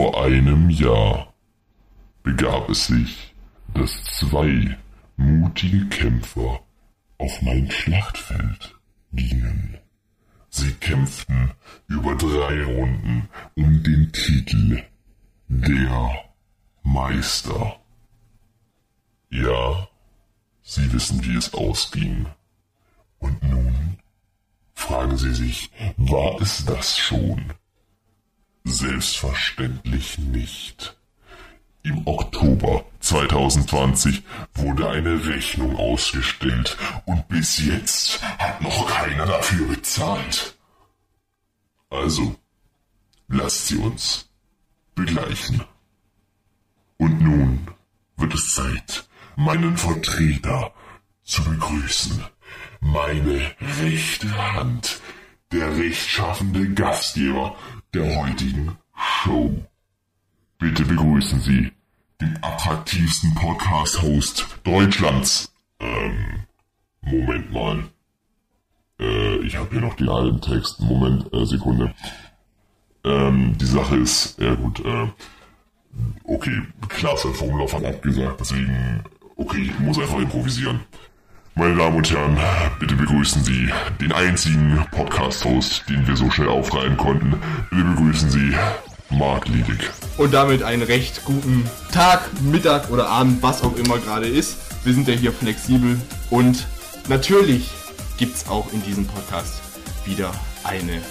Vor einem Jahr begab es sich, dass zwei mutige Kämpfer auf mein Schlachtfeld gingen. Sie kämpften über drei Runden um den Titel der Meister. Ja, Sie wissen, wie es ausging. Und nun fragen Sie sich, war es das schon? Selbstverständlich nicht. Im Oktober 2020 wurde eine Rechnung ausgestellt und bis jetzt hat noch keiner dafür bezahlt. Also, lasst sie uns begleichen. Und nun wird es Zeit, meinen Vertreter zu begrüßen. Meine rechte Hand, der rechtschaffende Gastgeber der heutigen Show. Bitte begrüßen Sie den attraktivsten Podcast-Host Deutschlands. Ähm, Moment mal. Äh, ich habe hier noch den alten Text. Moment, äh, Sekunde. Ähm, die Sache ist, ja gut, äh, okay, klasse, Formulauf hat abgesagt, deswegen, okay, ich muss einfach improvisieren. Meine Damen und Herren, bitte begrüßen Sie den einzigen Podcast-Host, den wir so schnell aufreihen konnten. Bitte begrüßen Sie Marc Liedig. Und damit einen recht guten Tag, Mittag oder Abend, was auch immer gerade ist. Wir sind ja hier flexibel und natürlich gibt es auch in diesem Podcast wieder eine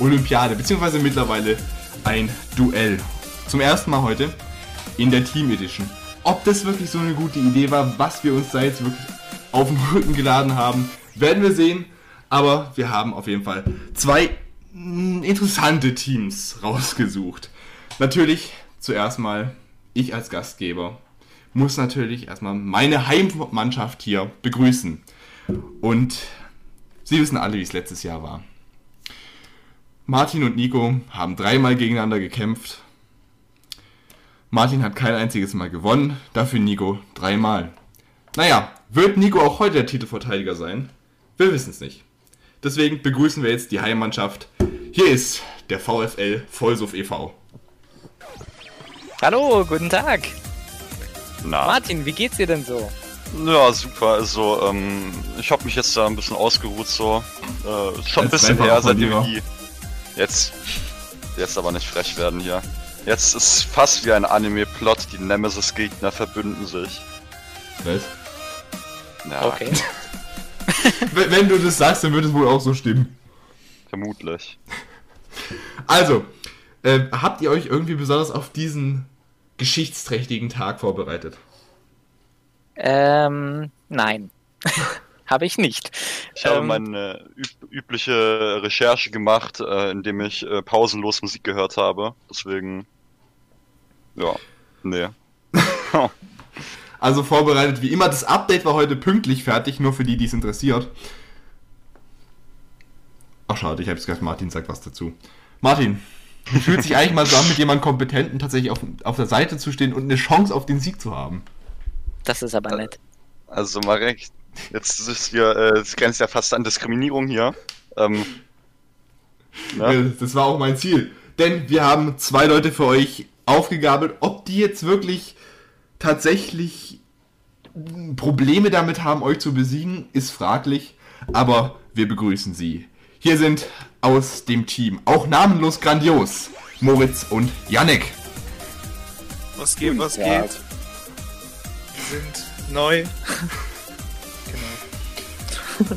Olympiade, beziehungsweise mittlerweile ein Duell. Zum ersten Mal heute in der Team Edition. Ob das wirklich so eine gute Idee war, was wir uns da jetzt wirklich auf den Rücken geladen haben, werden wir sehen. Aber wir haben auf jeden Fall zwei mh, interessante Teams rausgesucht. Natürlich zuerst mal ich als Gastgeber muss natürlich erstmal meine Heimmannschaft hier begrüßen. Und Sie wissen alle, wie es letztes Jahr war. Martin und Nico haben dreimal gegeneinander gekämpft. Martin hat kein einziges Mal gewonnen, dafür Nico dreimal. Naja, wird Nico auch heute der Titelverteidiger sein? Wir wissen es nicht. Deswegen begrüßen wir jetzt die Heimmannschaft. Hier ist der VfL Vollsuff e.V. Hallo, guten Tag. Na, Martin, wie geht's dir denn so? ja, super. Also, ähm, ich habe mich jetzt da ein bisschen ausgeruht, so. Äh, schon ein bisschen her, seitdem die. Jetzt. Jetzt aber nicht frech werden hier. Jetzt ist fast wie ein Anime-Plot, die Nemesis-Gegner verbünden sich. Was? Ja, Okay. Wenn wenn du das sagst, dann wird es wohl auch so stimmen. vermutlich. Also, äh, habt ihr euch irgendwie besonders auf diesen geschichtsträchtigen Tag vorbereitet? ähm, nein. Habe ich nicht. Ich habe Ähm, meine üb übliche Recherche gemacht, äh, indem ich äh, pausenlos Musik gehört habe. Deswegen. Ja, nee. Also vorbereitet wie immer. Das Update war heute pünktlich fertig, nur für die, die es interessiert. Ach schade, ich habe jetzt gesagt, Martin sagt was dazu. Martin, wie fühlt sich eigentlich mal so an, mit jemandem Kompetenten tatsächlich auf, auf der Seite zu stehen und eine Chance auf den Sieg zu haben? Das ist aber nett. Also Marek, jetzt ist hier, äh, es grenzt ja fast an Diskriminierung hier. Ähm, ne? Äh, Das war auch mein Ziel. Denn wir haben zwei Leute für euch aufgegabelt. Ob die jetzt wirklich tatsächlich Probleme damit haben, euch zu besiegen, ist fraglich. Aber wir begrüßen sie. Hier sind aus dem Team, auch namenlos grandios, Moritz und Yannick. Was geht, was Tag. geht? Wir sind neu.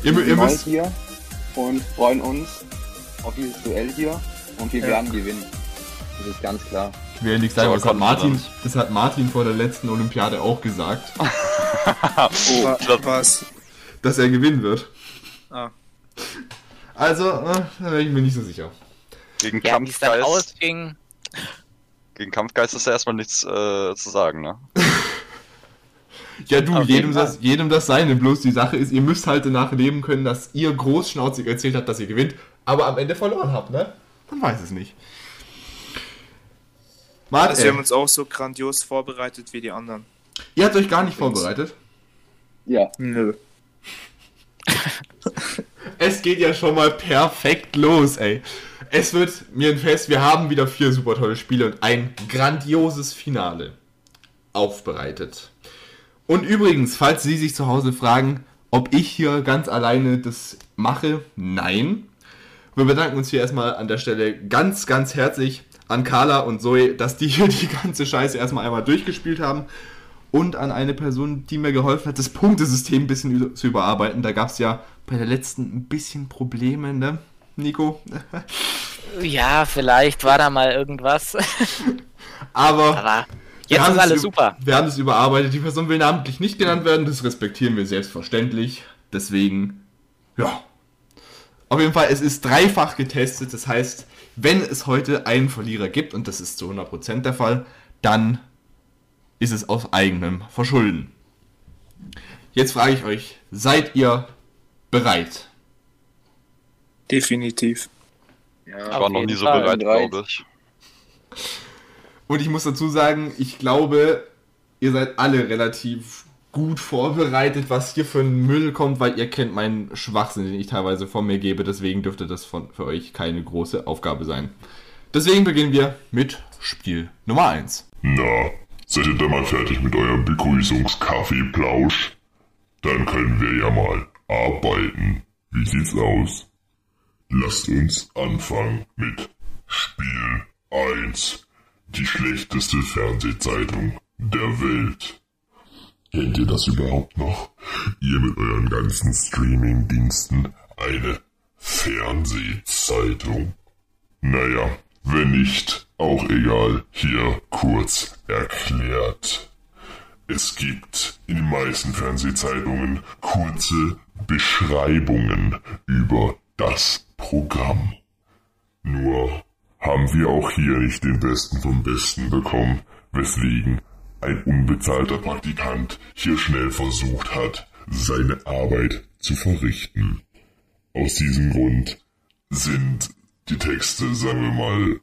genau. Ihr, ihr neu hier und freuen uns auf dieses Duell hier und wir Ja. werden gewinnen. Das ist ganz klar. Ich will ja nichts sagen, So, das hat, Martin, das hat Martin vor der letzten Olympiade auch gesagt, glaub- was? dass er gewinnen wird. Ah. Also, äh, da bin ich mir nicht so sicher. Gegen, Ja, Kampfgeist, ausging. gegen Kampfgeist ist ja erstmal nichts äh, zu sagen, ne? Ja, du, Auf jedem das, jedem das seine. Bloß die Sache ist, ihr müsst halt danach leben können, dass ihr großschnauzig erzählt habt, dass ihr gewinnt, aber am Ende verloren habt, ne? Man weiß es nicht. Martin, Also wir haben uns auch so grandios vorbereitet wie die anderen. ihr habt euch gar nicht vorbereitet. Ja, Nö. Es geht ja schon mal perfekt los, ey. Es wird mir ein Fest. Wir haben wieder vier super tolle Spiele und ein grandioses Finale aufbereitet. Und übrigens, falls Sie sich zu Hause fragen, ob ich hier ganz alleine das mache, nein. Wir bedanken uns hier erstmal an der Stelle ganz, ganz herzlich an Carla und Zoe, dass die hier die ganze Scheiße erstmal einmal durchgespielt haben. Und an eine Person, die mir geholfen hat, das Punktesystem ein bisschen zu überarbeiten. Da gab es ja bei der letzten ein bisschen Probleme, ne, Nico? Ja, vielleicht war da mal irgendwas. Aber Aber jetzt ist es alles super. Wir haben es überarbeitet. Die Person will namentlich nicht genannt werden. Das respektieren wir selbstverständlich. Deswegen, ja. Auf jeden Fall, es ist dreifach getestet. Das heißt, wenn es heute einen Verlierer gibt, und das ist zu 100% der Fall, dann ist es aus eigenem Verschulden. Jetzt frage ich euch, seid ihr bereit? Definitiv. Ich Ja, war noch nie so Fall. bereit, Bereit. glaube ich. Und ich muss dazu sagen, ich glaube, ihr seid alle relativ gut vorbereitet, was hier für ein Müll kommt, weil ihr kennt meinen Schwachsinn, den ich teilweise von mir gebe. Deswegen dürfte das von, für euch keine große Aufgabe sein. Deswegen beginnen wir mit Spiel Nummer 1. Na, seid ihr da mal fertig mit eurem Begrüßungskaffeeplausch? Dann können wir ja mal arbeiten. Wie sieht's aus? Lasst uns anfangen mit Spiel 1. Die schlechteste Fernsehzeitung der Welt. Kennt ihr das überhaupt noch? Ihr mit euren ganzen Streaming-Diensten eine Fernsehzeitung? Naja, wenn nicht, auch egal, hier kurz erklärt. Es gibt in den meisten Fernsehzeitungen kurze Beschreibungen über das Programm. Nur haben wir auch hier nicht den Besten vom Besten bekommen, weswegen ein unbezahlter Praktikant hier schnell versucht hat, seine Arbeit zu verrichten. Aus diesem Grund sind die Texte, sagen wir mal,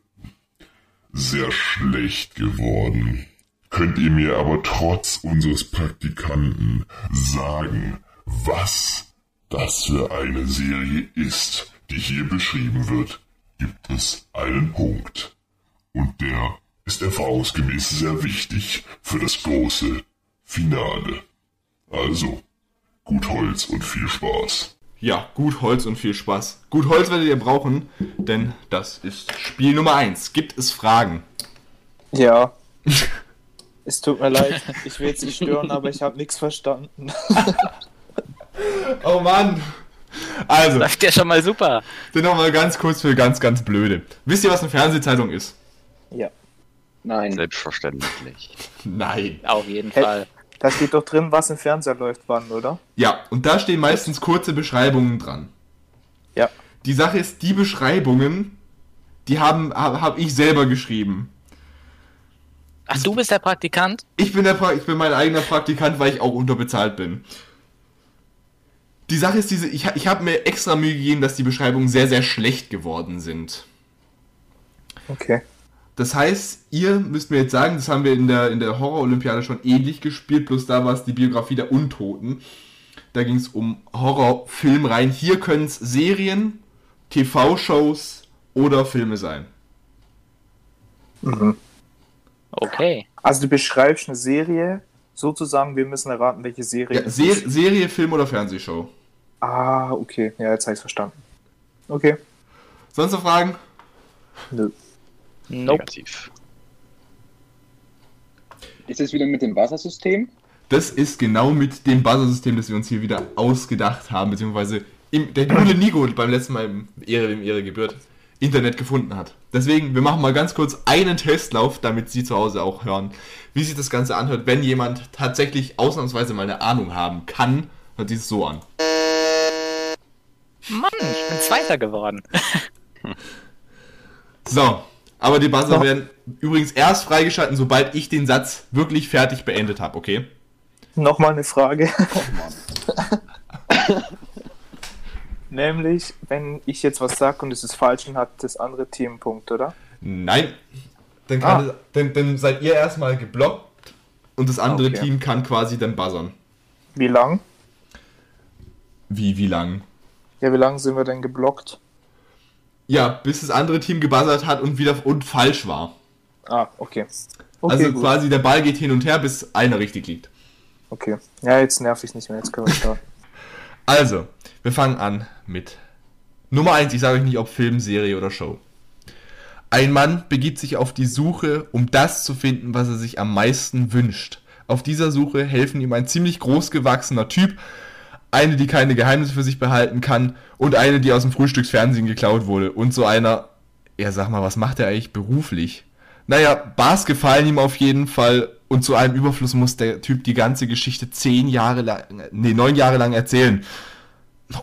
sehr schlecht geworden. Könnt ihr mir aber trotz unseres Praktikanten sagen, was das für eine Serie ist, die hier beschrieben wird, gibt es einen Punkt. Und der ist erfahrungsgemäß sehr wichtig für das große Finale. Also, gut Holz und viel Spaß. Ja, gut Holz und viel Spaß. Gut Holz werdet ihr brauchen, denn das ist Spiel Nummer 1. Gibt es Fragen? Ja. es tut mir leid, ich will jetzt nicht stören, aber ich habe nichts verstanden. Oh Mann! Also, Läuft ja schon mal super. dann nochmal ganz kurz für ganz, ganz blöde. Wisst ihr, was eine Fernsehzeitung ist? Ja. Nein. Selbstverständlich. Nein. Auf jeden Hä? Fall. Da steht doch drin, was im Fernseher läuft, wann, oder? Ja, und da stehen meistens kurze Beschreibungen dran. Ja. Die Sache ist, die Beschreibungen, die haben habe hab ich selber geschrieben. Ach, du bist der Praktikant? Ich bin, der pra ich bin mein eigener Praktikant, weil ich auch unterbezahlt bin. Die Sache ist diese, ich, ich habe mir extra Mühe gegeben, dass die Beschreibungen sehr, sehr schlecht geworden sind. Okay. Das heißt, ihr müsst mir jetzt sagen, das haben wir in der, in der Horror-Olympiade schon ähnlich gespielt, bloß da war es die Biografie der Untoten. Da ging es um Horrorfilmreihen. Hier können es Serien, TV-Shows oder Filme sein. Okay. Also du beschreibst eine Serie, sozusagen, wir müssen erraten, welche Serie Ja, es Ser ist. Serie, Film oder Fernsehshow. Ah, okay. Ja, jetzt habe ich verstanden. Okay. Sonst noch Fragen? Nö. Nope. Negativ. Ist es wieder mit dem Wassersystem? Das ist genau mit dem Buzzer-System, das wir uns hier wieder ausgedacht haben, beziehungsweise im, der gute Nico beim letzten Mal im Ehre, im Ehre gebührt, Internet gefunden hat. Deswegen, wir machen mal ganz kurz einen Testlauf, damit Sie zu Hause auch hören, wie sich das Ganze anhört, wenn jemand tatsächlich ausnahmsweise mal eine Ahnung haben kann, hört sich es so an. Mann, ich bin Zweiter geworden. So, aber die Buzzer werden übrigens erst freigeschalten, sobald ich den Satz wirklich fertig beendet habe, okay? Nochmal eine Frage. Oh. Nämlich, wenn ich jetzt was sage und es ist falsch, dann hat das andere Team einen Punkt, oder? Nein. Dann, kann Ah. es, dann, dann seid ihr erstmal geblockt und das andere Okay. Team kann quasi dann buzzern. Wie lang? Wie, wie lang? Ja, wie lange sind wir denn geblockt? Ja, bis das andere Team gebuzzert hat und wieder und falsch war. Ah, okay. Okay, also gut. quasi der Ball geht hin und her, bis einer richtig liegt. Okay. Ja, jetzt nerv ich nicht mehr. Jetzt können wir starten. Also, wir fangen an mit Nummer 1. Ich sage euch nicht, ob Film, Serie oder Show. Ein Mann begibt sich auf die Suche, um das zu finden, was er sich am meisten wünscht. Auf dieser Suche helfen ihm ein ziemlich großgewachsener Typ, eine, die keine Geheimnisse für sich behalten kann und eine, die aus dem Frühstücksfernsehen geklaut wurde. Und so einer, ja sag mal, was macht er eigentlich beruflich? Naja, Bars gefallen ihm auf jeden Fall und zu einem Überfluss muss der Typ die ganze Geschichte zehn Jahre lang, nee, neun Jahre lang erzählen.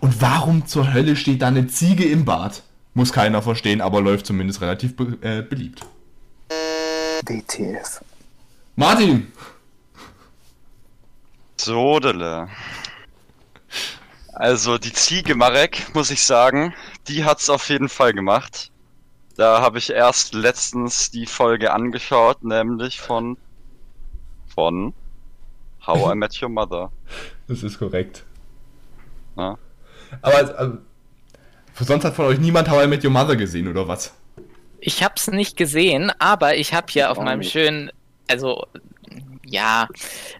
Und warum zur Hölle steht da eine Ziege im Bad? Muss keiner verstehen, aber läuft zumindest relativ be äh, beliebt. WTF. Martin! Sodele. Also die Ziege Marek, muss ich sagen, die hat's auf jeden Fall gemacht. Da habe ich erst letztens die Folge angeschaut, nämlich von von How I Met Your Mother. Das ist korrekt. Ja. Aber also, sonst hat von euch niemand How I Met Your Mother gesehen, oder was? Ich hab's nicht gesehen, aber ich habe hier auf auch meinem schönen, also ja,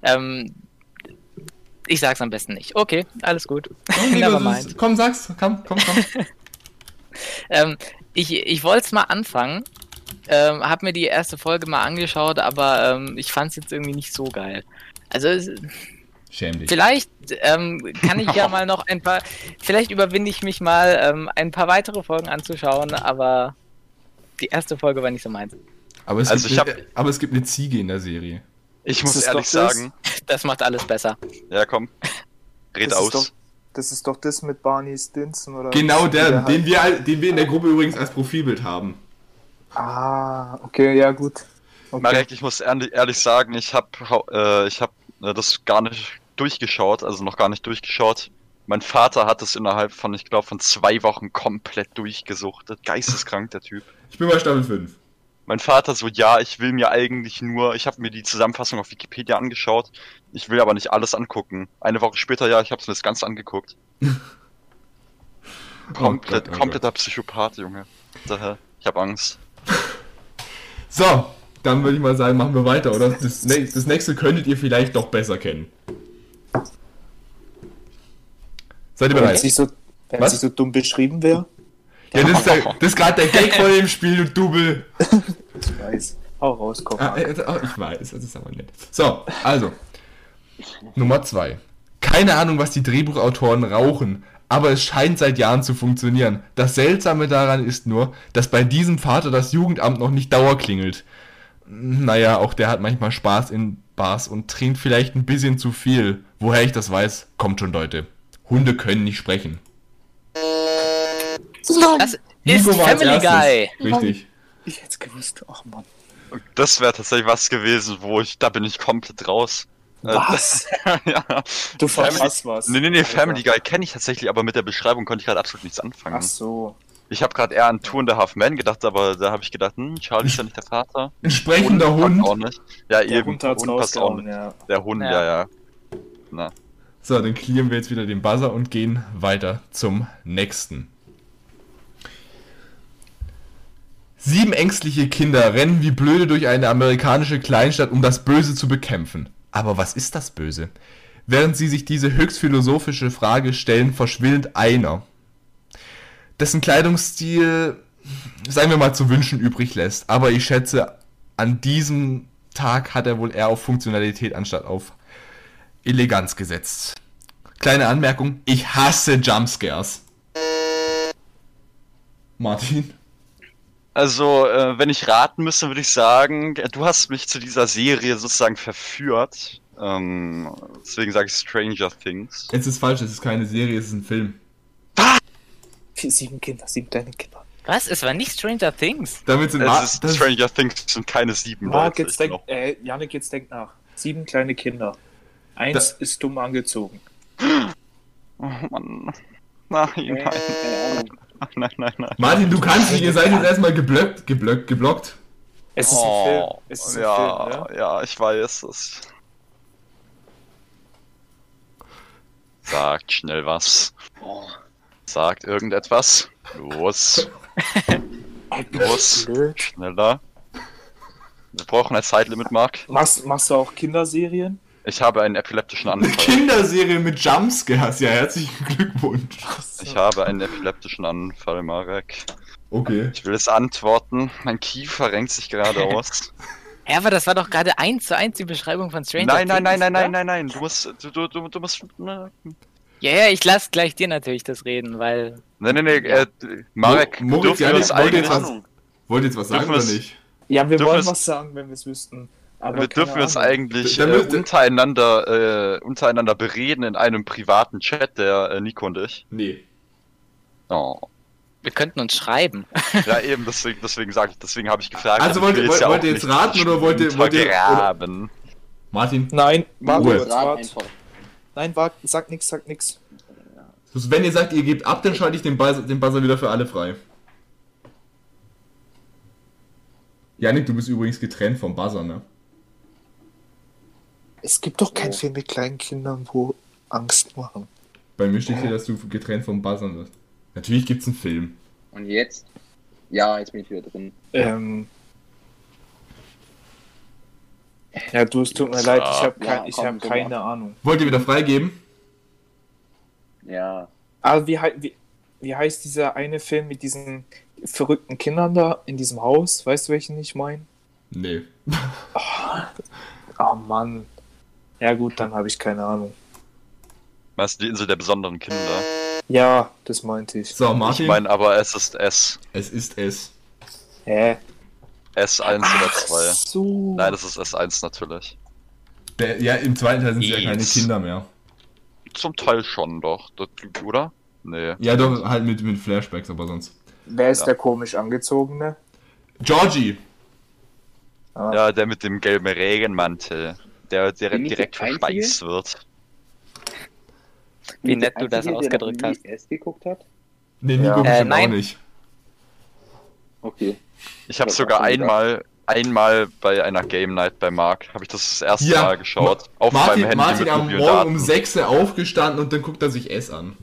ähm, ich sag's am besten nicht. Okay, alles gut. Never mind. Komm, sag's. Komm, komm, komm. Ähm, ich ich wollte es mal anfangen, ähm, hab mir die erste Folge mal angeschaut, aber ähm, ich fand's jetzt irgendwie nicht so geil. Also Schäm dich. vielleicht ähm, kann ich ja mal noch ein paar, vielleicht überwinde ich mich mal, ähm, ein paar weitere Folgen anzuschauen, aber die erste Folge war nicht so meins. Aber es, Also gibt, ich eine, aber es gibt eine Ziege in der Serie. Ich muss ehrlich doch das. sagen, Das macht alles besser. ja komm, red Das aus. ist, doch, das ist doch das mit Barney Stinson, oder? Genau der, heißt. den wir, den wir in der Gruppe übrigens als Profilbild haben. Ah, okay, ja, gut. Okay. Marek, ich muss ehrlich, ehrlich sagen, ich habe äh, ich hab, äh, das gar nicht durchgeschaut, also noch gar nicht durchgeschaut. Mein Vater hat es innerhalb von, ich glaube, von zwei Wochen komplett durchgesuchtet. Geisteskrank, der Typ. Ich bin bei Staffel 5. Mein Vater so, ja, ich will mir eigentlich nur, ich habe mir die Zusammenfassung auf Wikipedia angeschaut, ich will aber nicht alles angucken. Eine Woche später, ja, ich habe mir das Ganze angeguckt. Komplett, Oh Gott, oh kompletter Psychopath, Junge. Daher, ich habe Angst. So, dann würde ich mal sagen, machen wir weiter, oder? Das, das nächste könntet ihr vielleicht doch besser kennen. Seid ihr Wenn bereit? es nicht so, wenn Was? es nicht so dumm beschrieben wäre, Ja, das ist, der, das ist gerade der Gag von dem Spiel, du Double. ich weiß. Hau raus, komm. Ah, äh, oh, ich weiß, das ist aber nett. So, also. Nummer zwei. Keine Ahnung, was die Drehbuchautoren rauchen, aber es scheint seit Jahren zu funktionieren. Das Seltsame daran ist nur, dass bei diesem Vater das Jugendamt noch nicht dauerklingelt. Naja, auch der hat manchmal Spaß in Bars und trinkt vielleicht ein bisschen zu viel. Woher ich das weiß, kommt schon, Leute. Hunde können nicht sprechen. Das ist Nico Family. Guy. Richtig. Ich hätte es gewusst. Ach Mann. Das wäre tatsächlich was gewesen, wo ich, da bin ich komplett raus. Äh, Was? ja. Du verpasst was. Nee, nee, nee, Alter. Family Guy kenne ich tatsächlich, aber mit der Beschreibung konnte ich gerade absolut nichts anfangen. Ach so. Ich habe gerade eher an Two and a Half Men gedacht, aber da habe ich gedacht, hm, Charlie ist ja nicht der Vater. Ein sprechender passt Hund. auch nicht. Ja, Der eben. Hund Hund passt auch nicht. ja. Der Hund, Ja. ja, ja. Na. So, dann clearen wir jetzt wieder den Buzzer und gehen weiter zum nächsten. Sieben ängstliche Kinder rennen wie blöde durch eine amerikanische Kleinstadt, um das Böse zu bekämpfen. Aber was ist das Böse? Während sie sich diese höchst philosophische Frage stellen, verschwindet einer, dessen Kleidungsstil, sagen wir mal, zu wünschen übrig lässt. Aber ich schätze, an diesem Tag hat er wohl eher auf Funktionalität anstatt auf Eleganz gesetzt. Kleine Anmerkung, ich hasse Jumpscares. Martin? Also, äh, wenn ich raten müsste, würde ich sagen, äh, du hast mich zu dieser Serie sozusagen verführt. Ähm, deswegen sage ich Stranger Things. Es ist falsch, es ist keine Serie, es ist ein Film. Vier, sieben Kinder, sieben kleine Kinder. Was? Es war nicht Stranger Things. Damit sind Es ist Stranger Things sind keine sieben Marc, Leute. jetzt denk, äh, Janik, jetzt denk nach. Sieben kleine Kinder. Eins ist dumm angezogen. Oh Mann. Nein, nein, Keine Ahnung. nein, nein, nein. Martin, du kannst nicht, ihr seid jetzt erstmal geblockt, geblockt, geblockt. Es ist ein Film. Es ist ein ja, Film, ne? ja, ich weiß es. Sagt schnell was. Sagt irgendetwas. Los, los, schneller. Wir brauchen ein Zeitlimit, Mark. Machst, machst du auch Kinderserien? Ich habe einen epileptischen Anfall. Kinderserie mit Jumpscares. Ja, herzlichen Glückwunsch. Ich habe einen epileptischen Anfall, Marek. Okay. Ich will es antworten. Mein Kiefer renkt sich gerade aus. Ja, aber das war doch gerade eins zu eins die Beschreibung von Stranger Nein, nein, nein, Things, nein, nein, oder? nein, nein. Du musst, du, du, du, du musst. Ne, Ja, ja, ich lasse gleich dir natürlich das reden, weil. nee, nee, äh, Marek, Mo- Moritz, uns wollt jetzt was, wollt ihr jetzt was sagen oder nicht? Ja, wir wollen was sagen, wenn wir es wüssten. Aber wir dürfen wir uns Ahnung. eigentlich Dann äh, untereinander, äh, untereinander bereden in einem privaten Chat, der äh, Nico und ich. Nee. Oh. Wir könnten uns schreiben. Ja, eben, deswegen, deswegen sage ich, deswegen habe ich gefragt. Also wollt wollt- ja wollt ihr jetzt raten oder wollt ihr- wollt ihr- untergraben. Martin, Nein, warte, Ruhe. warte, Rat warte. einfach. Nein, warte, sag nix, sag nix. wenn ihr sagt, ihr gebt ab, dann schalte ich den Buzzer, den Buzzer wieder für alle frei. Janik, du bist übrigens getrennt vom Buzzer, ne? Es gibt doch keinen Oh. Film mit kleinen Kindern, wo Angst machen. Bei mir steht hier, dass du getrennt vom Buzzer bist. Natürlich gibt's einen Film. Und jetzt? Ja, jetzt bin ich wieder drin. Ähm. Ja, du, es tut mir leid, ich habe Ja, kein, ich komm, hab keine. Ahnung. Wollt ihr wieder freigeben? Ja. Aber wie, wie, wie heißt dieser eine Film mit diesen verrückten Kindern da in diesem Haus? Weißt du, welchen ich meine? Nee. Oh Mann. Ja gut, dann habe ich keine Ahnung. Weißt du, die Insel der besonderen Kinder? Ja, das meinte ich. So, Ich Martin. meine aber, es ist S. es ist es. Hä? S1 oder 2. So. Nein, das ist S1 natürlich. Der, ja, im zweiten Teil sind es ja keine. Kinder mehr. Zum Teil schon doch, das, oder? Nee. Ja, doch, halt mit, mit Flashbacks, aber sonst. Wer ist Ja. der komisch angezogene? Georgie! Ja, der mit dem gelben Regenmantel, der direkt, Bin ich direkt verspeist wird. Wie ich nett du das ausgedrückt der hast. nie geguckt hat? Nee, Nico Ja. bestimmt Äh, nein. auch nicht. Okay. Ich habe sogar einmal, einmal bei einer Game Night bei Mark, habe ich das das erste Ja, Mal geschaut. Auf Martin, meinem Handy Martin mit am Morgen um 6 Uhr aufgestanden und dann guckt er sich S an.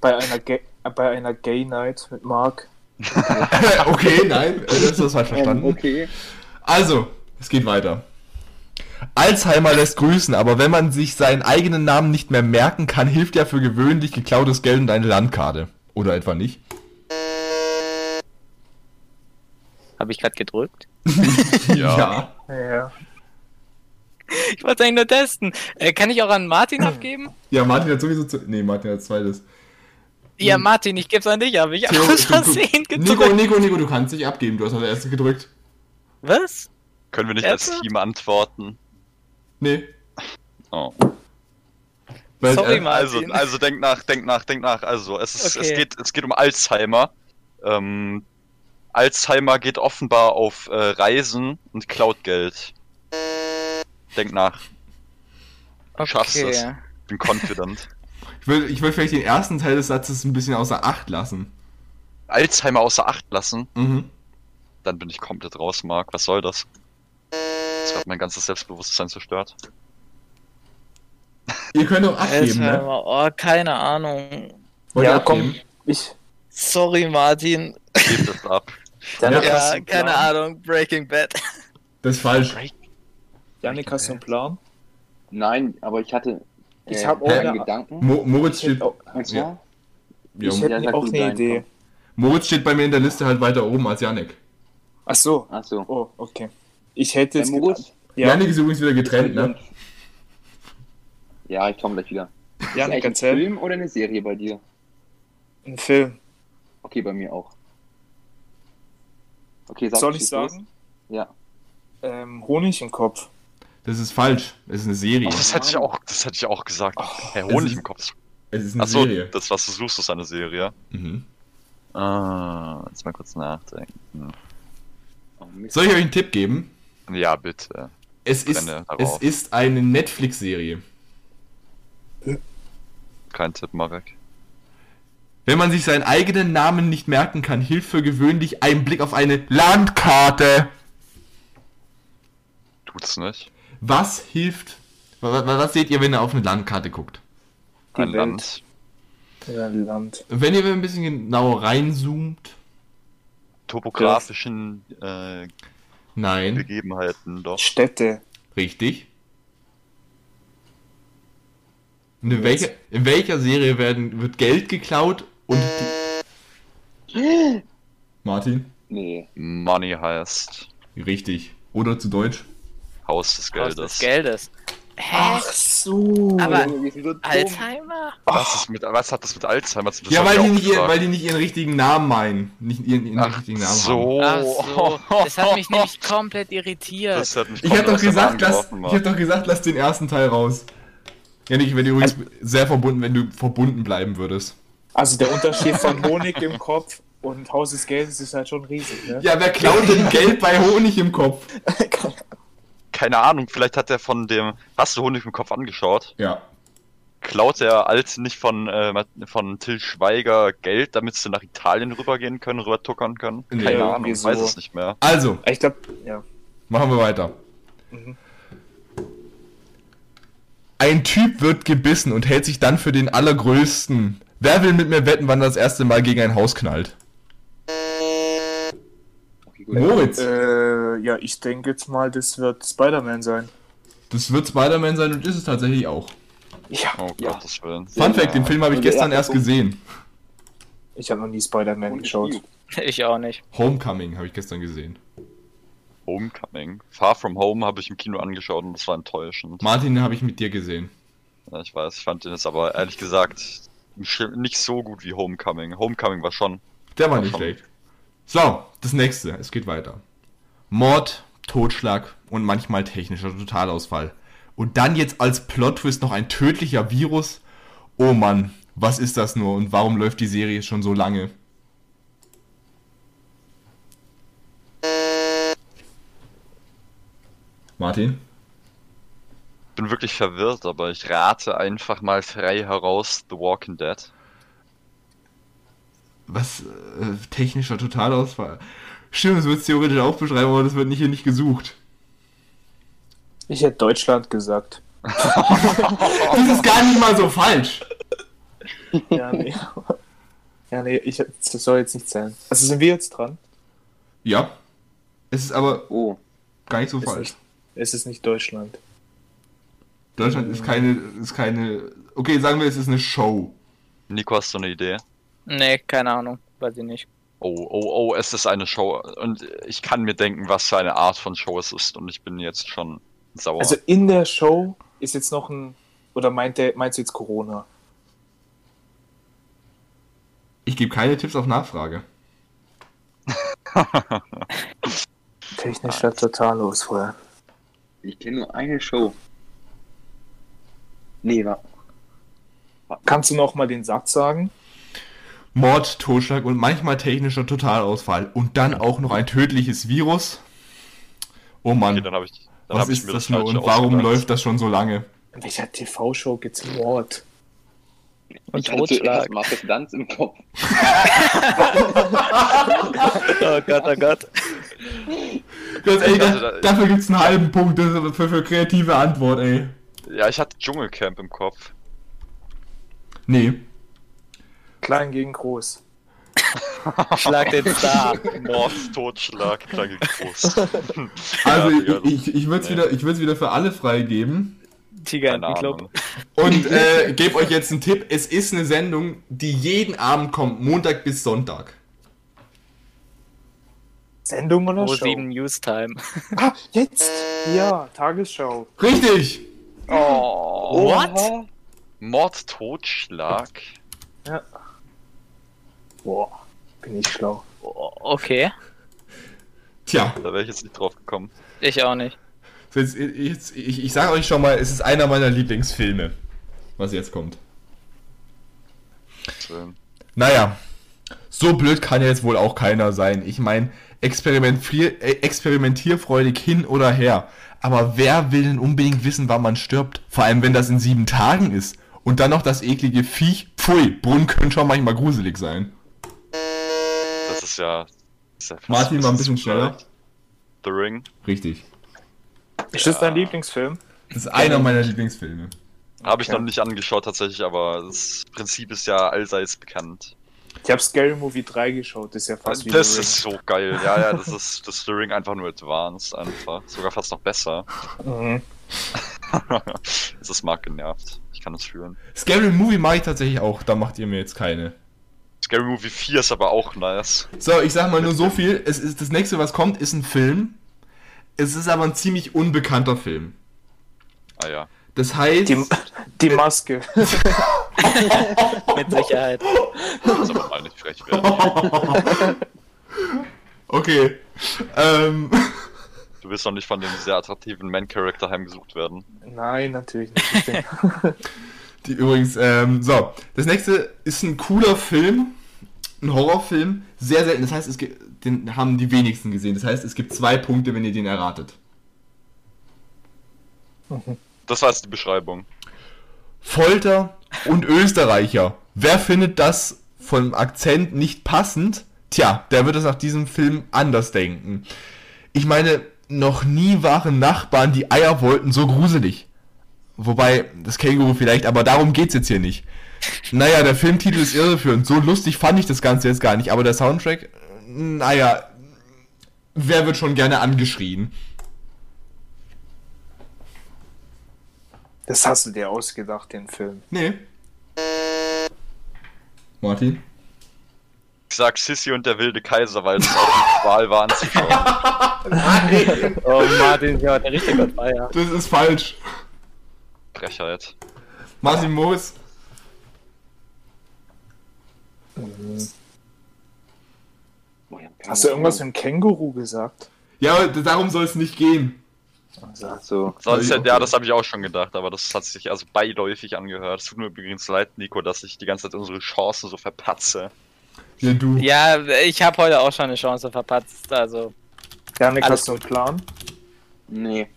Bei einer, Ga äh, bei einer Gay Night mit Mark. okay, nein, äh, das ist falsch Ähm, verstanden. okay. Also, es geht weiter. Alzheimer lässt grüßen, aber wenn man sich seinen eigenen Namen nicht mehr merken kann, hilft ja für gewöhnlich geklautes Geld und eine Landkarte. Oder etwa nicht? Habe ich gerade gedrückt? Ja. Ja. Ich wollte es eigentlich nur testen. Äh, kann ich auch an Martin abgeben? Ja, Martin hat sowieso zu. Nee, Martin hat zweites. Ja, Martin, ich gebe es an dich, habe ich Theo, aus Versehen Nico, gedrückt. Nico, Nico, du kannst dich abgeben. Du hast als erstes gedrückt. Was? Können wir nicht als Ernsthaft? Team antworten? Nee. Oh. Weil, Sorry, äh, Martin. Also, also denk nach, denk nach, denk nach. Also, es, ist, es, Okay. geht, es geht um Alzheimer. Ähm, Alzheimer geht offenbar auf äh, Reisen und klaut Geld. Denk nach. Du schaffst es. Bin confident. Ich will, ich will vielleicht den ersten Teil des Satzes ein bisschen außer Acht lassen. Alzheimer außer Acht lassen, Mhm. dann bin ich komplett raus, Marc. Was soll das? Das hat mein ganzes Selbstbewusstsein zerstört. Ihr könnt auch abgeben, ne? Alzheimer, oh, keine Ahnung. Wollt ja, komm. Ich. Sorry, Martin. Gebt es ab. Janik, Ja, Ja, keine Plan? Ahnung. Breaking Bad. Das ist falsch. Janik, hast du einen Plan? Nein, aber ich hatte. Ich äh, hab auch einen eine- Gedanken. Mo Moritz, Ich steht, hätte auch, Und zwar, Ja, ich Ja, hätte sag auch eine Idee. Moritz steht bei mir in der Liste halt weiter oben als Janik. Ach so. achso. Oh, okay. Ich hätte Moritz? gedacht. Ja, Janik ist übrigens wieder getrennt, ne? Ja, ich komme gleich wieder. ist Janik, eigentlich ein erzähl. Film oder eine Serie bei dir? Ein Film. Okay, bei mir auch. Okay, sag Soll ich sagen? los. Ja. Ähm, Honig im Kopf. Das ist falsch. Es ist eine Serie. Oh, das hätte ich auch, das hätte ich auch gesagt. Herr es Honig ist- im Kopf. Es ist eine Achso, Serie. das, was du suchst, ist eine Serie. Mhm. Ah, jetzt mal kurz nachdenken. Oh. Soll ich euch einen Tipp geben? Ja, bitte. Es ist, es ist eine Netflix-Serie. Kein Tipp, Marek. Wenn man sich seinen eigenen Namen nicht merken kann, hilft für gewöhnlich ein Blick auf eine Landkarte. Tut's nicht. Was hilft? wa- wa- Was seht ihr, wenn ihr auf eine Landkarte guckt? Die Ein. Land. Ja, Land. Wenn ihr ein bisschen genauer reinzoomt, Topografischen äh, nein, Begebenheiten doch. Städte. richtig. Und in welcher, in welcher Serie werden, wird Geld geklaut und die... Martin? Nee. Money heißt Richtig. Oder zu Deutsch? Haus des Haus Geldes. des Geldes. Hä? Ach so. Aber Junge. Alzheimer? Was, ist mit, was hat das mit Alzheimer zu tun? Ja, weil die, ich nicht weil die nicht ihren richtigen Namen meinen. Nicht ihren, ihren Ach richtigen Namen haben. so. Ach so. Das hat mich nämlich komplett irritiert. Das hat mich Ich hab komplett doch gesagt, lass, ich hab doch gesagt, lass den ersten Teil raus. Ja, ich werde übrigens sehr verbunden, wenn du verbunden bleiben würdest. Also der Unterschied von Honig im Kopf und Haus des Geldes ist halt schon riesig, ne? Ja, wer klaut denn Geld bei Honig im Kopf? Keine Ahnung, vielleicht hat er von dem. Hast du Honig im Kopf angeschaut? Ja. Klaut er als nicht von, äh, von Till Schweiger Geld, damit sie nach Italien rübergehen können, rüber tuckern können? Nee, Keine Ahnung, so. weiß es nicht mehr. Also, Ich glaube, ja. machen wir weiter. Mhm. Ein Typ wird gebissen und hält sich dann für den allergrößten. Wer will mit mir wetten, wann er das erste Mal gegen ein Haus knallt? Moritz. Äh, ja, ich denke jetzt mal, das wird Spider-Man sein. Das wird Spider-Man sein und ist es tatsächlich auch. Ja, Oh Ja. Gottes Willen. Fun Fact, den Film habe ich der gestern erst gesehen. ich habe noch nie Spider-Man Und geschaut. Ich auch nicht. Homecoming habe ich gestern gesehen. Homecoming. Far From Home habe ich im Kino angeschaut und das war enttäuschend. Martin habe ich mit dir gesehen. Ja, ich weiß, ich fand den jetzt aber ehrlich gesagt nicht so gut wie Homecoming. Homecoming war schon. Der war nicht schon. schlecht. So, das nächste. Es geht weiter. Mord, Totschlag und manchmal technischer Totalausfall. Und dann jetzt als Plot-Twist noch ein tödlicher Virus. Oh Mann, was ist das nur und warum läuft die Serie schon so lange? Martin? Bin wirklich verwirrt, aber ich rate einfach mal frei heraus The Walking Dead. Was? Äh, technischer Totalausfall? Stimmt, das wird es theoretisch auch beschreiben, aber das wird nicht hier nicht gesucht. Ich hätte Deutschland gesagt. Das ist gar nicht mal so falsch. Ja, nee. ja, nee, ich, das soll jetzt nicht sein. Also sind wir jetzt dran? Ja. Es ist aber Oh, gar nicht so Ist falsch. nicht, es ist nicht Deutschland. Deutschland ist keine, ist keine. Okay, sagen wir, es ist eine Show. Nico, hast du eine Idee? Nee, keine Ahnung. Weiß ich nicht. Oh, oh, oh, es ist eine Show. Und ich kann mir denken, was für eine Art von Show es ist. Und ich bin jetzt schon sauer. Also in der Show ist jetzt noch ein. Oder meint der, meinst du jetzt Corona? Ich gebe keine Tipps auf Nachfrage. Technischer Totalausfall. ich kenne nur eine Show. Nee, war. Kannst du noch mal den Satz sagen? Mord, Totschlag und manchmal technischer Totalausfall. Und dann auch noch ein tödliches Virus. Oh Mann, okay, ich, dann was hab ich ist mir das das nur und warum ausgedacht. läuft das schon so lange? In welcher TV-Show gibt's Mord? Und ich hatte Totschlag. zuerst Marcus Danz im Kopf. Oh Gott, oh Gott. Ganz ehrlich, Also da, da- dafür gibt's einen halben Punkt. Das ist aber für, für kreative Antwort, ey. Ja, ich hatte Dschungelcamp im Kopf. Nee. Klein gegen groß. Schlag den Star. Mord, Totschlag, Klage groß. Also Ja, ich, ich, ich würde es nee. wieder, ich wieder für alle freigeben. Tiger Club. Ahnung. Und äh, gebe euch jetzt einen Tipp. Es ist eine Sendung, die jeden Abend kommt, Montag bis Sonntag. Sendung oder Pro Show? 7 News Time. Ah, jetzt! Ja, Tagesschau. Richtig! Oh, What? Mord, Totschlag. Boah, bin ich schlau. Okay. Tja, Da wäre ich jetzt nicht drauf gekommen. Ich auch nicht. so jetzt, jetzt, ich, ich sage euch schon mal, es ist einer meiner Lieblingsfilme, was jetzt kommt. Schön. Naja, so blöd kann ja jetzt wohl auch keiner sein. Ich meine, experimentier, äh, experimentierfreudig hin oder her. Aber wer will denn unbedingt wissen, wann man stirbt? Vor allem, wenn das in sieben Tagen ist. Und dann noch das eklige Viech. Pfui, Brunnen können schon manchmal gruselig sein. Ist ja. Ist ja Martin, mal ein bisschen schneller. The Ring. Richtig. Ist das dein Lieblingsfilm? Das ist einer meiner Lieblingsfilme. Habe ich Okay. noch nicht angeschaut tatsächlich, aber das Prinzip ist ja allseits bekannt. Ich habe Scary Movie 3 geschaut, das ist ja fast wie das The ist so geil. Ja, ja, das ist das The Ring einfach nur advanced einfach. Sogar fast noch besser. Mhm. das ist Mark genervt. Ich kann das fühlen. Scary Movie mache ich tatsächlich auch, da macht ihr mir jetzt keine. Scary Movie 4 ist aber auch nice. So, ich sag mal nur so viel. Es ist das nächste, was kommt, ist ein Film. Es ist aber ein ziemlich unbekannter Film. Ah ja. Das heißt, Die, die Maske. Mit Sicherheit. Das aber mal nicht frech werden. okay. Ähm, Du willst doch nicht von dem sehr attraktiven Man-Character heimgesucht werden. Nein, natürlich nicht. Die übrigens, ähm, so, das nächste ist ein cooler Film, ein Horrorfilm, sehr selten. Das heißt, es gibt, den haben die wenigsten gesehen. Das heißt, es gibt zwei Punkte, wenn ihr den erratet. Das war jetzt die Beschreibung. Folter und Österreicher. Wer findet das vom Akzent nicht passend? Tja, der wird es nach diesem Film anders denken. Ich meine, noch nie waren Nachbarn, die Eier wollten, so gruselig. Wobei, das Känguru vielleicht, aber darum geht's jetzt hier nicht. Naja, der Filmtitel ist irreführend. So lustig fand ich das Ganze jetzt gar nicht. Aber der Soundtrack, naja, wer wird schon gerne angeschrien? das hast du dir ausgedacht, den Film. Nee. Martin? Ich sag Sissy und der wilde Kaiser, weil das auch die Qual war anzuschauen. Nein! Oh, Martin, ja, der richtige Gott war ja. Das ist falsch. Frechheit. Martin Moos. Hast du irgendwas mit dem Känguru gesagt? Ja, aber darum soll es nicht gehen. Also, So. Sonst, Ja, okay. ja, das habe ich auch schon gedacht, aber das hat sich also beiläufig angehört. Es tut mir übrigens leid, Nico, dass ich die ganze Zeit unsere Chancen so verpatze. Ja, du. Ja, ich habe heute auch schon eine Chance verpatzt, also. Janik, Alles hast du einen Plan? Nee.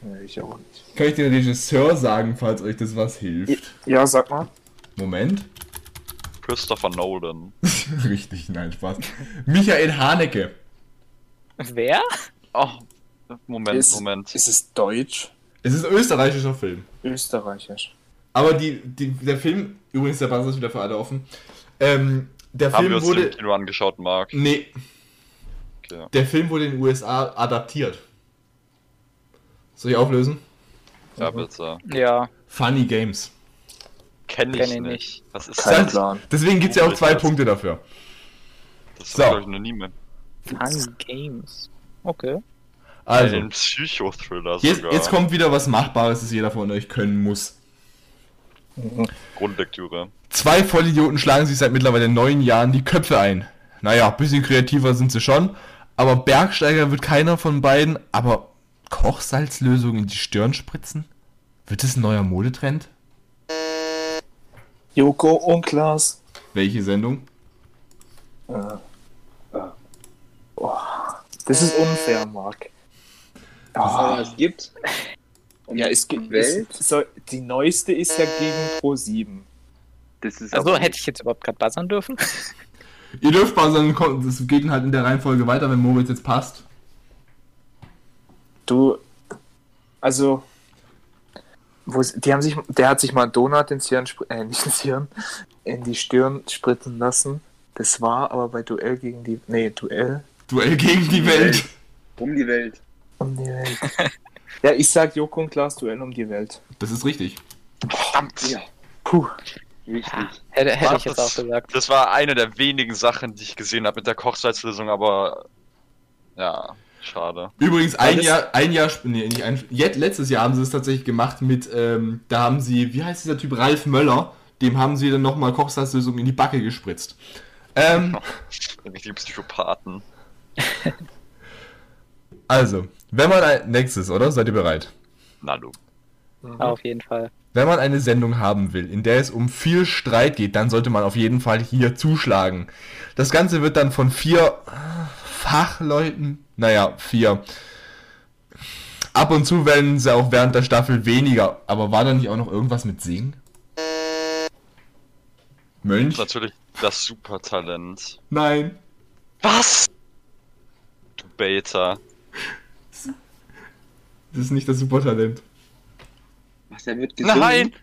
Nee, ich auch nicht. Kann ich den Regisseur sagen, falls euch das was hilft? Ja, sag mal. Moment. Christopher Nolan. Richtig, nein, Spaß. Michael Haneke. Wer? Oh, Moment, Ist- Moment. Ist es deutsch? Es ist ein österreichischer Film. Österreichisch. Aber die, die, der Film, übrigens, der Buzzer ist wieder für alle offen. Ähm, der Haben wir Film uns den wurde. im Kino angeschaut, Marc? Nee, Okay. der Film wurde in den USA adaptiert. Soll ich auflösen? Ja, bitte. Ja, Funny Games. Kenn ich, Kenn ich nicht. Was ist Kein das? Plan. Deswegen gibt es ja auch zwei Das- Punkte dafür. Das So. habe ich, noch nie mehr. Fun Games. Okay. Also, Ein Psychothriller jetzt, sogar. jetzt kommt wieder was Machbares, das jeder von euch können muss. Grundlektüre. Zwei Vollidioten schlagen sich seit mittlerweile neun Jahren die Köpfe ein. Naja, bisschen kreativer sind sie schon, aber Bergsteiger wird keiner von beiden, aber Kochsalzlösung in die Stirn spritzen? Wird es ein neuer Modetrend? Joko und Klaas. Welche Sendung? Das ist unfair, Marc. Aber es gibt. Ja, es gibt. Welt. Es, so, die neueste ist ja gegen Pro 7. Das ist Also hätte ich jetzt überhaupt gerade buzzern dürfen? Ihr dürft kommt- das geht halt in der Reihenfolge weiter, wenn Moritz jetzt passt. Du. Also. Wo, ist- die haben sich, der hat sich mal einen Donut ins Hirn, äh, nicht ins Hirn, in die Stirn spritzen lassen. Das war aber bei Duell gegen die. Nee, Duell Duell gegen die Welt. Um die Welt. um die Welt. ja, ich sag Joko und Klaas Duell um die Welt. Das ist richtig. Verdammt! Ja, Puh. richtig. Hätte, hätte ich Das- jetzt auch gesagt. Das war eine der wenigen Sachen, die ich gesehen habe mit der Kochsalzlösung, aber ja, schade. Übrigens, ein Jahr, ein Jahr, nee, nicht ein, jetzt, letztes Jahr haben sie es tatsächlich gemacht mit, ähm, da haben sie, wie heißt dieser Typ, Ralf Möller, dem haben sie dann nochmal Kochsalzlösung in die Backe gespritzt. Ähm, Richtige Psychopathen. also, wenn man ein, nächstes, oder? Seid ihr bereit? Na du. Auf jeden Fall. Wenn man eine Sendung haben will, in der es um viel Streit geht, dann sollte man auf jeden Fall hier zuschlagen. Das Ganze wird dann von vier Fachleuten, naja, vier. Ab und zu werden sie auch während der Staffel weniger, aber war da nicht auch noch irgendwas mit Singen? Mönch? Natürlich das Supertalent. Nein. Was? Du Beta. Das ist nicht das Supertalent. Was, er wird gesungen? Nein!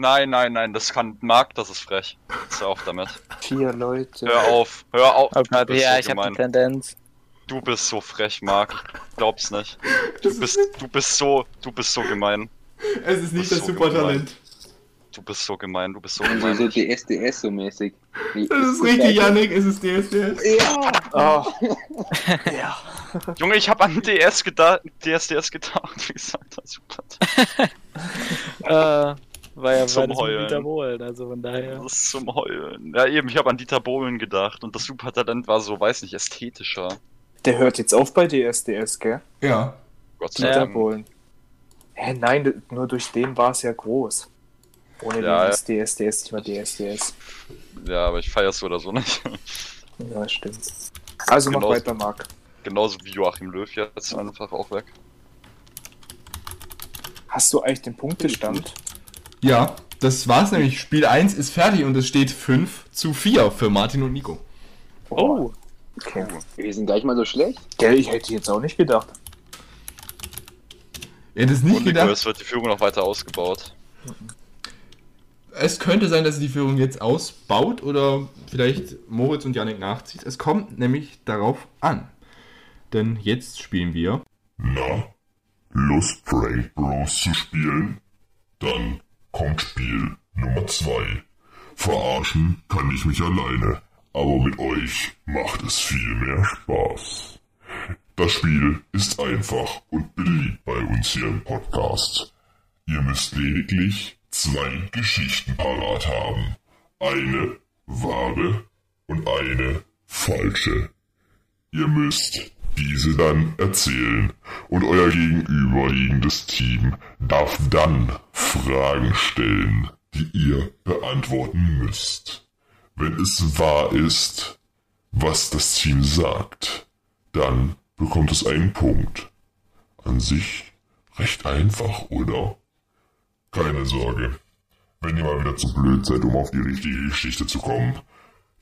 Nein, nein, nein, das kann Marc, das ist frech. Hör auf damit. Vier Leute. Hör auf, hör auf. Oh Du Gott, bist ja, so ich habe die Tendenz. Du bist so frech, Marc. Ich glaub's nicht. Du bist, du bist so, du bist so gemein. Es ist nicht Das ist so Supertalent. Du bist so gemein, du bist so So, gemein. so DSDS so mäßig. Wie- Das ist richtig, Yannick, es ist DSDS. Ja! Oh. ja. Junge, ich hab an DS gedacht, DSDS gedacht, wie gesagt, das super. Äh, war ja Zum Heulen. Dieter Bohlen, also von daher. Das ist zum Heulen. Ja, eben, ich habe an Dieter Bohlen gedacht und das Supertalent war so, weiß nicht, ästhetischer. Der hört jetzt auf bei DSDS, gell? Ja. Gott sei Dieter Dank. Bohlen. Hä, nein, nur durch den war es ja groß. Ohne Ja, den ist DSDS nicht mehr DSDS. Ja, aber ich feier's so oder so nicht. Ja, stimmt. Also mach Genauso. weiter, Marc. Genauso wie Joachim Löw jetzt einfach auch weg. Hast du eigentlich den Punktestand? Ja, das war's nämlich. Spiel 1 ist fertig und es steht 5 zu 4 für Martin und Nico. Oh, Okay. Wir sind gar nicht mal so schlecht. Gell, ich hätte jetzt auch nicht gedacht. Ihr hättet es nicht Und Nico, gedacht. es wird die Führung noch weiter ausgebaut. Es könnte sein, dass die Führung jetzt ausbaut oder vielleicht Moritz und Yannick nachzieht. Es kommt nämlich darauf an. Denn jetzt spielen wir. Na, Lust Prank Bros zu spielen? Dann kommt Spiel Nummer 2. Verarschen kann ich mich alleine, aber mit euch macht es viel mehr Spaß. Das Spiel ist einfach und beliebt bei uns hier im Podcast. Ihr müsst lediglich zwei Geschichten parat haben. Eine wahre und eine falsche. Ihr müsst diese dann erzählen und euer gegenüberliegendes Team darf dann Fragen stellen, die ihr beantworten müsst. Wenn es wahr ist, was das Team sagt, dann bekommt es einen Punkt. An sich recht einfach, oder? Keine Sorge. Wenn ihr mal wieder zu blöd seid, um auf die richtige Geschichte zu kommen,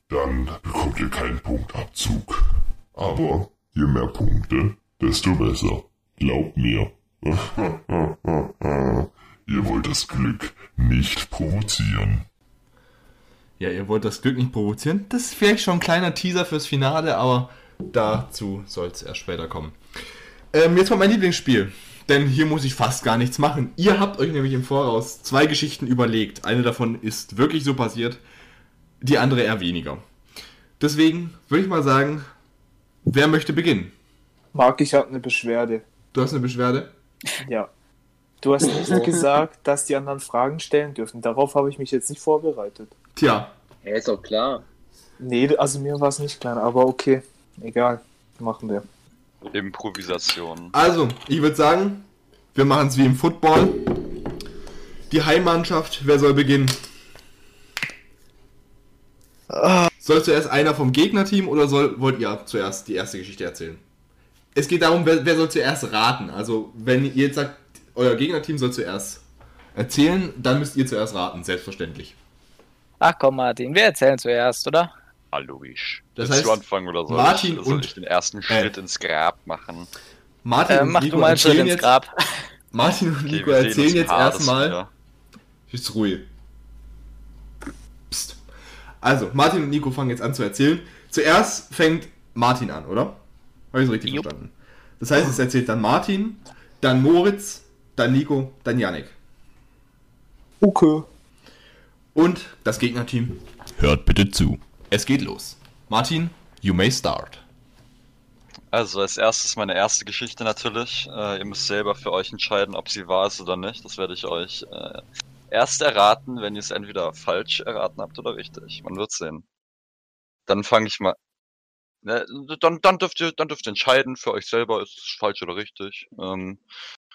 dann bekommt ihr keinen Punktabzug. Aber je mehr Punkte, desto besser. Glaubt mir. ihr wollt das Glück nicht provozieren. Ja, ihr wollt das Glück nicht provozieren. Das ist vielleicht schon ein kleiner Teaser fürs Finale, aber dazu soll es erst später kommen. Ähm, jetzt kommt mein Lieblingsspiel. Denn hier muss ich fast gar nichts machen. Ihr habt euch nämlich im Voraus zwei Geschichten überlegt. Eine davon ist wirklich so passiert, die andere eher weniger. Deswegen würde ich mal sagen, wer möchte beginnen? Marc, ich habe eine Beschwerde. Du hast eine Beschwerde? Ja. Du hast nicht gesagt, dass die anderen Fragen stellen dürfen. Darauf habe ich mich jetzt nicht vorbereitet. Tja, Ja, ist doch klar. Nee, also mir war es nicht klar, aber okay. Egal. Machen wir. Improvisation. Also, ich würde sagen, wir machen es wie im Football. Die Heimmannschaft, wer soll beginnen? Soll zuerst einer vom Gegnerteam oder soll, wollt ihr zuerst die erste Geschichte erzählen? Es geht darum, wer, wer soll zuerst raten. Also, wenn ihr jetzt sagt, euer Gegnerteam soll zuerst erzählen, dann müsst ihr zuerst raten, selbstverständlich. ach komm, Martin, wir erzählen zuerst, oder? Hallo, ich. Das Willst du heißt, anfangen oder soll Martin ich, soll und- ich den ersten Schritt ins Grab machen? Martin Äh, und mach Nico du mal einen Schritt erzählen ins jetzt, Grab. Martin und Okay, Nico erzählen jetzt erstmal. Ist ruhig. Also, Martin und Nico fangen jetzt an zu erzählen. Zuerst fängt Martin an, oder? Habe ich so richtig Jupp. verstanden? Das heißt, es erzählt dann Martin, dann Moritz, dann Nico, dann Yannick. Okay. Und das Gegnerteam. Hört bitte zu. Es geht los. Martin, you may start. Also als erstes meine erste Geschichte natürlich. Äh, ihr müsst selber für euch entscheiden, ob sie wahr ist oder nicht. Das werde ich euch äh, erst erraten, wenn ihr es entweder falsch erraten habt oder richtig. Man wird sehen. Dann fange ich mal. Ne, dann, dann dürft ihr, dann dürft ihr entscheiden für euch selber, ist es falsch oder richtig. Ähm,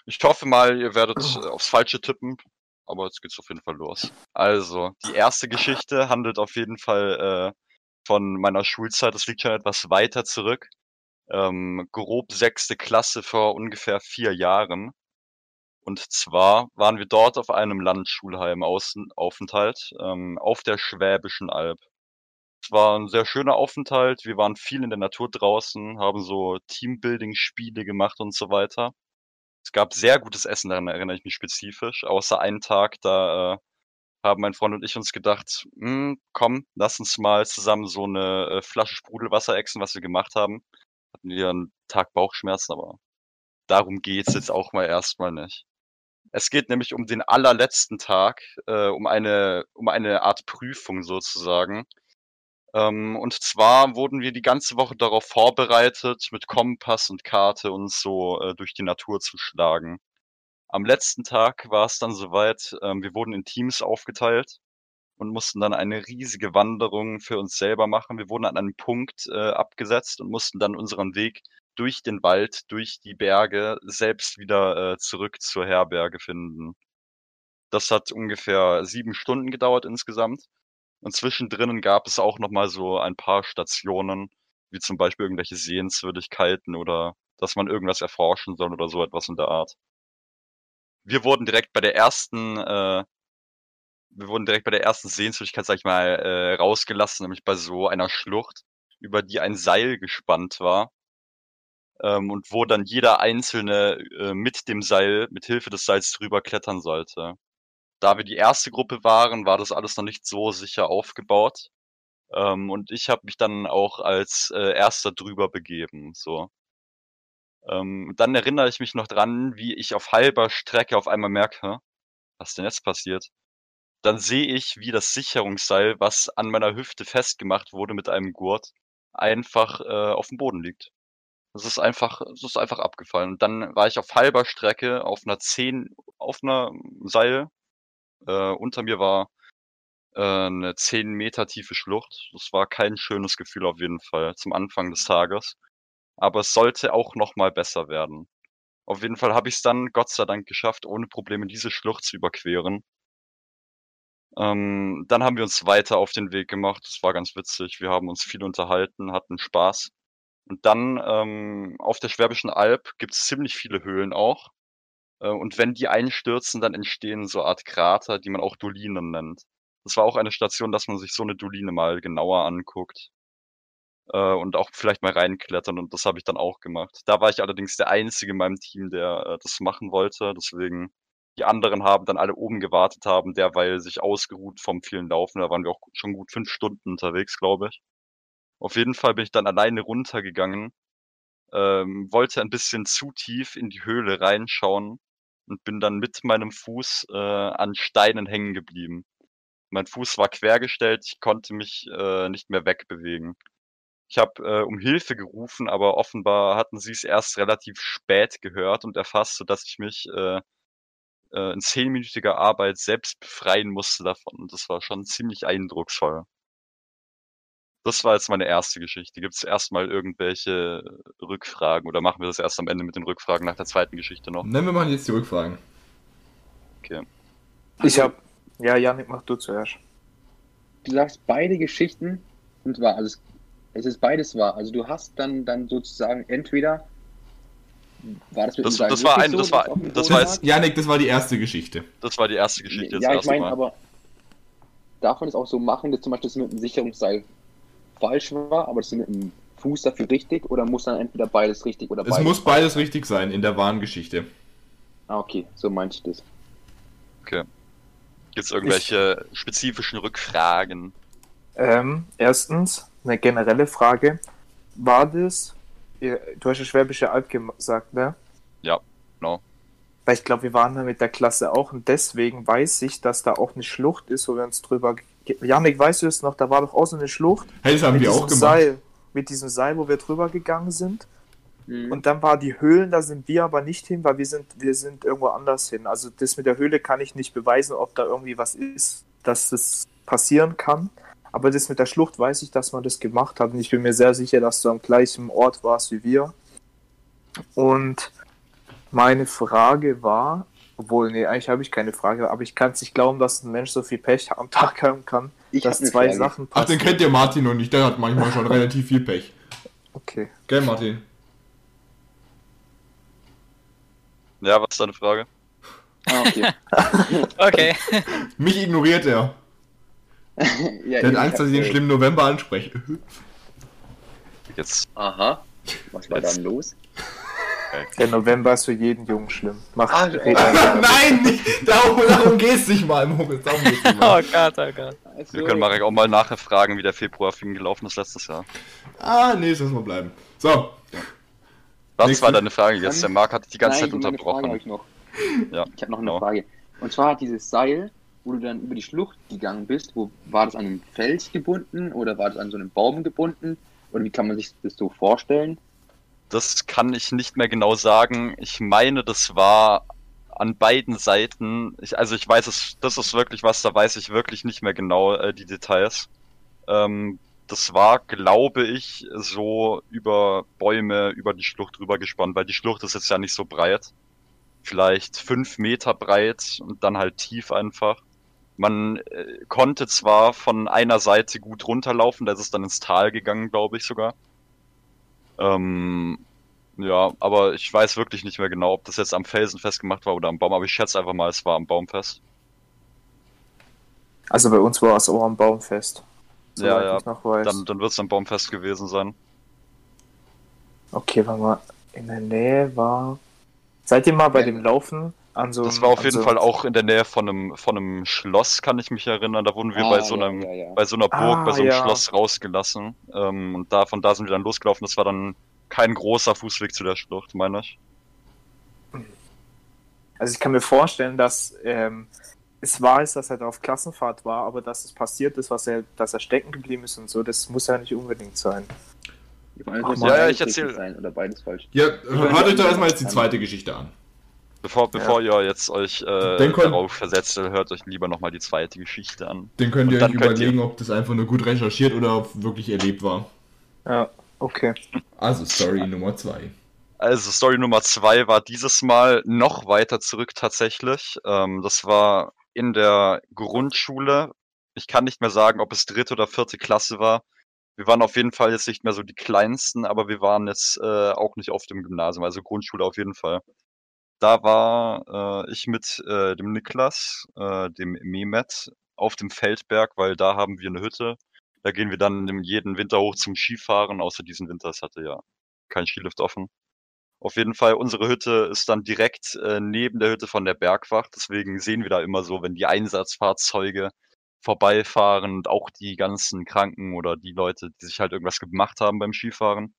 ich hoffe mal, ihr werdet äh, aufs Falsche tippen. Aber jetzt geht's auf jeden Fall los. Also, die erste Geschichte handelt auf jeden Fall äh, von meiner Schulzeit. Das liegt schon etwas weiter zurück ähm, grob sechste Klasse vor ungefähr vier Jahren. Und zwar waren wir dort auf einem Landschulheim Außenaufenthalt ähm, auf der Schwäbischen Alb. Es war ein sehr schöner Aufenthalt. Wir waren viel in der Natur draußen, haben so Teambuilding-Spiele gemacht und so weiter. Es gab sehr gutes Essen, daran erinnere ich mich spezifisch. Außer einen Tag, da äh, haben mein Freund und ich uns gedacht, hm, komm, lass uns mal zusammen so eine äh, Flasche Sprudelwasser exen, was wir gemacht haben. Hatten wir einen Tag Bauchschmerzen, aber darum geht's jetzt auch mal erstmal nicht. Es geht nämlich um den allerletzten Tag, äh, um eine um eine Art Prüfung sozusagen. Ähm, und zwar wurden wir die ganze Woche darauf vorbereitet, mit Kompass und Karte uns so äh, durch die Natur zu schlagen. Am letzten Tag war es dann soweit, ähm, wir wurden in Teams aufgeteilt und mussten dann eine riesige Wanderung für uns selber machen. Wir wurden an einem Punkt äh, abgesetzt und mussten dann unseren Weg durch den Wald, durch die Berge selbst wieder äh, zurück zur Herberge finden. Das hat ungefähr sieben Stunden gedauert insgesamt. Und zwischendrin gab es auch noch mal so ein paar Stationen, wie zum Beispiel irgendwelche Sehenswürdigkeiten oder dass man irgendwas erforschen soll oder so etwas in der Art. Wir wurden direkt bei der ersten, äh, wir wurden direkt bei der ersten Sehenswürdigkeit, sag ich mal, äh, rausgelassen, nämlich bei so einer Schlucht, über die ein Seil gespannt war ähm, und wo dann jeder Einzelne äh, mit dem Seil, mit Hilfe des Seils drüber klettern sollte. Da wir die erste Gruppe waren, war das alles noch nicht so sicher aufgebaut. Ähm, und ich habe mich dann auch als äh, erster drüber begeben. So. Ähm, dann erinnere ich mich noch dran, wie ich auf halber Strecke auf einmal merke, was denn jetzt passiert? Dann sehe ich, wie das Sicherungsseil, was an meiner Hüfte festgemacht wurde mit einem Gurt, einfach äh, auf dem Boden liegt. Das ist einfach, das ist einfach abgefallen. Und dann war ich auf halber Strecke auf einer zehn, auf einer Seil. Äh, unter mir war äh, eine zehn Meter tiefe Schlucht. Das war kein schönes Gefühl auf jeden Fall zum Anfang des Tages. Aber es sollte auch noch mal besser werden. Auf jeden Fall habe ich es dann Gott sei Dank geschafft, ohne Probleme diese Schlucht zu überqueren. Ähm, dann haben wir uns weiter auf den Weg gemacht. Das war ganz witzig. Wir haben uns viel unterhalten, hatten Spaß. Und dann ähm, auf der Schwäbischen Alb gibt es ziemlich viele Höhlen auch. Äh, und wenn die einstürzen, dann entstehen so Art Krater, die man auch Dolinen nennt. Das war auch eine Station, dass man sich so eine Doline mal genauer anguckt. Äh, und auch vielleicht mal reinklettern. Und das habe ich dann auch gemacht. Da war ich allerdings der Einzige in meinem Team, der äh, das machen wollte. Deswegen, die anderen haben dann alle oben gewartet haben, derweil sich ausgeruht vom vielen Laufen. Da waren wir auch schon gut fünf Stunden unterwegs, glaube ich. Auf jeden Fall bin ich dann alleine runtergegangen, ähm, wollte ein bisschen zu tief in die Höhle reinschauen und bin dann mit meinem Fuß äh, an Steinen hängen geblieben. Mein Fuß war quergestellt, ich konnte mich äh, nicht mehr wegbewegen. Ich habe äh, um Hilfe gerufen, aber offenbar hatten sie es erst relativ spät gehört und erfasst, sodass ich mich äh, äh, in zehnminütiger Arbeit selbst befreien musste davon. Und das war schon ziemlich eindrucksvoll. Das war jetzt meine erste Geschichte. Gibt es erstmal irgendwelche Rückfragen oder machen wir das erst am Ende mit den Rückfragen nach der zweiten Geschichte noch? Nennen wir mal jetzt die Rückfragen. Okay. Ich hab. Ja, Janik, mach du zuerst. Du sagst beide Geschichten und wahr. Also es, es ist beides wahr. Also du hast dann, dann sozusagen entweder. War das mit Das, das war ein, so, das war, das war jetzt, Janik, das war die erste Geschichte. das war die erste Geschichte. Ja, ich meine, aber darf man es auch so machen, dass zum Beispiel das mit dem Sicherungsseil falsch war, aber das mit dem Fuß dafür richtig oder muss dann entweder beides richtig oder Es beides muss falsch beides sein? richtig sein in der wahren Geschichte. Ah, okay, so meinte ich das. Gibt es irgendwelche spezifischen Rückfragen? Ähm, erstens, eine generelle Frage. War das, ihr- du hast ja Schwäbische Alb gesagt, ne? Ja, genau. Weil ich glaube, wir waren da mit der Klasse auch und deswegen weiß ich, dass da auch eine Schlucht ist, wo wir uns drüber. Janik, weißt du es noch? Da war doch auch so eine Schlucht Hey, das haben mit wir diesem auch gemacht. Seil. Mit diesem Seil, wo wir drüber gegangen sind. Mhm. Und dann war die Höhlen, da sind wir aber nicht hin, weil wir sind, wir sind irgendwo anders hin. Also das mit der Höhle kann ich nicht beweisen, ob da irgendwie was ist, dass das passieren kann. Aber das mit der Schlucht weiß ich, dass man das gemacht hat. Und ich bin mir sehr sicher, dass du am gleichen Ort warst wie wir. Und meine Frage war, obwohl, nee, eigentlich habe ich keine Frage, aber ich kann es nicht glauben, dass ein Mensch so viel Pech am Tag haben kann, Ich dass zwei Frage. Sachen Ach, den kennt ihr Martin noch nicht. Der hat manchmal schon relativ viel Pech. Okay. Gell, Martin? Ja, was ist deine Frage? Ah, okay. Okay. Mich ignoriert er. ja, Der hat Angst, dass ich den äh, schlimmen November anspreche. Jetzt, Aha. Was war Jetzt- dann los? Der November ist für jeden Jungen schlimm. Mach Ah, oh. einfach. Nein, nicht, darum, darum geht's nicht mal, Moritz. Darum geht's nicht Oh mal. Gott, oh Gott. Also, Wir können Marek auch mal nachher fragen, wie der Februar für ihn gelaufen ist letztes Jahr. Ah, nee, das muss mal bleiben. So, Was Nächste. war deine Frage jetzt? Der Marc hat dich die ganze Nein, Zeit Frage unterbrochen. ich noch. Ja, Ich habe noch eine genau. Frage. Und zwar hat dieses Seil, wo du dann über die Schlucht gegangen bist, wo war das an einem Fels gebunden oder war das an so einem Baum gebunden? Oder wie kann man sich das so vorstellen? Das kann ich nicht mehr genau sagen. Ich meine, das war an beiden Seiten. Ich, also ich weiß es, das ist wirklich was, da weiß ich wirklich nicht mehr genau äh, die Details. Ähm, das war, glaube ich, so über Bäume, über die Schlucht drüber gespannt, weil die Schlucht ist jetzt ja nicht so breit. Vielleicht fünf Meter breit und dann halt tief einfach. Man äh, konnte zwar von einer Seite gut runterlaufen, da ist es dann ins Tal gegangen, glaube ich sogar. Ähm, ja, aber ich weiß wirklich nicht mehr genau, ob das jetzt am Felsen festgemacht war oder am Baum, aber ich schätze einfach mal, es war am Baum fest. Also bei uns war es auch am Baum fest. Ja, Soweit ja. ich noch weiß. Dann, dann wird es am Baum fest gewesen sein. Okay, wenn man in der Nähe war. Seid ihr mal bei Ja. dem Laufen so Das war auf jeden so, Fall auch in der Nähe von einem, von einem Schloss, kann ich mich erinnern. Da wurden wir Ah, bei so ja, einem, ja, ja. bei so einer Burg, Ah, bei so einem ja. Schloss rausgelassen. Ähm, und da, von da sind wir dann losgelaufen. Das war dann kein großer Fußweg zu der Schlucht, meine ich. Also ich kann mir vorstellen, dass ähm, es wahr ist, dass er da auf Klassenfahrt war, aber dass es passiert ist, was er, dass er stecken geblieben ist und so, das muss ja nicht unbedingt sein. Ich meine, Ach. Ja, ja, ich erzähl- richtig Sein oder beides falsch. ja, hört euch doch erstmal jetzt die zweite Geschichte an. Bevor, bevor ihr jetzt euch äh, könnt- darauf versetzt, hört euch lieber nochmal die zweite Geschichte an. Dann könnt ihr euch könnt ihr- überlegen, ob das einfach nur gut recherchiert oder wirklich erlebt war. Ja, okay. Also Story Nummer zwei. Also Story Nummer zwei war dieses Mal noch weiter zurück tatsächlich. Ähm, das war in der Grundschule. Ich kann nicht mehr sagen, ob es dritte oder vierte Klasse war. Wir waren auf jeden Fall jetzt nicht mehr so die kleinsten, aber wir waren jetzt äh, auch nicht auf dem Gymnasium, also Grundschule auf jeden Fall. Da war äh, ich mit äh, dem Niklas, äh, dem Mehmet, auf dem Feldberg, weil da haben wir eine Hütte. Da gehen wir dann jeden Winter hoch zum Skifahren, außer diesen Winter, es hatte ja kein Skilift offen. Auf jeden Fall, unsere Hütte ist dann direkt äh, neben der Hütte von der Bergwacht. Deswegen sehen wir da immer so, wenn die Einsatzfahrzeuge vorbeifahren und auch die ganzen Kranken oder die Leute, die sich halt irgendwas gemacht haben beim Skifahren.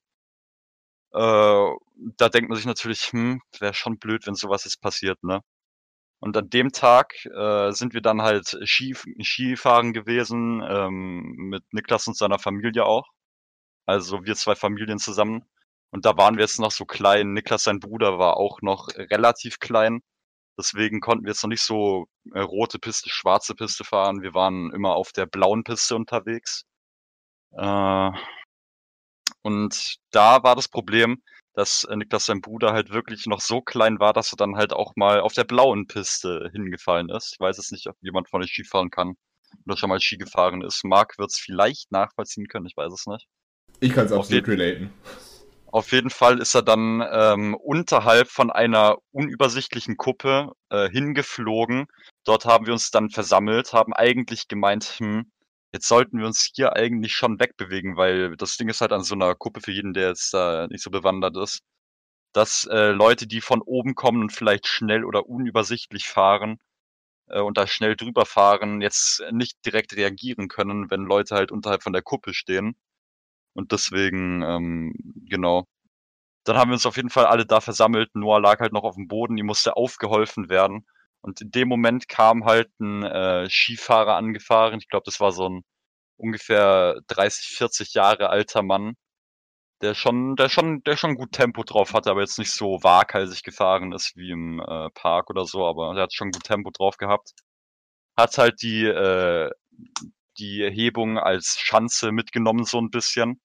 Äh, da denkt man sich natürlich, hm, wäre schon blöd, wenn sowas jetzt passiert, ne? Und an dem Tag äh, sind wir dann halt Ski, Skifahren gewesen, ähm, mit Niklas und seiner Familie auch. Also wir zwei Familien zusammen. Und da waren wir jetzt noch so klein. Niklas, sein Bruder, war auch noch relativ klein. Deswegen konnten wir jetzt noch nicht so äh, rote Piste, schwarze Piste fahren. Wir waren immer auf der blauen Piste unterwegs. Äh, und da war das Problem, dass äh, Niklas, sein Bruder, halt wirklich noch so klein war, dass er dann halt auch mal auf der blauen Piste hingefallen ist. Ich weiß jetzt nicht, ob jemand von euch Ski fahren kann oder schon mal Ski gefahren ist. Marc wird es vielleicht nachvollziehen können, ich weiß es nicht. Ich kann es Auf absolut relaten. Auf jeden Fall ist er dann ähm, unterhalb von einer unübersichtlichen Kuppe äh, hingeflogen. Dort haben wir uns dann versammelt, haben eigentlich gemeint, hm, jetzt sollten wir uns hier eigentlich schon wegbewegen, weil das Ding ist halt an so einer Kuppe für jeden, der jetzt da nicht so bewandert ist, dass äh, Leute, die von oben kommen und vielleicht schnell oder unübersichtlich fahren äh, und da schnell drüber fahren, jetzt nicht direkt reagieren können, wenn Leute halt unterhalb von der Kuppe stehen. Und deswegen, ähm, genau. Dann haben wir uns auf jeden Fall alle da versammelt. Noah lag halt noch auf dem Boden, ihm musste aufgeholfen werden. Und in dem Moment kam halt ein äh, Skifahrer angefahren. Ich glaube, das war so ein ungefähr 30, 40 Jahre alter Mann, der schon, der schon, der schon gut Tempo drauf hatte, aber jetzt nicht so waghalsig gefahren ist wie im äh, Park oder so, aber der hat schon gut Tempo drauf gehabt. Hat halt die, äh, die Erhebung als Schanze mitgenommen, so ein bisschen.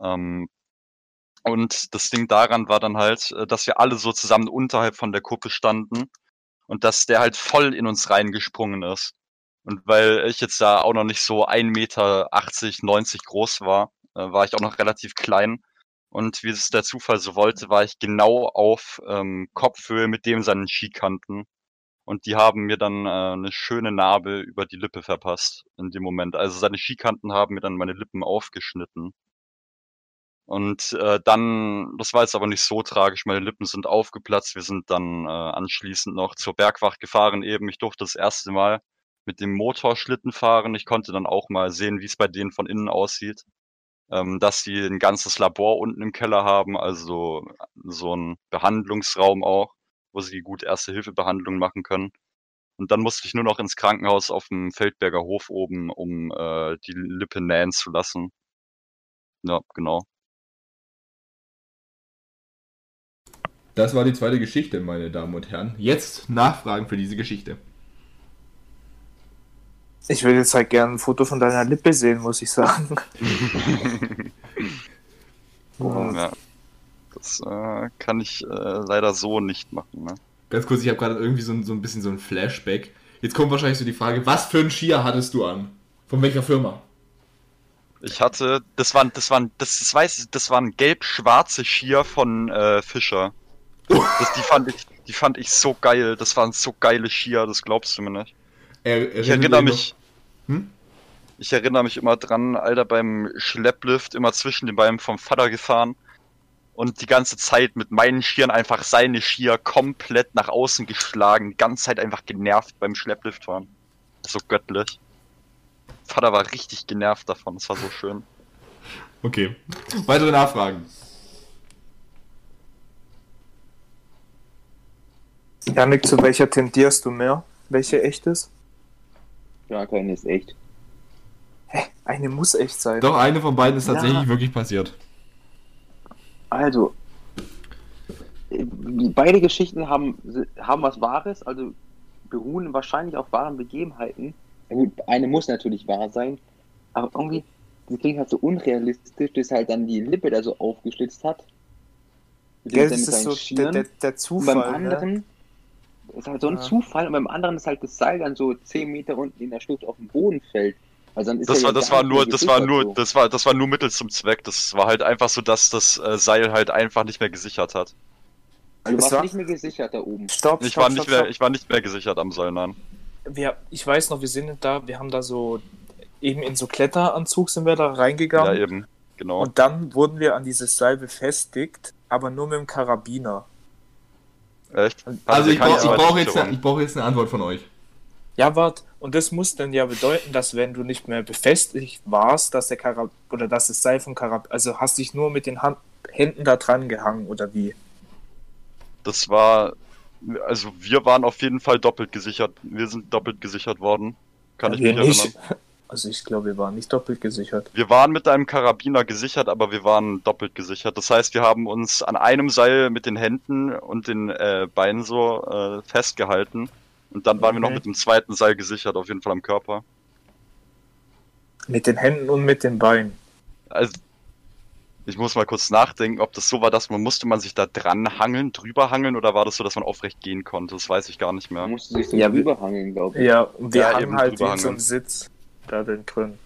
Ähm, und das Ding daran war dann halt, äh, dass wir alle so zusammen unterhalb von der Kuppe standen und dass der halt voll in uns reingesprungen ist. Und weil ich jetzt da auch noch nicht so 1,80 Meter, 90 groß war, äh, war ich auch noch relativ klein. Und wie es der Zufall so wollte, war ich genau auf ähm, Kopfhöhe mit dem seinen Skikanten. Und die haben mir dann äh, eine schöne Narbe über die Lippe verpasst in dem Moment. Also seine Skikanten haben mir dann meine Lippen aufgeschnitten. Und äh, dann, das war jetzt aber nicht so tragisch, meine Lippen sind aufgeplatzt. Wir sind dann äh, anschließend noch zur Bergwacht gefahren eben. Ich durfte das erste Mal mit dem Motorschlitten fahren. Ich konnte dann auch mal sehen, wie es bei denen von innen aussieht. Ähm, dass die ein ganzes Labor unten im Keller haben, also so ein Behandlungsraum auch, wo sie gut Erste-Hilfe-Behandlung machen können. Und dann musste ich nur noch ins Krankenhaus auf dem Feldberger Hof oben, um äh, die Lippe nähen zu lassen. Ja, genau. Das war die zweite Geschichte, meine Damen und Herren. Jetzt Nachfragen für diese Geschichte. Ich würde jetzt halt gerne ein Foto von deiner Lippe sehen, muss ich sagen. Ja. Das äh, kann ich äh, leider so nicht machen. Ne? Ganz kurz, ich habe gerade irgendwie so ein, so ein bisschen so ein Flashback. Jetzt kommt wahrscheinlich so die Frage, was für ein Skier hattest du an? Von welcher Firma? Ich hatte, das waren, das waren, das, das weiß ich, das waren gelb-schwarze Skier von äh, Fischer. Das, die fand ich, die fand ich so geil. Das waren so geile Skier, das glaubst du mir nicht. Er, Ich erinnere mich, Hm? ich erinnere mich immer dran, Alter, beim Schlepplift immer zwischen den Beinen vom Vater gefahren und die ganze Zeit mit meinen Skiern einfach seine Skier komplett nach außen geschlagen, die ganze Zeit einfach genervt beim Schlepplift fahren. So göttlich. Vater war richtig genervt davon, das war so schön. Okay. Weitere Nachfragen. Janik, zu welcher tendierst du mehr? Welche echt ist? Ja, keine ist echt. Hä? Eine muss echt sein. Doch, eine von beiden ist tatsächlich Ja. wirklich passiert. Also, beide Geschichten haben, haben was Wahres, also beruhen wahrscheinlich auf wahren Begebenheiten. Ja gut, eine muss natürlich wahr sein, aber irgendwie, das klingt halt so unrealistisch, dass halt dann die Lippe da so aufgeschlitzt hat. Gell, das ist so der, der, der Und Zufall. beim anderen ne? Ist halt so ein Ja. Zufall und beim anderen ist halt das Seil dann so 10 Meter unten in der Schlucht auf dem Boden fällt. Also dann ist Das war, ja das war nur, das war nur, so. das war, das war nur Mittel zum Zweck. Das war halt einfach so, dass das äh, Seil halt einfach nicht mehr gesichert hat. Also du warst war- nicht mehr gesichert da oben. Stopp, Ich stopp, war nicht stopp, mehr, stopp. ich war nicht mehr gesichert am Seil, nein. Wir, ich weiß noch, wir sind da, wir haben da so, eben in so Kletteranzug sind wir da Ja, reingegangen. eben. Genau. und dann wurden wir an dieses Seil befestigt, aber nur mit dem Karabiner. Echt? Also ich, ich brauche jetzt, eine- ich brauch jetzt eine Antwort von euch. Ja, wart. Und das muss dann ja bedeuten, dass wenn du nicht mehr befestigt warst, dass der Karab oder dass das Seil vom Karab, also hast dich nur mit den Hand Händen da dran gehangen oder wie? Das war, also wir waren auf jeden Fall doppelt gesichert. Wir sind doppelt gesichert worden. Kann ich wir mich nicht. Also ich glaube, wir waren nicht doppelt gesichert. Wir waren mit einem Karabiner gesichert, aber wir waren doppelt gesichert. Das heißt, wir haben uns an einem Seil mit den Händen und den äh, Beinen so äh, festgehalten. Und dann waren wir noch mit dem zweiten Seil gesichert, auf jeden Fall am Körper. Mit den Händen und mit den Beinen. Also, ich muss mal kurz nachdenken, ob das so war, dass man musste man sich da dran hangeln, drüber hangeln oder war das so, dass man aufrecht gehen konnte? Das weiß ich gar nicht mehr. Man musste sich so Ja, drüber hangeln, glaube ich. Ja, und wir Ja, haben halt so einem hangeln. Sitz da den drin.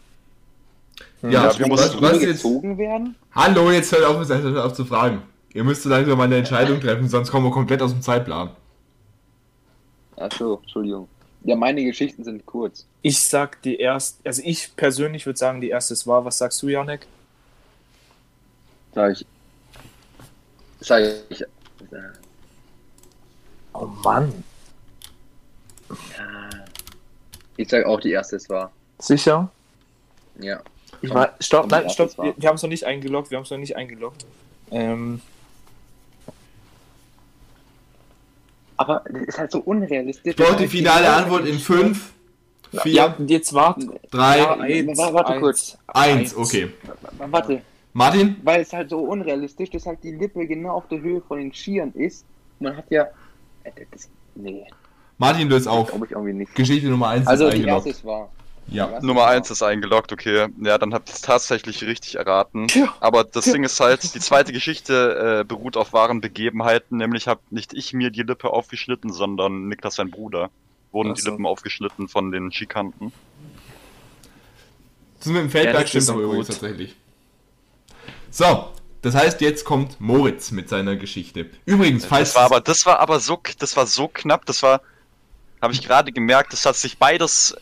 Ja, Ja, wir was, mussten was Drüber jetzt? gezogen werden? Hallo, jetzt hört auf, hört auf zu fragen. Ihr müsst so langsam mal eine Entscheidung treffen, sonst kommen wir komplett aus dem Zeitplan. Achso, Entschuldigung. Ja, meine Geschichten sind kurz. Ich sag die erste, also ich persönlich würde sagen, die erste ist wahr. Was sagst du, Janek? Sag ich. Sag ich. Äh, Oh Mann. Ich sag auch, die erste ist wahr. Sicher? Ja. Ich war, stopp, nein, stopp, wir, wir haben es noch nicht eingeloggt, wir haben es noch nicht eingeloggt. Ähm, Aber das ist halt so unrealistisch. Ich brauche die finale Antwort in 5, 4, ja, jetzt wart. 3, Ja, eins, warte, warte eins, kurz. 1. Okay. Warte, Martin? weil es halt so unrealistisch, dass halt die Lippe genau auf der Höhe von den Skiern ist. Man hat ja. äh, Das, nee, Martin löst auf. glaube ich irgendwie nicht. Geschichte Nummer 1 Also ist die erste ist wahr. Ja. Nummer eins ist eingeloggt, okay. Ja, dann habt ihr es tatsächlich richtig erraten. Aber das Ding ist halt, die zweite Geschichte äh, beruht auf wahren Begebenheiten, nämlich habe nicht ich mir die Lippe aufgeschnitten, sondern Niklas sein Bruder. Wurden Ach die. Lippen aufgeschnitten von den Schikanten. Das mit dem Ja, Feldberg das stimmt aber übrigens tatsächlich. So, das heißt, jetzt kommt Moritz mit seiner Geschichte. Übrigens, falls Das war aber, das war aber so, das war so knapp, das war, habe ich gerade gemerkt, das hat sich beides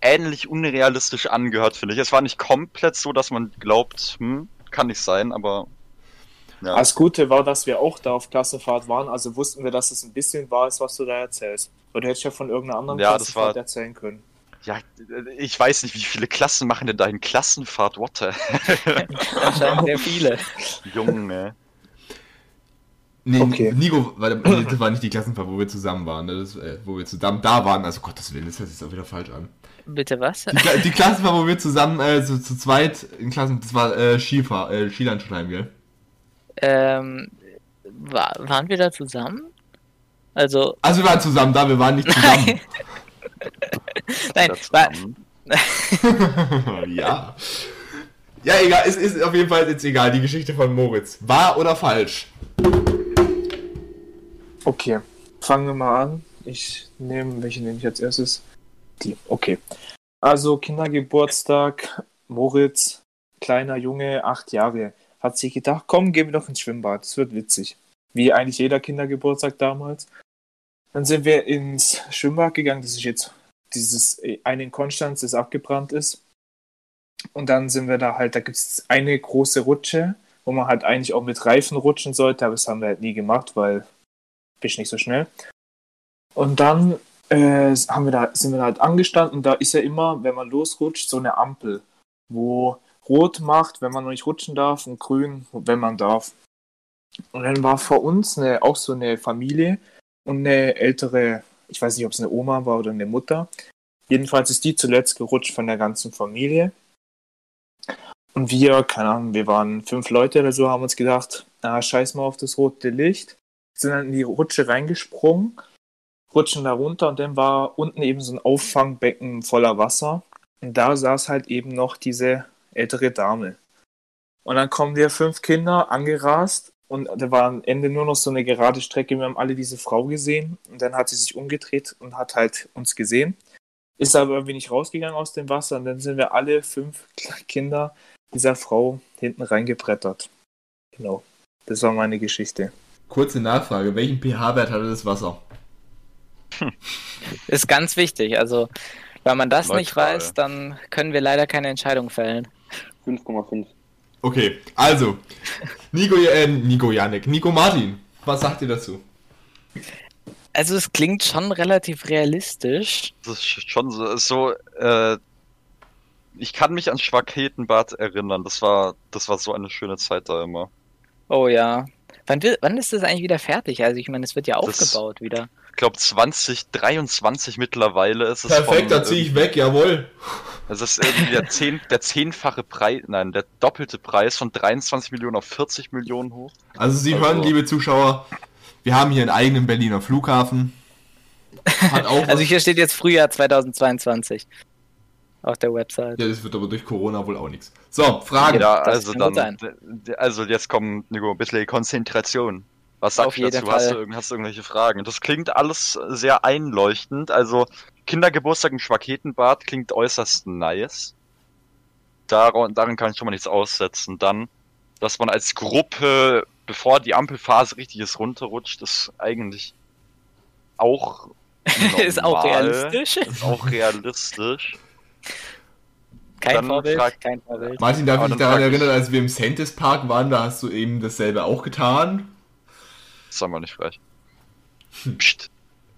ähnlich unrealistisch angehört, finde ich. Es war nicht komplett so, dass man glaubt, hm, kann nicht sein, aber ja. Das Gute war, dass wir auch da auf Klassenfahrt waren, also wussten wir, dass es ein bisschen wahr ist, was du da erzählst. Oder hättest du ja von irgendeiner anderen Ja, das Klassenfahrt war- erzählen können. ja, ich weiß nicht, wie viele Klassen machen denn da in Klassenfahrt? What the? Anscheinend sehr viele. Junge. Nee, Okay. Nico, nee, das war nicht die Klassenfahrt, wo wir zusammen waren, ne? das, äh, wo wir zusammen da waren. Also Gottes Willen, das hört sich jetzt auch wieder falsch an. Bitte was? Die, die Klassenfahrt, wo wir zusammen äh, zu, zu zweit in Klassen, das war äh, Skifahr, äh, Skilandschulheim, gell? Ähm, wa waren wir da zusammen? Also, Also wir waren zusammen da, wir waren nicht zusammen. nein, Das war, Mann. ja. Ja, egal, es ist auf jeden Fall jetzt egal, die Geschichte von Moritz. Wahr oder falsch? Okay, fangen wir mal an. Ich nehme, welche nehme ich als erstes? Die, okay. Also Kindergeburtstag, Moritz, kleiner Junge, acht Jahre, hat sich gedacht, komm, gehen wir doch ins Schwimmbad, das wird witzig. Wie eigentlich jeder Kindergeburtstag damals. Dann sind wir ins Schwimmbad gegangen, das ist jetzt dieses eine in Konstanz, das abgebrannt ist. Und dann sind wir da halt, da gibt es eine große Rutsche, wo man halt eigentlich auch mit Reifen rutschen sollte, aber das haben wir halt nie gemacht, weil bist nicht so schnell. Und dann äh, haben wir da, sind wir da halt angestanden da ist ja immer, wenn man losrutscht, so eine Ampel, wo rot macht, wenn man noch nicht rutschen darf und grün, wenn man darf. Und dann war vor uns eine, auch so eine Familie und eine ältere, ich weiß nicht, ob es eine Oma war oder eine Mutter. Jedenfalls ist die zuletzt gerutscht von der ganzen Familie. Und wir, keine Ahnung, wir waren fünf Leute oder so, haben uns gedacht, ah, scheiß mal auf das rote Licht sind dann in die Rutsche reingesprungen, rutschen da runter und dann war unten eben so ein Auffangbecken voller Wasser. Und da saß halt eben noch diese ältere Dame. Und dann kommen wir fünf Kinder angerast und da war am Ende nur noch so eine gerade Strecke. Wir haben alle diese Frau gesehen und dann hat sie sich umgedreht und hat halt uns gesehen. Ist aber irgendwie nicht rausgegangen aus dem Wasser und dann sind wir alle fünf Kinder dieser Frau hinten reingebrettert. Genau. Das war meine Geschichte. Kurze Nachfrage, welchen pH-Wert hatte das Wasser? Ist ganz wichtig. Also, wenn man das nicht Neutral. weiß, dann können wir leider keine Entscheidung fällen. 5,5. Okay, also, Nico, äh, Nico Janik, Nico Martin, was sagt ihr dazu? Also, es klingt schon relativ realistisch. Das ist schon so, so äh, ich kann mich an Schwaketenbad erinnern. Das war, das war so eine schöne Zeit da immer. Oh ja. Wann, wann ist das eigentlich wieder fertig? Also, ich meine, es wird ja Das- aufgebaut wieder. Ich glaube 2023 mittlerweile ist es Perfekt, von, da ziehe ich weg, jawohl. Es ist irgendwie der, zehn, der zehnfache Preis, nein, der doppelte Preis von 23 Millionen auf 40 Millionen hoch. Also Sie Also- hören, liebe Zuschauer, wir haben hier einen eigenen Berliner Flughafen. Hat auch was- Also, hier steht jetzt Frühjahr 2022 auf der Website. ja, das wird aber durch Corona wohl auch nichts. So, Frage. Ja, also dann, also jetzt kommt Nico, ein bisschen Konzentration. Was sagst du dazu? Hast du, hast du irgendwelche Fragen? Das klingt alles sehr einleuchtend. Also Kindergeburtstag im Schwaketenbad klingt äußerst nice. Daran, daran kann ich schon mal nichts aussetzen. Dann, dass man als Gruppe, bevor die Ampelphase richtig ist, runterrutscht, ist eigentlich auch ist auch normal. realistisch. Ist auch realistisch. Kein Dann Vorbild. frag- kein Vorbild. Martin, darf Aber ich dich dann daran erinnern, als wir im Sentis Park waren, da hast du eben dasselbe auch getan. Das haben wir nicht frech. Psst.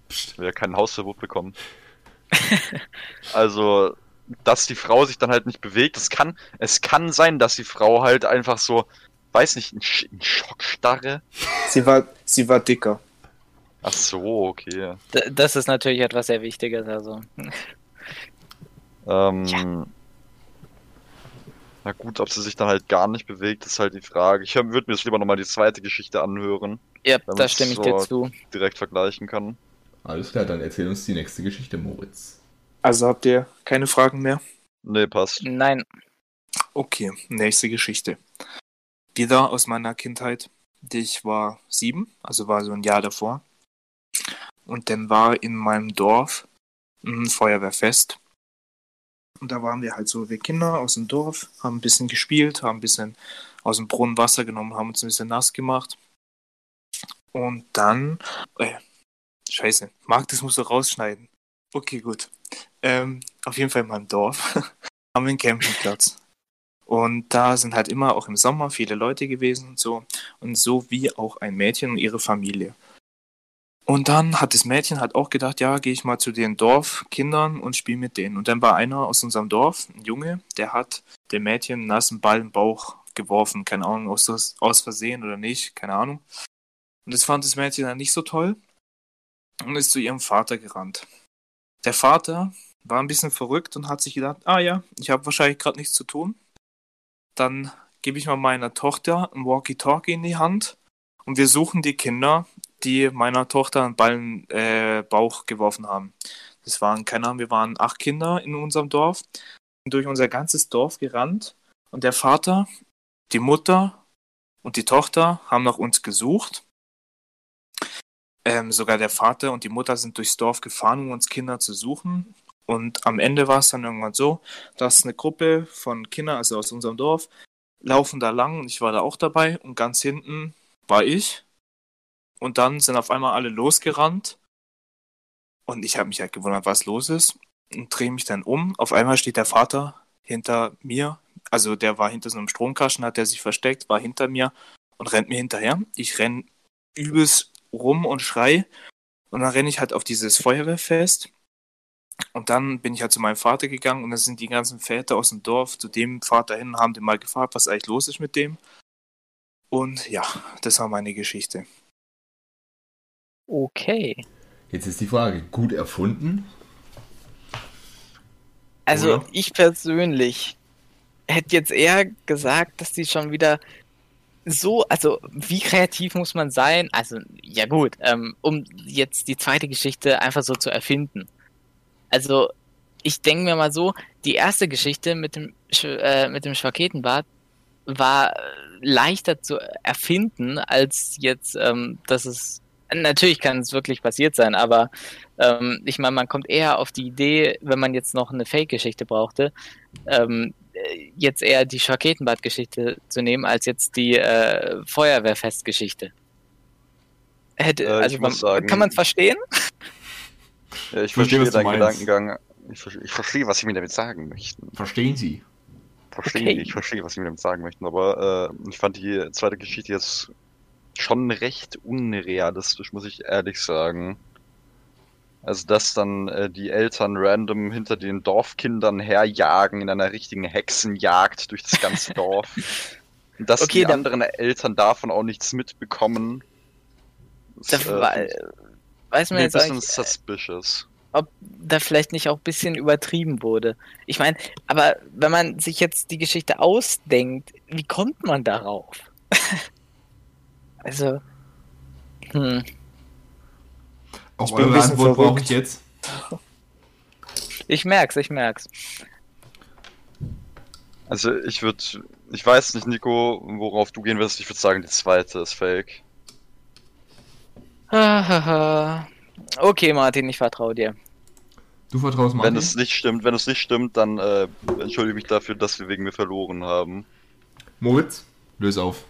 Psst. Wir kein Hausverbot bekommen. also, dass die Frau sich dann halt nicht bewegt, es kann, es kann sein, dass die Frau halt einfach so, weiß nicht, in, Sch in Schockstarre. Sie war, sie war dicker. Ach so, okay. D- Das ist natürlich etwas sehr Wichtiges. Also, Ähm, Na gut, ob sie sich dann halt gar nicht bewegt, ist halt die Frage. Ich würde mir jetzt lieber nochmal die zweite Geschichte anhören, ja, da stimme ich so- dir zu. direkt vergleichen kann. Alles klar, dann erzähl uns die nächste Geschichte, Moritz. Also habt ihr keine Fragen mehr? Nee, passt. Nein, Okay, nächste Geschichte. Wieder aus meiner Kindheit. Ich war sieben, also war so ein Jahr davor. Und dann war in meinem Dorf ein Feuerwehrfest. Und da waren wir halt so, wir Kinder aus dem Dorf, haben ein bisschen gespielt, haben ein bisschen aus dem Brunnen Wasser genommen, haben uns ein bisschen nass gemacht. Und dann, äh, scheiße, Marc, das musst du rausschneiden. Okay, gut. Ähm, auf jeden Fall in meinem Dorf haben wir einen Campingplatz. Und da sind halt immer auch im Sommer viele Leute gewesen und so. Und so wie auch ein Mädchen und ihre Familie. Und dann hat das Mädchen halt auch gedacht, ja, gehe ich mal zu den Dorfkindern und spiele mit denen. Und dann war einer aus unserem Dorf, ein Junge, der hat dem Mädchen einen nassen Ball im Bauch geworfen. Keine Ahnung, aus, aus Versehen oder nicht, keine Ahnung. Und das fand das Mädchen dann nicht so toll und ist zu ihrem Vater gerannt. Der Vater war ein bisschen verrückt und hat sich gedacht, ah ja, ich habe wahrscheinlich gerade nichts zu tun. Dann gebe ich mal meiner Tochter ein Walkie-Talkie in die Hand und wir suchen die Kinder, die meiner Tochter einen Ball in äh, Bauch geworfen haben. Das waren, keine Ahnung, wir waren acht Kinder in unserem Dorf, sind durch unser ganzes Dorf gerannt und der Vater, die Mutter und die Tochter haben nach uns gesucht. Ähm, sogar der Vater und die Mutter sind durchs Dorf gefahren, um uns Kinder zu suchen. Und am Ende war es dann irgendwann so, dass eine Gruppe von Kindern, also aus unserem Dorf, laufen da lang und ich war da auch dabei und ganz hinten war ich. Und dann sind auf einmal alle losgerannt und ich habe mich halt gewundert, was los ist und drehe mich dann um. Auf einmal steht der Vater hinter mir, also der war hinter so einem Stromkasten, hat der sich versteckt, war hinter mir und rennt mir hinterher. Ich renn übelst rum und schrei und dann renne ich halt auf dieses Feuerwehrfest und dann bin ich halt zu meinem Vater gegangen und dann sind die ganzen Väter aus dem Dorf zu dem Vater hin und haben den mal gefragt, was eigentlich los ist mit dem. Und ja, das war meine Geschichte. Okay. Jetzt ist die Frage, gut erfunden? Also Oder? ich persönlich hätte jetzt eher gesagt, dass die schon wieder so, also wie kreativ muss man sein? Also ja gut, ähm, um jetzt die zweite Geschichte einfach so zu erfinden. Also ich denke mir mal so, die erste Geschichte mit dem Sch äh, mit dem Schwaketenbad war leichter zu erfinden als jetzt, ähm, dass es natürlich kann es wirklich passiert sein, aber ähm, ich meine, man kommt eher auf die Idee, wenn man jetzt noch eine Fake-Geschichte brauchte, ähm, äh, jetzt eher die Schaketenbad-Geschichte zu nehmen, als jetzt die äh, Feuerwehrfest-Geschichte. Hätte, Äh, ich also man, sagen- kann man verstehen? Ja, ich Verstehe, deinen. Gedankengang. Ich, ich verstehe, was sie mir damit sagen möchten. Verstehen Sie? Verstehe, Okay. ich verstehe, was sie mir damit sagen möchten. Aber äh, ich fand die zweite Geschichte jetzt schon recht unrealistisch, muss ich ehrlich sagen. Also, dass dann äh, die Eltern random hinter den Dorfkindern herjagen in einer richtigen Hexenjagd durch das ganze Dorf. Und dass Okay, die dann- anderen Eltern davon auch nichts mitbekommen. Da, Das, war- äh, weiß man ein jetzt bisschen eigentlich, suspicious. ob da vielleicht nicht auch ein bisschen übertrieben wurde. Ich meine, aber wenn man sich jetzt die Geschichte ausdenkt, wie kommt man darauf? also, hm, Auch Ich eure Antwort ich jetzt. ich merk's, ich merk's. Also ich würde, ich weiß nicht, Nico, worauf du gehen wirst. Ich würde sagen, die zweite ist fake. okay, Martin, ich vertraue dir. Du vertraust Martin? Wenn es nicht stimmt, wenn es nicht stimmt, dann äh, entschuldige mich dafür, dass wir wegen mir verloren haben. Moritz, löse auf.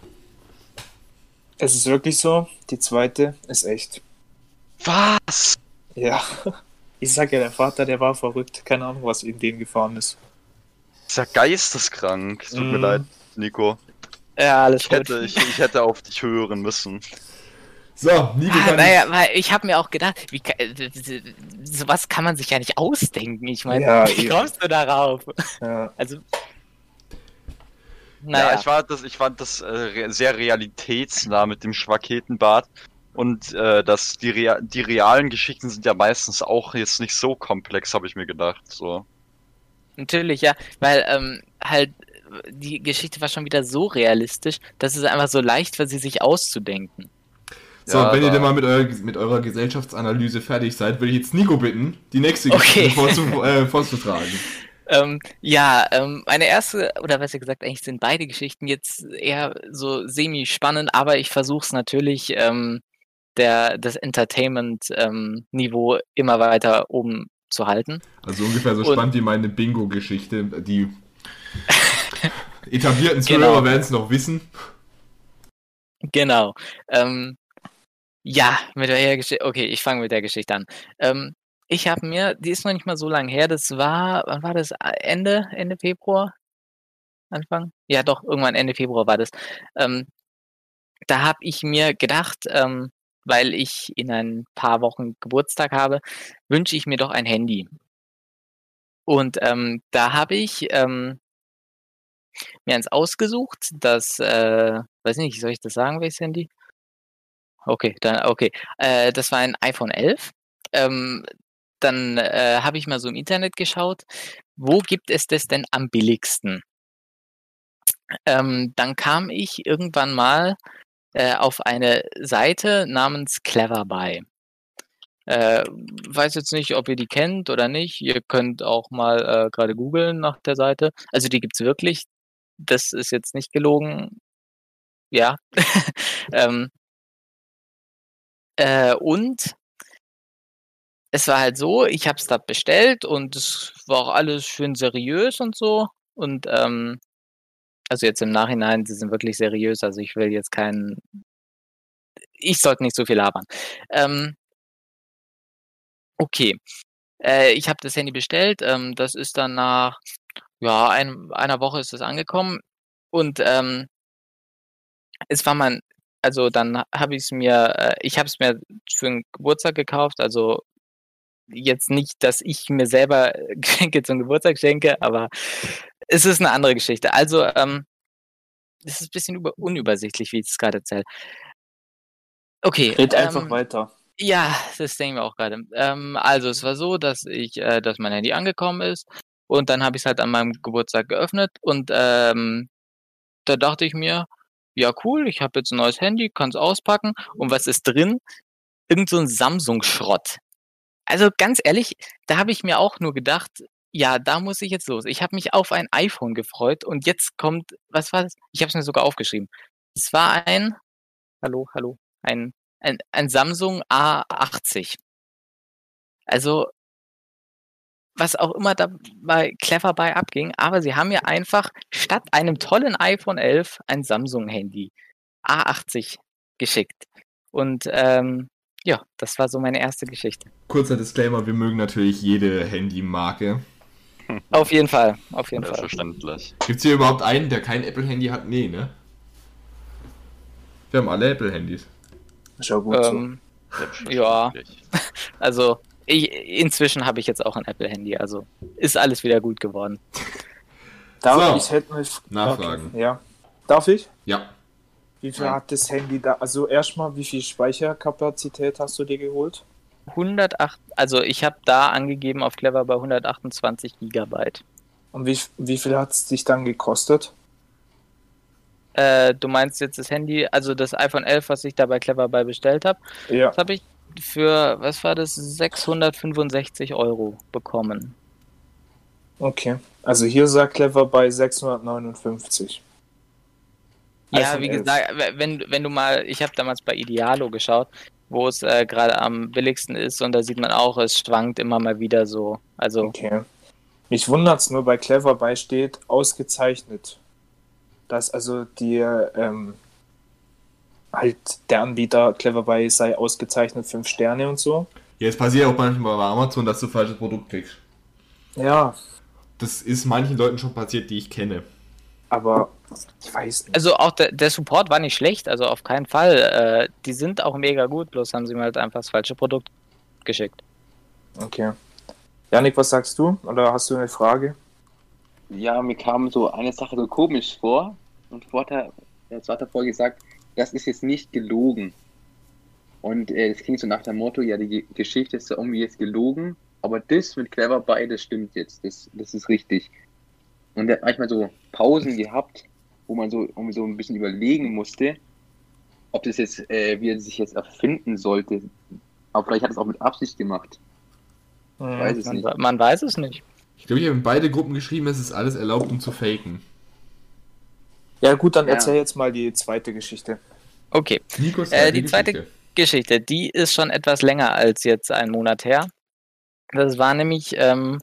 Es ist wirklich so, die zweite ist echt. Was? Ja. Ich sag ja, der Vater, der war verrückt. Keine Ahnung, was in den gefahren ist. Ist ja geisteskrank. Tut mir Mm. leid, Nico. Ja, alles Ich gut. hätte, ich, ich hätte auf dich hören müssen. So, Nico Ah, kann naja, weil ich habe mir auch gedacht, wie, sowas kann man sich ja nicht ausdenken. Ich meine, Ja, wie eben. kommst du darauf? Ja. Also, Ja, naja, ich, war das, ich fand das äh, sehr realitätsnah mit dem Schwaketenbad. Und äh, dass die, rea die realen Geschichten sind ja meistens auch jetzt nicht so komplex, habe ich mir gedacht. So. natürlich, ja, weil ähm, halt die Geschichte war schon wieder so realistisch, dass es einfach so leicht war, sie sich auszudenken. So, Ja, wenn ihr denn mal mit, eurer, mit eurer Gesellschaftsanalyse fertig seid, würde ich jetzt Nico bitten, die nächste Okay. Geschichte vorzu, äh, vorzutragen. Ähm, ja, ähm, meine erste, oder besser gesagt, eigentlich sind beide Geschichten jetzt eher so semi-spannend, aber ich versuche es natürlich, ähm, der, das Entertainment-Niveau immer weiter oben zu halten. Also ungefähr so Und- spannend wie meine Bingo-Geschichte. Die etablierten Genau. Zuhörer werden es noch wissen. Genau. Ähm, ja, mit welcher Geschichte? Okay, ich fange mit der Geschichte an. Ich habe mir, die ist noch nicht mal so lange her, das war, wann war das? Ende, Ende Februar? Anfang? Ja, doch, irgendwann Ende Februar war das. Ähm, da habe ich mir gedacht, ähm, weil ich in ein paar Wochen Geburtstag habe, wünsche ich mir doch ein Handy. Und ähm, da habe ich ähm, mir eins ausgesucht, das, äh, weiß nicht, soll ich das sagen, welches Handy? Okay, dann, okay. Äh, das war ein iPhone 11. Ähm, dann äh, habe ich mal so im Internet geschaut, wo gibt es das denn am billigsten? Ähm, dann kam ich irgendwann mal äh, auf eine Seite namens Cleverbuy. Äh, weiß jetzt nicht, ob ihr die kennt oder nicht. Ihr könnt auch mal äh, gerade googeln nach der Seite. Also die gibt's wirklich. Das ist jetzt nicht gelogen. Ja. ähm, äh, und es war halt so, ich habe es da bestellt und es war auch alles schön seriös und so. Und ähm, also jetzt im Nachhinein, sie sind wirklich seriös, also ich will jetzt keinen. Ich sollte nicht so viel labern. Ähm, okay. Äh, ich habe das Handy bestellt. Ähm, das ist dann nach ja, ein, einer Woche ist es angekommen. Und ähm, es war mein, also dann habe ich es mir, äh, ich habe es mir für einen Geburtstag gekauft, also jetzt nicht, dass ich mir selber Geschenke zum Geburtstag schenke, aber es ist eine andere Geschichte. Also, ähm, es ist ein bisschen über, unübersichtlich, wie ich es gerade erzähle. Okay. Red ähm, einfach weiter. Ja, das denken wir auch gerade. Ähm, also, es war so, dass ich, äh, dass mein Handy angekommen ist und dann habe ich es halt an meinem Geburtstag geöffnet und ähm, da dachte ich mir, ja cool, ich habe jetzt ein neues Handy, kann es auspacken und was ist drin? Irgend so ein Samsung-Schrott. Also ganz ehrlich, da habe ich mir auch nur gedacht, ja, da muss ich jetzt los. Ich habe mich auf ein iPhone gefreut und jetzt kommt, was war das? Ich habe es mir sogar aufgeschrieben. Es war ein, hallo, hallo, ein, ein, ein Samsung A80. Also, was auch immer da bei clever bei abging, aber sie haben mir einfach statt einem tollen iPhone 11 ein Samsung-Handy A80 geschickt. Und ähm, ja, das war so meine erste Geschichte. Kurzer Disclaimer, wir mögen natürlich jede Handymarke. Auf jeden Fall, auf jeden Fall. Selbstverständlich. Gibt es hier überhaupt einen, der kein Apple-Handy hat? Nee, ne? Wir haben alle Apple-Handys. Schau gut Ähm, ja, also ich, inzwischen habe ich jetzt auch ein Apple-Handy, also ist alles wieder gut geworden. Darf So. ich hätte F- Nachfragen. Okay. Ja. Darf ich? Ja. Wie viel hat das Handy da? Also erstmal, wie viel Speicherkapazität hast du dir geholt? 108, also ich habe da angegeben auf Clever bei 128 Gigabyte. Und wie, wie viel hat es dich dann gekostet? Äh, du meinst jetzt das Handy, also das iPhone 11, was ich da bei Clever bei bestellt habe, Ja. das habe ich für, was war das, 665 Euro bekommen. Okay. Also hier sagt Clever bei 659. Ja, wie 11. gesagt, wenn, wenn du mal, ich habe damals bei Idealo geschaut, wo es äh, gerade am billigsten ist und da sieht man auch, es schwankt immer mal wieder so. Also, Okay. Mich wundert's nur, bei Clever bei steht ausgezeichnet. Dass also die, ähm, halt der Anbieter Clever bei sei ausgezeichnet 5 Sterne und so. Ja, es passiert auch manchmal bei Amazon, dass du falsches Produkt kriegst. Ja, Das ist manchen Leuten schon passiert, die ich kenne. Aber ich weiß nicht. also auch der, der Support war nicht schlecht, also auf keinen Fall. Äh, die sind auch mega gut, bloß haben sie mir halt einfach das falsche Produkt geschickt. Okay. Janik, was sagst du? Oder hast du eine Frage? Ja, mir kam so eine Sache so komisch vor. Und vorher, jetzt hat er vorher gesagt, das ist jetzt nicht gelogen. Und äh, das klingt so nach dem Motto, ja, die Ge- Geschichte ist ja irgendwie jetzt gelogen, aber das mit Clever bei, das stimmt jetzt, das, das ist richtig. Und er hat manchmal so Pausen gehabt, wo man so irgendwie so ein bisschen überlegen musste, ob das jetzt, äh, wie er sich jetzt erfinden sollte. Aber vielleicht hat er es auch mit Absicht gemacht. Ich weiß es Man, nicht. man weiß es nicht. Ich glaube, ich habe in beide Gruppen geschrieben, es ist alles erlaubt, um zu faken. Ja, gut, dann Ja. erzähl jetzt mal die zweite Geschichte. Okay. Nikos Äh, die zweite Geschichte, die ist schon etwas länger als jetzt ein Monat her. Das war nämlich ähm,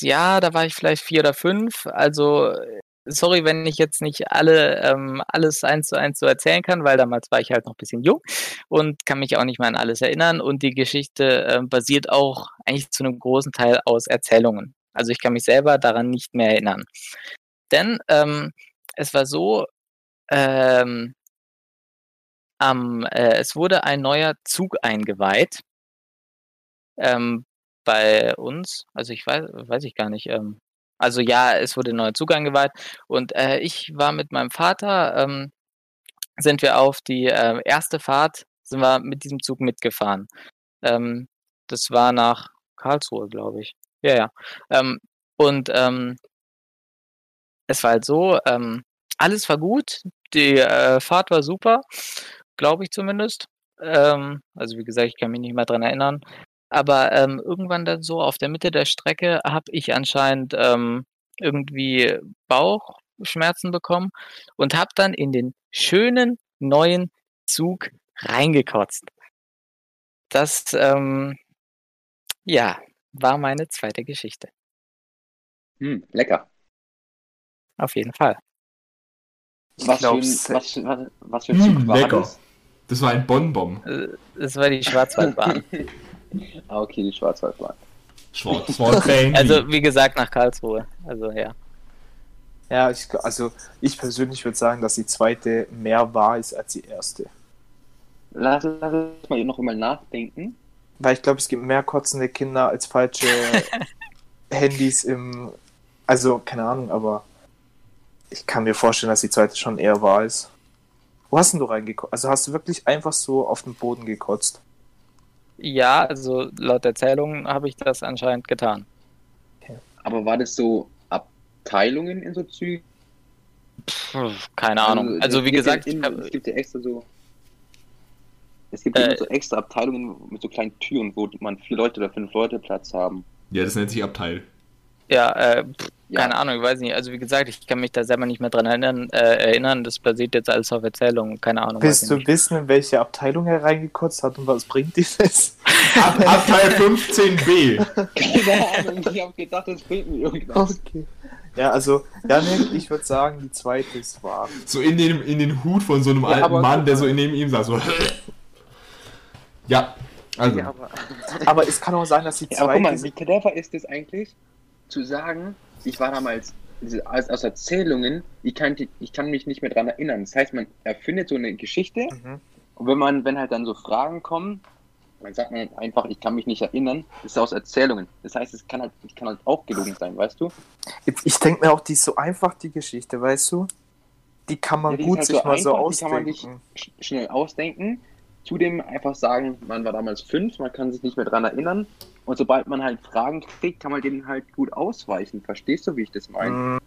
Jahr, da war ich vielleicht vier oder fünf. Also äh, sorry, wenn ich jetzt nicht alle ähm, alles eins zu eins so erzählen kann, weil damals war ich halt noch ein bisschen jung und kann mich auch nicht mehr an alles erinnern. Und die Geschichte ähm, basiert auch eigentlich zu einem großen Teil aus Erzählungen. Also ich kann mich selber daran nicht mehr erinnern. Denn ähm, es war so, ähm, am, äh, es wurde ein neuer Zug eingeweiht ähm, bei uns. Also ich weiß, weiß ich gar nicht. Ähm, also ja, es wurde neuer Zug eingeweiht und äh, ich war mit meinem Vater, ähm, sind wir auf die äh, erste Fahrt, sind wir mit diesem Zug mitgefahren. Ähm, das war nach Karlsruhe, glaube ich. Ja, ja. Ähm, und ähm, es war halt so, ähm, alles war gut, die äh, Fahrt war super, glaube ich zumindest. Ähm, also wie gesagt, ich kann mich nicht mehr dran erinnern. Aber ähm, irgendwann dann so auf der Mitte der Strecke habe ich anscheinend ähm, irgendwie Bauchschmerzen bekommen und habe dann in den schönen neuen Zug reingekotzt. Das, ähm, ja, war meine zweite Geschichte. Hm, lecker. Auf jeden Fall. Was, für, ein, was, was, was für ein Hm, Zug war lecker. das? Das war ein Bonbon. Äh, Das war die Schwarzwaldbahn. Ah, okay, die Schwarzwaldbahn. Schwarzwaldbahn. also, wie gesagt, nach Karlsruhe. Also, ja. Ja, ich, also ich persönlich würde sagen, dass die zweite mehr wahr ist als die erste. Lass, lass uns mal noch mal nachdenken. Weil ich glaube, es gibt mehr kotzende Kinder als falsche Handys im. Also, keine Ahnung, aber ich kann mir vorstellen, dass die zweite schon eher wahr ist. Wo hast denn du reingekotzt? Also hast du wirklich einfach so auf den Boden gekotzt? Ja, also laut Erzählungen habe ich das anscheinend getan. Aber war das so Abteilungen in so Zügen? Keine Ahnung. Also, es wie gibt gesagt, in, hab, es gibt ja extra so. Es gibt Äh, so extra Abteilungen mit so kleinen Türen, wo man vier Leute oder fünf Leute Platz haben. Ja, das nennt sich Abteil. Ja, äh, pff, Ja. keine Ahnung, ich weiß nicht. Also wie gesagt, ich kann mich da selber nicht mehr dran erinnern. Äh, erinnern. Das basiert jetzt alles auf Erzählungen. Keine Ahnung. Willst du nicht. wissen, in welche Abteilung er reingekotzt hat und was bringt dir das? Ab, Abteil 15b. Keine Ahnung, ich habe gedacht, das bringt mir irgendwas. Okay. Ja, also, Janik, ich würde sagen, die zweite ist wahr. So in den, in den Hut von so einem Ja, alten Mann, der so neben ihm saß. So. Ja, also. Ja, aber, Aber es kann auch sein, dass die ja, aber guck zweite. mal, wie clever ist es eigentlich, zu sagen, ich war damals diese- aus, Erzählungen, ich kann, ich kann mich nicht mehr dran erinnern. Das heißt, man erfindet so eine Geschichte Mhm. und wenn man, wenn halt dann so Fragen kommen, dann sagt man einfach, ich kann mich nicht erinnern, das ist aus Erzählungen. Das heißt, es kann halt, es kann halt auch gelogen sein, weißt du? Jetzt, ich denke mir auch, die ist so einfach, die Geschichte, weißt du? Die kann man Ja, gut halt sich so mal so einfach, die kann man ausdenken. nicht sch schnell ausdenken. Zudem einfach sagen, man war damals fünf, man kann sich nicht mehr dran erinnern. Und sobald man halt Fragen kriegt, kann man denen halt gut ausweichen. Verstehst du, wie ich das meine?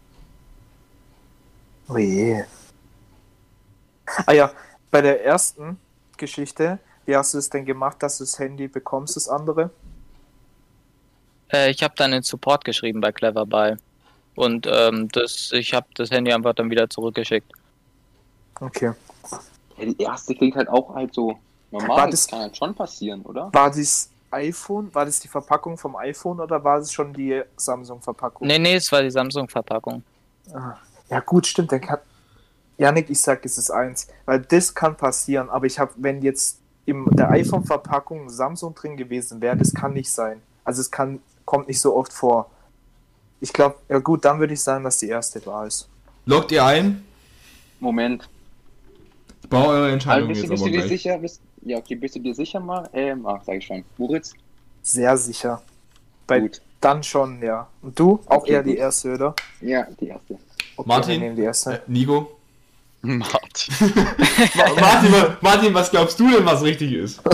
Oh je. Ah ja, bei der ersten Geschichte, wie hast du es denn gemacht, dass du das Handy bekommst, das andere? Äh, ich habe dann den Support geschrieben bei Cleverbuy. Und ähm, das, ich habe das Handy einfach dann wieder zurückgeschickt. Okay. Ja, die erste klingt halt auch halt so normal. War das, das- kann halt schon passieren, oder? War das iPhone, war das die Verpackung vom iPhone oder war es schon die Samsung-Verpackung? Nee, nee, es war die Samsung-Verpackung. Ah, Ja gut, stimmt, dann kann... Janik, ich sag, es ist eins, weil das kann passieren, aber ich habe, wenn jetzt in der iPhone-Verpackung Samsung drin gewesen wäre, das kann nicht sein. Also es kann, kommt nicht so oft vor. Ich glaube, ja gut, dann würde ich sagen, dass die erste war ist. Loggt ihr ein? Moment. Bau eure Also Entscheidung bist, jetzt du, bist du dir gleich. sicher? Bist, ja, okay, bist du dir sicher mal? Ähm, ach, sag ich schon. Moritz? Sehr sicher. Bei Gut. dann schon, ja. Und du? Auch Okay, eher die gut. erste, oder? Ja, die erste. Okay, Martin? die Äh, erste. Nico? Martin. Ma- Martin, Martin, was glaubst du denn, was richtig ist?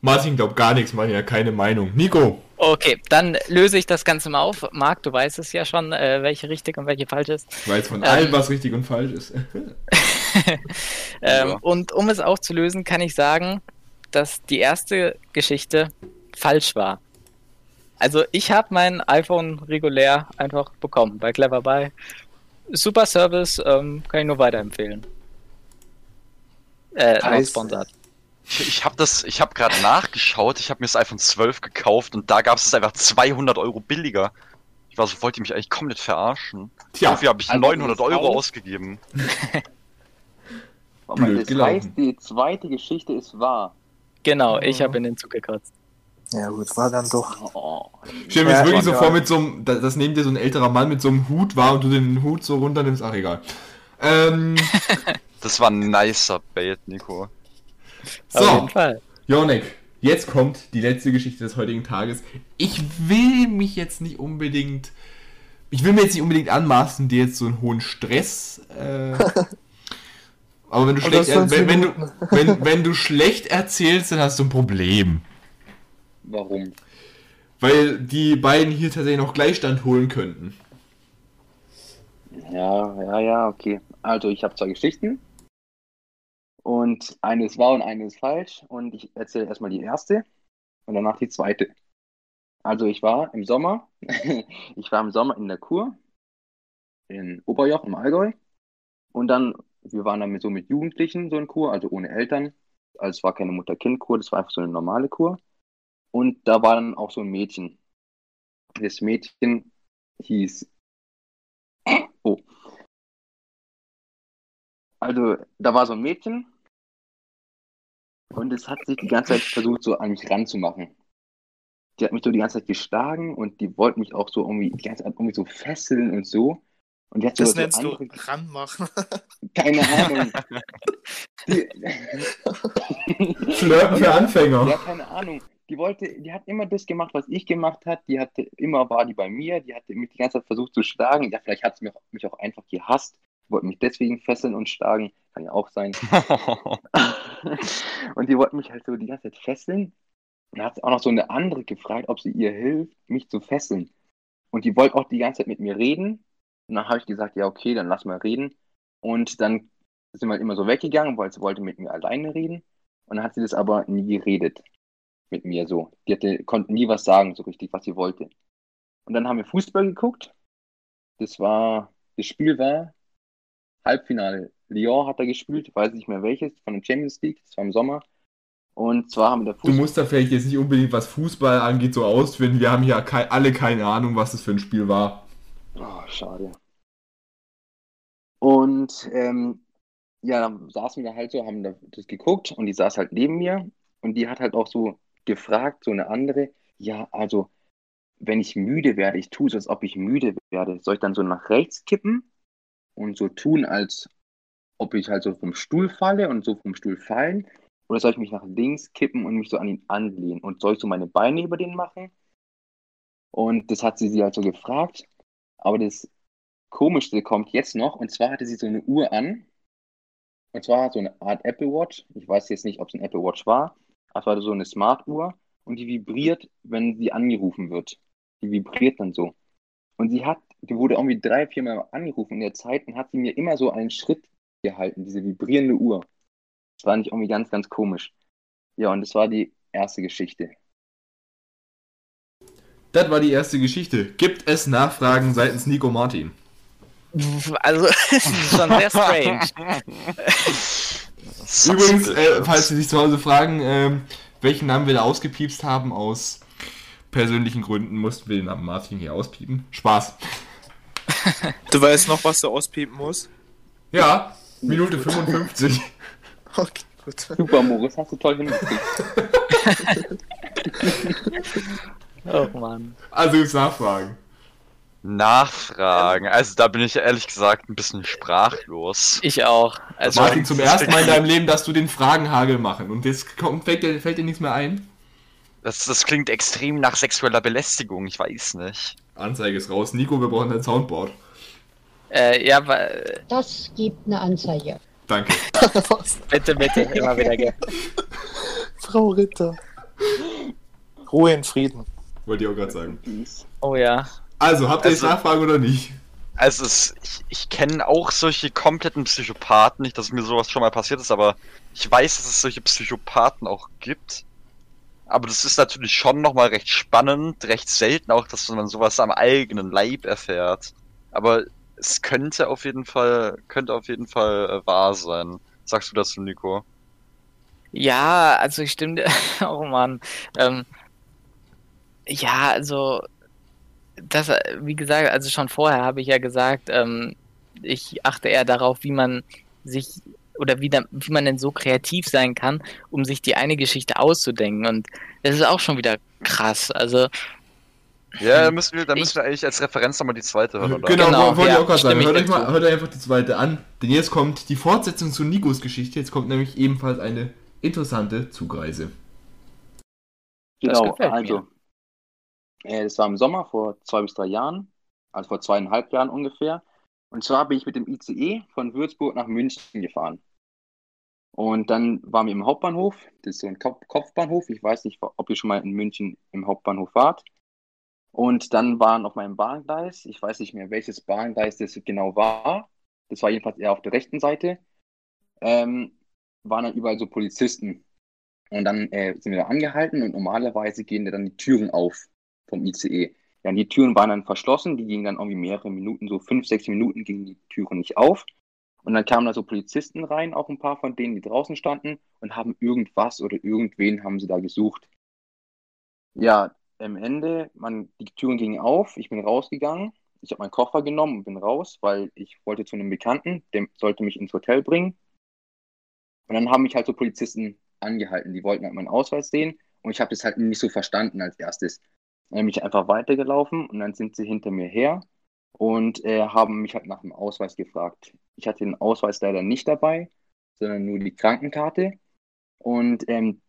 Martin glaubt gar nichts, Martin hat keine Meinung. Nico, Okay, dann löse ich das Ganze mal auf. Marc, du weißt es ja schon, äh, welche richtig und welche falsch ist. ich weiß von Ähm. allem, was richtig und falsch ist. Ähm, Ja. Und um es auch zu lösen, kann ich sagen, dass die erste Geschichte falsch war. Also ich habe mein iPhone regulär einfach bekommen bei Cleverbuy. Super Service, ähm, kann ich nur weiterempfehlen. Äh, Heißt- sponsored. Ich, ich habe das, ich habe gerade nachgeschaut. Ich habe mir das iPhone 12 gekauft und da gab es es einfach 200 Euro billiger. Ich war so, wollt ihr mich eigentlich komplett verarschen? Tja, Dafür habe ich also 900 das Euro ausgegeben. Blöd das gelaufen. heißt, die zweite Geschichte ist wahr. Genau, ich habe in den Zug gekotzt. Ja gut, war dann doch. Oh, Ich stell mir Ja, das wirklich so vor, mit so einem, da- dass neben dir so ein älterer Mann mit so einem Hut war und du den Hut so runternimmst. Ach, egal. Ähm, Das war ein nicer Bait, Nico. Auf so, jeden Fall. Jonek, jetzt kommt die letzte Geschichte des heutigen Tages. Ich will mich jetzt nicht unbedingt, ich will mir jetzt nicht unbedingt anmaßen, dir jetzt so einen hohen Stress. Äh, aber wenn du Aber schlecht, fünf wenn, wenn, du, wenn, wenn du schlecht erzählst, dann hast du ein Problem. warum? Weil die beiden hier tatsächlich noch Gleichstand holen könnten. Ja, ja, ja, okay. Also ich habe zwei Geschichten. Und eine ist wahr und eine ist falsch. Und ich erzähle erstmal die erste und danach die zweite. Also ich war im Sommer, ich war im Sommer in der Kur in Oberjoch im Allgäu. Und dann, wir waren dann so mit Jugendlichen so in Kur, also ohne Eltern. Also es war keine Mutter-Kind-Kur, das war einfach so eine normale Kur. Und da war dann auch so ein Mädchen. Das Mädchen hieß Oh. Also, da war so ein Mädchen und es hat sich die ganze Zeit versucht, so an mich ranzumachen. Die hat mich so die ganze Zeit geschlagen und die wollte mich auch so irgendwie die ganze Zeit irgendwie so fesseln und so. Und die hat Das so, so nennst du andere, ranmachen. keine Ahnung. Die, Flirten für Anfänger. Ja, keine Ahnung. Die wollte, die hat immer das gemacht, was ich gemacht hat. Die hatte immer war die bei mir. Die hatte mich die ganze Zeit versucht zu schlagen. Ja, vielleicht hat sie mich, mich auch einfach gehasst. Wollte mich deswegen fesseln und schlagen. Kann ja auch sein. und die wollten mich halt so die ganze Zeit fesseln. Und dann hat sie auch noch so eine andere gefragt, ob sie ihr hilft, mich zu fesseln. Und die wollte auch die ganze Zeit mit mir reden. Und dann habe ich gesagt, ja, okay, dann lass mal reden. Und dann sind wir halt immer so weggegangen, weil sie wollte mit mir alleine reden. Und dann hat sie das aber nie geredet mit mir so. Die hatte, konnte nie was sagen, so richtig, was sie wollte. Und dann haben wir Fußball geguckt. Das war, das Spiel war Halbfinale. Lyon hat da gespielt, weiß nicht mehr welches, von der Champions League, das war im Sommer. Und zwar haben wir da Du Fußball. musst da vielleicht jetzt nicht unbedingt, was Fußball angeht, so ausfinden. Wir haben hier kei alle keine Ahnung, was das für ein Spiel war. Oh, schade. Und ähm, ja, dann saßen wir halt so, haben da das geguckt und die saß halt neben mir und die hat halt auch so gefragt, so eine andere, ja, also wenn ich müde werde, ich tue es, als ob ich müde werde, soll ich dann so nach rechts kippen und so tun, als ob ich halt so vom Stuhl falle und so vom Stuhl fallen? Oder soll ich mich nach links kippen und mich so an ihn anlehnen? Und soll ich so meine Beine über den machen? Und das hat sie sie halt so gefragt. Aber das Komischste kommt jetzt noch, und zwar hatte sie so eine Uhr an. Und zwar so eine Art Apple Watch. Ich weiß jetzt nicht, ob es ein Apple Watch war, aber es war so eine Smart-Uhr und die vibriert, wenn sie angerufen wird. Die vibriert dann so. Und sie hat, die wurde irgendwie drei, vier Mal angerufen in der Zeit und hat sie mir immer so einen Schritt gehalten, diese vibrierende Uhr. Das war nicht irgendwie ganz, ganz komisch. Ja, und das war die erste Geschichte. Das war die erste Geschichte. Gibt es Nachfragen seitens Nico Martin? Also, das ist schon sehr strange. Übrigens, äh, falls Sie sich zu Hause fragen, ähm, welchen Namen wir da ausgepiepst haben, aus persönlichen Gründen mussten wir den Namen Martin hier auspiepen. Spaß. Du weißt noch, was du auspiepen musst? Ja, Minute 55. Okay, gut. Super, Moritz, hast du toll hingekriegt. Oh Mann. Also gibt's Nachfragen. Nachfragen. Also da bin ich ehrlich gesagt ein bisschen sprachlos. Ich auch. Also, Martin, zum ersten Mal in deinem Leben, dass du den Fragenhagel machen und jetzt kommt, fällt, dir, fällt dir nichts mehr ein? Das, das klingt extrem nach sexueller Belästigung, ich weiß nicht. Anzeige ist raus. Nico, wir brauchen ein Soundboard. äh, ja, weil, Das gibt eine Anzeige. Danke. bitte, bitte, immer wieder gerne. Frau Ritter. Ruhe in Frieden. Wollte ich auch gerade sagen. Peace. Oh ja. Also, habt ihr jetzt Also- Nachfragen oder nicht? Also es, ich, ich kenne auch solche kompletten Psychopathen, nicht, dass mir sowas schon mal passiert ist, aber ich weiß, dass es solche Psychopathen auch gibt. Aber das ist natürlich schon nochmal recht spannend, recht selten auch, dass man sowas am eigenen Leib erfährt. Aber es könnte auf jeden Fall, könnte auf jeden Fall äh, wahr sein. Sagst du dazu, Nico? Ja, also ich stimme. Oh Mann. Ähm, ja, also das, äh, wie gesagt, also schon vorher habe ich ja gesagt, ähm, ich achte eher darauf, wie man sich oder wie, da, wie man denn so kreativ sein kann, um sich die eine Geschichte auszudenken. Und das ist auch schon wieder krass. Also, Ja, da müssen wir, da müssen wir eigentlich als Referenz nochmal die zweite hören, oder? Genau, Genau, wollte ja, ich auch gerade sagen. Hört euch, mal, hört euch einfach die zweite an, denn jetzt kommt die Fortsetzung zu Nikos Geschichte. Jetzt kommt nämlich ebenfalls eine interessante Zugreise. Genau, also. Äh, das war im Sommer vor zwei bis drei Jahren, also vor zweieinhalb Jahren ungefähr. Und zwar bin ich mit dem ICE von Würzburg nach München gefahren. Und dann waren wir im Hauptbahnhof. Das ist so ein Kopf Kopfbahnhof. Ich weiß nicht, ob ihr schon mal in München im Hauptbahnhof wart. Und dann waren auf meinem Bahngleis, ich weiß nicht mehr, welches Bahngleis das genau war. Das war jedenfalls eher auf der rechten Seite. Ähm, waren dann überall so Polizisten. Und dann äh, sind wir da angehalten und normalerweise gehen da dann die Türen auf vom ICE. Ja, die Türen waren dann verschlossen, die gingen dann irgendwie mehrere Minuten, so fünf, sechs Minuten gingen die Türen nicht auf. Und dann kamen da so Polizisten rein, auch ein paar von denen, die draußen standen und haben irgendwas oder irgendwen haben sie da gesucht. Ja, am Ende, man, die Türen gingen auf, ich bin rausgegangen, ich habe meinen Koffer genommen und bin raus, weil ich wollte zu einem Bekannten, der sollte mich ins Hotel bringen. Und dann haben mich halt so Polizisten angehalten, die wollten halt meinen Ausweis sehen und ich habe das halt nicht so verstanden als erstes. Dann bin ich einfach weitergelaufen und dann sind sie hinter mir her und äh, haben mich halt nach dem Ausweis gefragt. Ich hatte den Ausweis leider nicht dabei, sondern nur die Krankenkarte. Und ähm,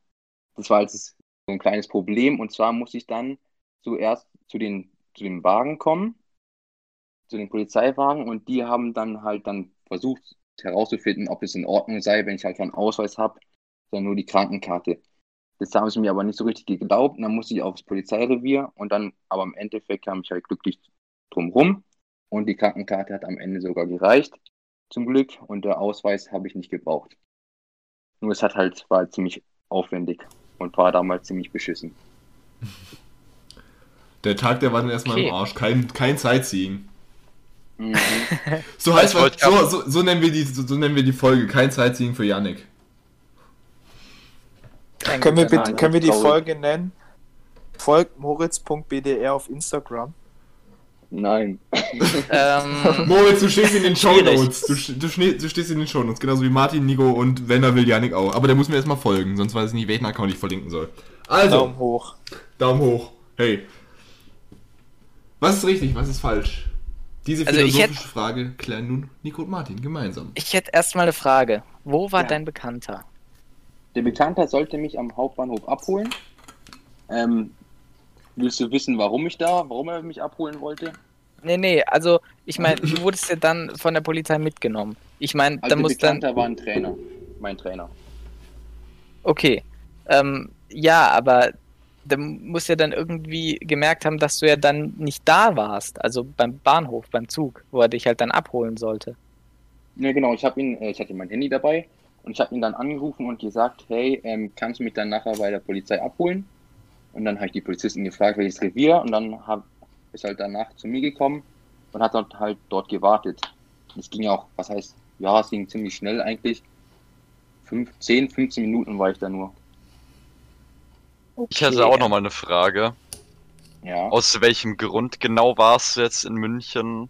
das war jetzt so ein kleines Problem. Und zwar musste ich dann zuerst zu den, zu den Wagen kommen, zu den Polizeiwagen. Und die haben dann halt dann versucht herauszufinden, ob es in Ordnung sei, wenn ich halt keinen Ausweis habe, sondern nur die Krankenkarte. Das haben sie mir aber nicht so richtig geglaubt. Und dann musste ich aufs Polizeirevier und dann, aber im Endeffekt kam ich halt glücklich drum rum. Und die Krankenkarte hat am Ende sogar gereicht, zum Glück. Und der Ausweis habe ich nicht gebraucht. Nur es hat halt, war halt ziemlich aufwendig und war damals ziemlich beschissen. Der Tag, der war dann erstmal Okay. im Arsch. Kein, kein Sightseeing. Mhm. So heißt was, so, so, so, nennen wir die, so, so nennen wir die Folge. Kein Sightseeing für Yannick. kein Können wir, bitte, können wir die. Folge nennen? Folgt moritz.bdr auf Instagram. Nein. ähm, Moritz, du stehst in den. Shownotes. Du, du, du stehst in den Shownotes, genauso wie Martin, Nico und wenn er will, Yannick auch. Aber der muss mir erstmal folgen, sonst weiß ich nicht, welchen Account ich verlinken soll. Also, Daumen hoch. Daumen hoch. Hey. Was ist richtig, was ist falsch? Diese Also ich philosophische Frage klären nun Nico und Martin gemeinsam. ich hätte erstmal eine Frage. Wo war Ja. dein Bekannter? Der Bekannte sollte mich am Hauptbahnhof abholen. Ähm, willst du wissen, warum ich da, warum er mich abholen wollte? Nee, nee, also ich meine, du wurdest ja dann von der Polizei mitgenommen. Ich meine, Also da muss dann. Bekannte war ein Trainer, mein Trainer. Okay. Ähm, ja, aber der muss ja dann irgendwie gemerkt haben, dass du ja dann nicht da warst. Also beim Bahnhof, beim Zug, wo er dich halt dann abholen sollte. Ja, genau, ich habe ihn, äh, ich hatte mein Handy dabei und ich habe ihn dann angerufen und gesagt, hey, ähm, kannst du mich dann nachher bei der Polizei abholen? Und dann habe ich die Polizisten gefragt, welches Revier und dann hab, ist halt danach zu mir gekommen und hat dort halt dort gewartet. Es ging auch, was heißt, ja, es ging ziemlich schnell eigentlich. Fünf, 10, 15 Minuten war ich da nur. Ich hätte auch noch mal eine Frage. Ja. Aus welchem Grund genau warst du jetzt in München?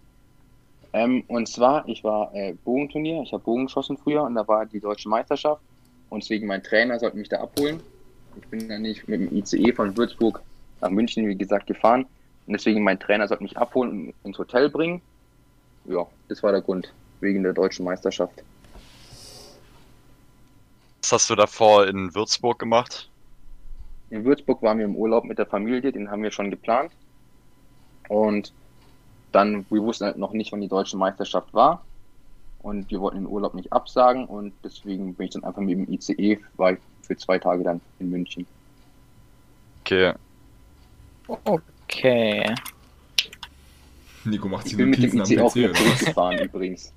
Ähm, und zwar, ich war äh, Bogenturnier, ich habe Bogen geschossen früher und da war die deutsche Meisterschaft und deswegen mein Trainer sollte mich da abholen. Ich bin dann nicht mit dem ICE von Würzburg nach München, wie gesagt, gefahren und deswegen mein Trainer sollte mich abholen und ins Hotel bringen. Ja, das war der Grund, wegen der deutschen Meisterschaft. Was hast du davor in Würzburg gemacht? In Würzburg waren wir im Urlaub mit der Familie, den haben wir schon geplant. Und dann, wir wussten halt noch nicht, wann die deutsche Meisterschaft war. Und wir wollten den Urlaub nicht absagen und deswegen bin ich dann einfach mit dem ICE, war ich für zwei Tage dann in München. Okay. Okay. Nico macht Ich sich bin mit dem Notizen am auch PC, wieder oder? was? übrigens.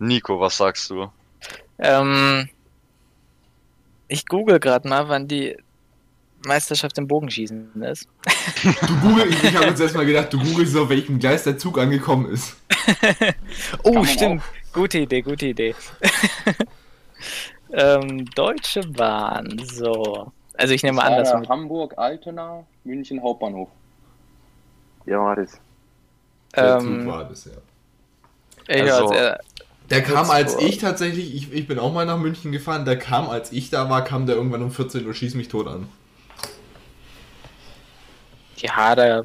Nico, was sagst du? Ähm, ich google gerade mal, wann die Meisterschaft im Bogenschießen ist. Du google, ich, habe jetzt erstmal gedacht, du googelst, auf welchem Gleis der Zug angekommen ist. oh, stimmt. Gute Idee, gute Idee. ähm, Deutsche Bahn, so. Also ich nehme an, dass Äh, mit, Hamburg, Altona, München Hauptbahnhof. Ja, war das. Der Zug ähm, war das, ja. ich Also- äh, Der kam als vor- ich tatsächlich, ich, ich bin auch mal nach München gefahren, der kam als ich da war, kam der irgendwann um 14 Uhr, schieß mich tot an. Ja, da.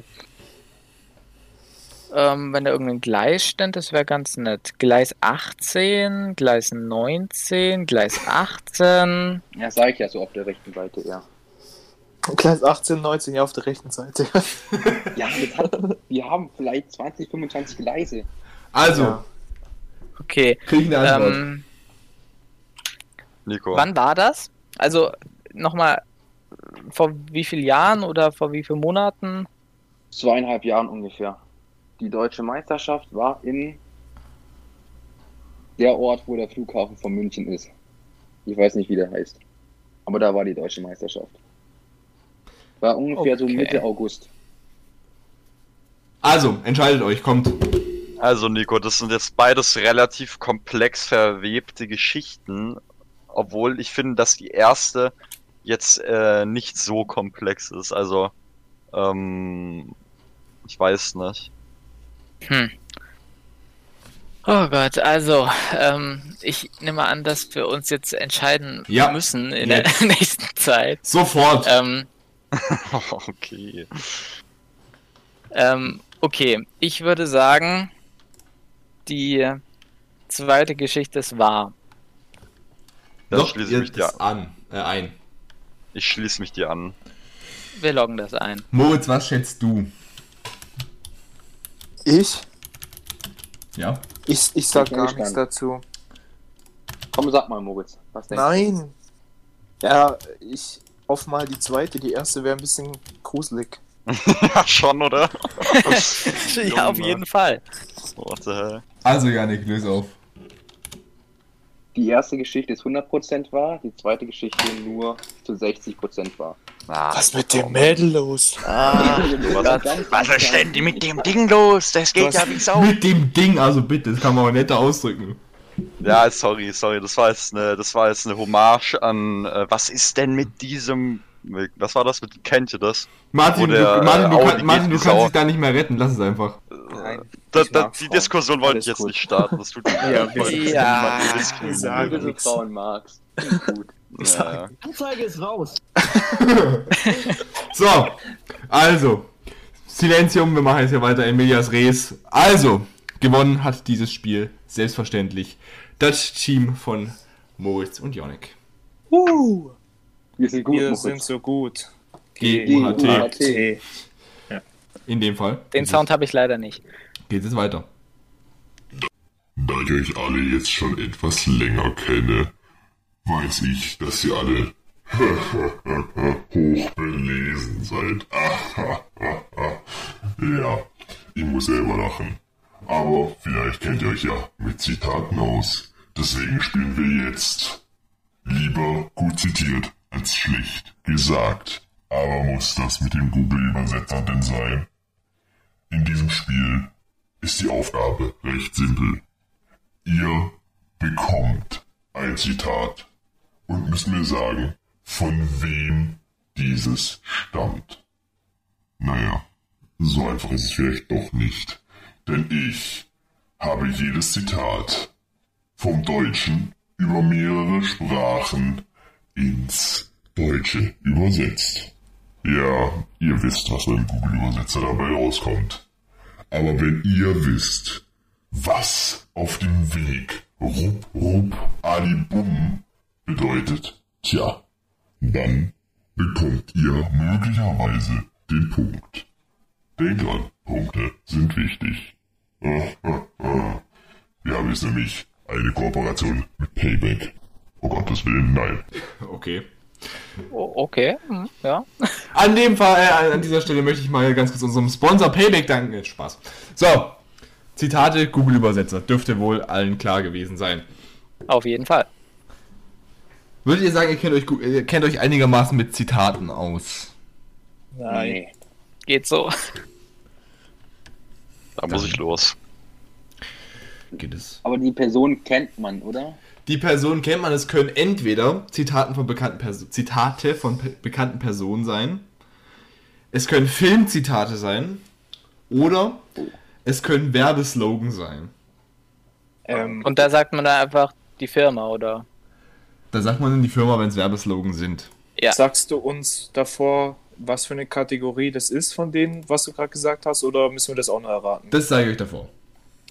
Ähm, wenn da irgendein Gleis stand, das wäre ganz nett. Gleis 18, Gleis 19, Gleis 18. Ja, sag ich ja so auf der rechten Seite, ja. Gleis 18, 19, ja, auf der rechten Seite. Ja, hat, wir haben vielleicht 20, 25 Gleise. Also, Ja. Okay. krieg ich eine Antwort. Ähm, Nico. wann war das? Also nochmal, vor wie vielen Jahren oder vor wie vielen Monaten? Zweieinhalb Jahren ungefähr. Die deutsche Meisterschaft war in der Ort, wo der Flughafen von München ist. Ich weiß nicht, wie der heißt. Aber da war die deutsche Meisterschaft. War ungefähr so Okay. Mitte August. Also, entscheidet euch, kommt. Also Nico, das sind jetzt beides relativ komplex verwebte Geschichten, obwohl ich finde, dass die erste jetzt äh, nicht so komplex ist. Also, ähm, ich weiß nicht. Hm. Oh Gott, also, ähm, ich nehme an, dass wir uns jetzt entscheiden Ja, müssen in jetzt. der nächsten Zeit. Sofort. Ähm, okay. ähm, okay, ich würde sagen, die zweite Geschichte ist wahr. Da Doch, schließe ich mich dir an, äh, ein. Ich schließe mich dir an. Wir loggen das ein. Moritz, was schätzt du? Ich? Ja? Ich, ich sag Ich gar nichts dazu. Komm, sag mal, Moritz. Was denkst Nein! Ja, ich hoffe mal die zweite. Die erste wäre ein bisschen gruselig. ja, schon, oder? ja, auf jeden Fall. What the hell? Also, Janik, löse auf. du? Die erste Geschichte ist 100% wahr, die zweite Geschichte nur zu 60% wahr. Ah, Was mit dem Mädel los? Ah, was, ist denn mit dem Ding los? Das geht ja wie Sau. Mit dem Ding, also bitte, das kann man auch netter ausdrücken. Ja, sorry, sorry, das war jetzt eine, das war jetzt eine Hommage an, äh, was ist denn mit diesem, was war das, mit, kennt ihr das? Martin, der, du, Martin, du, äh, kann, Martin, du kannst dich da nicht mehr retten, lass es einfach. Nein. Da, da, die Frauen. Diskussion wollte ich jetzt gut. nicht starten, das tut mir Ja, leid. wir- Wollte ich Ja, niemanden wir diskriminieren. sagen- Wenn du nix. Gut. Ja, ja. Anzeige ist raus. So, also, Silenzium, wir machen jetzt hier weiter in Medias Res. Also, gewonnen hat dieses Spiel selbstverständlich das Team von Moritz und Jonik. Uh, Wir sind gut, wir Moritz. sind so gut. GUHT. GUHT. In dem Fall. den Sound habe ich leider nicht. Geht es weiter. Da ich euch alle jetzt schon etwas länger kenne, weiß ich, dass ihr alle hochbelesen seid. ja, ich muss selber lachen. Aber vielleicht kennt ihr euch ja mit Zitaten aus. Deswegen spielen wir jetzt lieber gut zitiert als schlicht gesagt. Aber muss das mit dem Google-Übersetzer denn sein? In diesem Spiel ist die Aufgabe recht simpel. Ihr bekommt ein Zitat und müsst mir sagen, von wem dieses stammt. Naja, so einfach ist es vielleicht doch nicht. Denn ich habe jedes Zitat vom Deutschen über mehrere Sprachen ins Deutsche übersetzt. Ja, ihr wisst, was beim Google-Übersetzer dabei rauskommt. Aber wenn ihr wisst, was auf dem Weg rup rup ali bum bedeutet, tja, dann bekommt ihr möglicherweise den Punkt. Denkt an, Punkte sind wichtig. Wir haben jetzt nämlich eine Kooperation mit Payback. Oh Gottes Willen, nein. Okay. Okay, hm, ja. An dem Fall, äh, an dieser Stelle möchte ich mal ganz kurz unserem Sponsor Payback danken. Äh, Spaß. So, Zitate, Google-Übersetzer. Dürfte wohl allen klar gewesen sein. Auf jeden Fall. Würdet ihr sagen, ihr kennt euch, ihr kennt euch einigermaßen mit Zitaten aus? Nein. Nee. Geht so. Da muss ich los. Geht es? Aber die Person kennt man, oder? Die Person kennt man, es können entweder Zitaten von bekannten Perso Zitate von pe bekannten Personen sein, es können Filmzitate sein oder es können Werbeslogan sein. Ähm, Und da sagt man da einfach die Firma, oder? Da sagt man in die Firma, wenn es Werbeslogan sind. Ja. Sagst du uns davor, was für eine Kategorie das ist von denen, was du gerade gesagt hast, oder müssen wir das auch noch erraten? Das sage ich euch davor.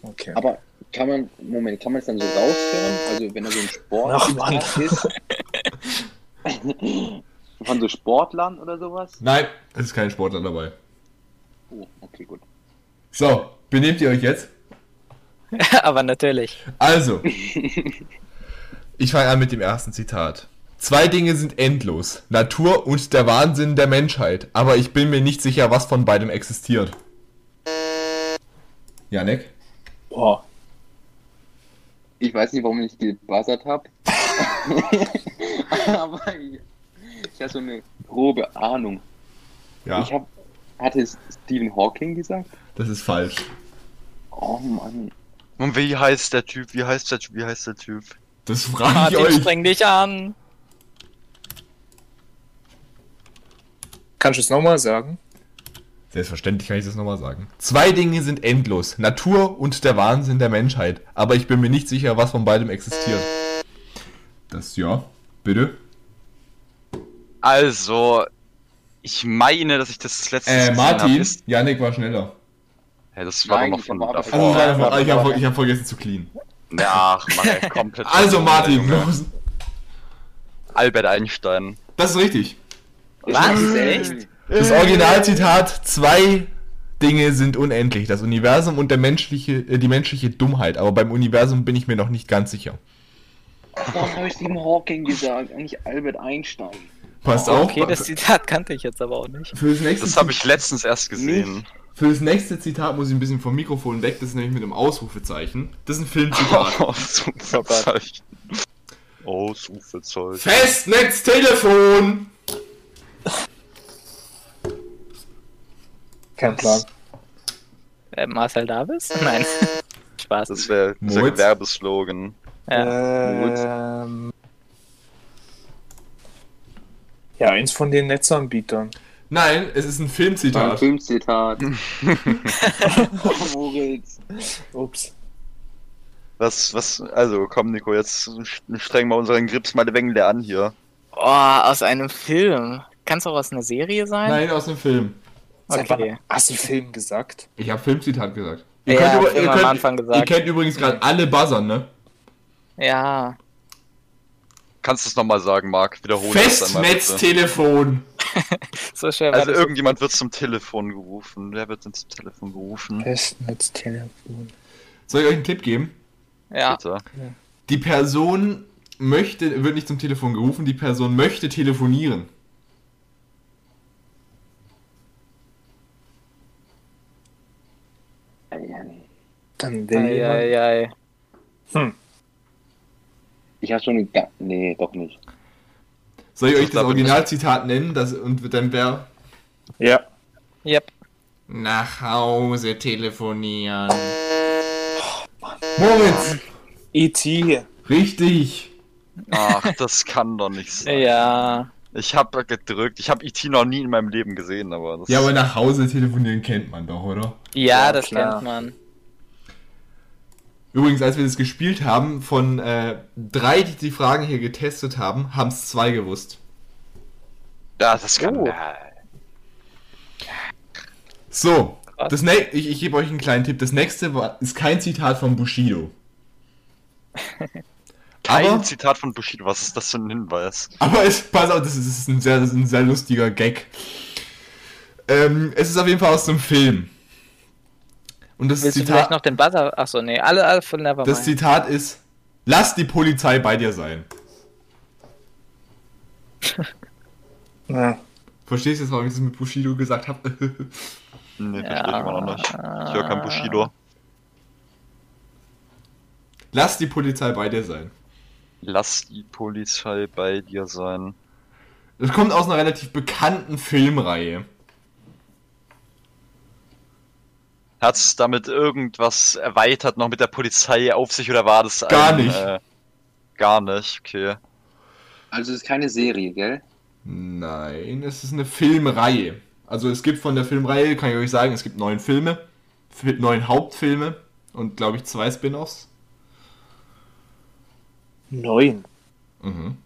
Okay. Aber kann man, Moment, kann man es dann so raushören? Also wenn da so ein Sport Ach, Mann. ist. Von so Sportlern oder sowas? Nein, es ist kein Sportler dabei. Oh, okay, gut. So, benehmt ihr euch jetzt? Aber natürlich. Also, ich fange an mit dem ersten Zitat. Zwei Dinge sind endlos. Natur und der Wahnsinn der Menschheit. Aber ich bin mir nicht sicher, was von beidem existiert. Janek? Boah. Ich weiß nicht, warum ich gebuzzert habe. Aber ich, ich habe so eine grobe Ahnung. Ja, Ich hab, hatte Stephen Hawking gesagt? das ist falsch. Oh Mann. Und wie heißt der Typ? Wie heißt der Typ? Wie heißt der Typ? Das frage ich Martin, euch. streng dich an. Kannst du es nochmal sagen? Selbstverständlich kann ich das nochmal sagen. Zwei Dinge sind endlos. Natur und der Wahnsinn der Menschheit. Aber ich bin mir nicht sicher, was von beidem existiert. Das ja. Bitte? Also, ich meine, dass ich das, letzte Äh, gesehen Martin? hab, ist- Janik war schneller. Ja, das war Nein, noch von Also, davor. von- ich habe ich hab vergessen zu clean. Ach, Mann, ey, komplett. Also, Martin, los. Albert Einstein. Das ist richtig. Was? Ist Echt? Das Originalzitat, zwei Dinge sind unendlich. Das Universum und der menschliche, äh, die menschliche Dummheit. Aber beim Universum bin ich mir noch nicht ganz sicher. Warum habe ich Stephen Hawking gesagt? Eigentlich Albert Einstein. Passt auf. Okay, das Zitat kannte ich jetzt aber auch nicht. für, das habe ich letztens erst gesehen. Für das nächste Zitat muss ich ein bisschen vom Mikrofon weg. Das ist nämlich mit einem Ausrufezeichen. Das ist ein Filmzitat. Ausrufezeichen. Ausrufezeichen. Festnetztelefon! Kein Plan. Äh, Marcel Davis? Nein. Spaß. Das wäre der Werbeslogan. ja. Ähm, ja, eins von den Netzanbietern. Nein, es ist ein Ein Filmzitat. Filmzitat. oh, Moritz. Ups. Was, was, also komm Nico, jetzt strengen wir unseren Grips mal Wängle an hier. Oh, aus einem Film. Kann es auch aus einer Serie sein? Nein, aus einem Film. Okay. Hast du Film gesagt? Ich habe Filmzitat gesagt. Ja, über- Film am Anfang gesagt. ihr kennt übrigens gerade alle Buzzern, ne? Ja. Kannst du es nochmal sagen, Marc? Wiederhole es einmal bitte. Festnetztelefon. So schwer war Also das. irgendjemand wird zum Telefon gerufen. Wer wird denn zum Telefon gerufen? Festnetztelefon. Soll ich euch einen Tipp geben? Ja. Bitte. Die Person möchte, wird nicht zum Telefon gerufen, die Person möchte telefonieren. Dann will jemand. Eieiei. Ich habe schon. Ga nee, doch nicht. Soll ich euch das Originalzitat nennen? Das, und dann wäre Ja. Yep. nach Hause telefonieren. Moritz! E.T. Richtig! Ach, das kann doch nicht sein. Ja. Ich habe gedrückt. Ich habe E.T. noch nie in meinem Leben gesehen, aber das Ja, aber nach Hause telefonieren kennt man doch, oder? Ja, Ja, das klar. kennt man. Übrigens, als wir das gespielt haben, von äh, drei, die die Fragen hier getestet haben, haben es zwei gewusst. ja, das kann. Oh. So, das ne ich, ich gebe euch einen kleinen Tipp. Das nächste war, ist kein Zitat von Bushido. Kein Aber, Zitat von Bushido. Was ist das für ein Hinweis? aber es, pass auf, das ist, das ist ein, sehr, das ist ein sehr lustiger Gag. Ähm, es ist auf jeden Fall aus einem Film. Und das Willst du vielleicht Zitat, noch den Buzzer? Achso, nee, alle, alle von Nevermind. das Zitat ist, lass die Polizei bei dir sein. Ja. Verstehst du jetzt, warum ich das mit Bushido gesagt habe? Nee, Ja. verstehe ich immer noch nicht. Ich höre kein Bushido. lass die Polizei bei dir sein. Lass die Polizei bei dir sein. Das kommt aus einer relativ bekannten Filmreihe. Hat es damit irgendwas erweitert noch mit der Polizei auf sich oder war das Gar ein, nicht. Äh, gar nicht, okay. Also es ist keine Serie, gell? Nein, es ist eine Filmreihe. Also es gibt von der Filmreihe, kann ich euch sagen, es gibt neun Filme, fi- neun Hauptfilme und glaube ich zwei Spin-offs. Neun. Mhm.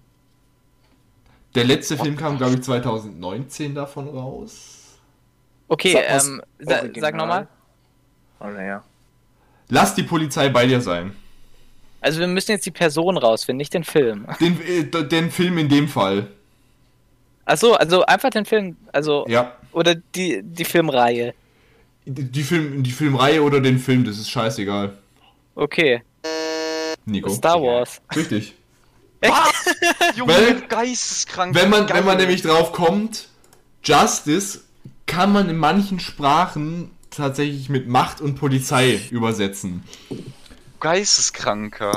Der letzte Film kam, glaube ich, 2019 davon raus. Okay, Sag ähm, sa sag nochmal. Oh, naja. Lass die Polizei bei dir sein. Also wir müssen jetzt die Person rausfinden, nicht den Film. Den, äh, den Film in dem Fall. Achso, also einfach den Film, also Ja. oder die, die Filmreihe. Die, die, Film, die Filmreihe oder den Film, das ist scheißegal. Okay, Nico. Star Wars. Richtig. Junge, Weil- geisteskrank. Wenn man, geil. wenn man nämlich drauf kommt, Justice kann man in manchen Sprachen tatsächlich mit Macht und Polizei übersetzen. Geisteskranker.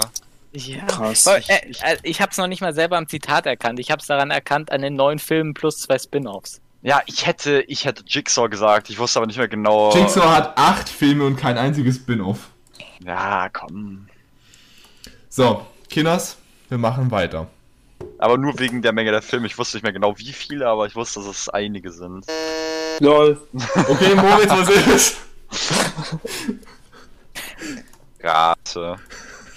Ja. Krass. Ich- äh, ich- äh, ich hab's noch nicht mal selber am Zitat erkannt. Ich hab's daran erkannt an den neuen Filmen plus zwei Spin-offs. Ja, ich hätte, ich hätte Jigsaw gesagt, ich wusste aber nicht mehr genau. Jigsaw hat acht Filme und kein einziges Spin-off. Ja, komm. So, Kinders, wir machen weiter. Aber nur wegen der Menge der Filme. Ich wusste nicht mehr genau wie viele, aber ich wusste, dass es einige sind. Lol. Okay, Moritz, was ist es? Rate.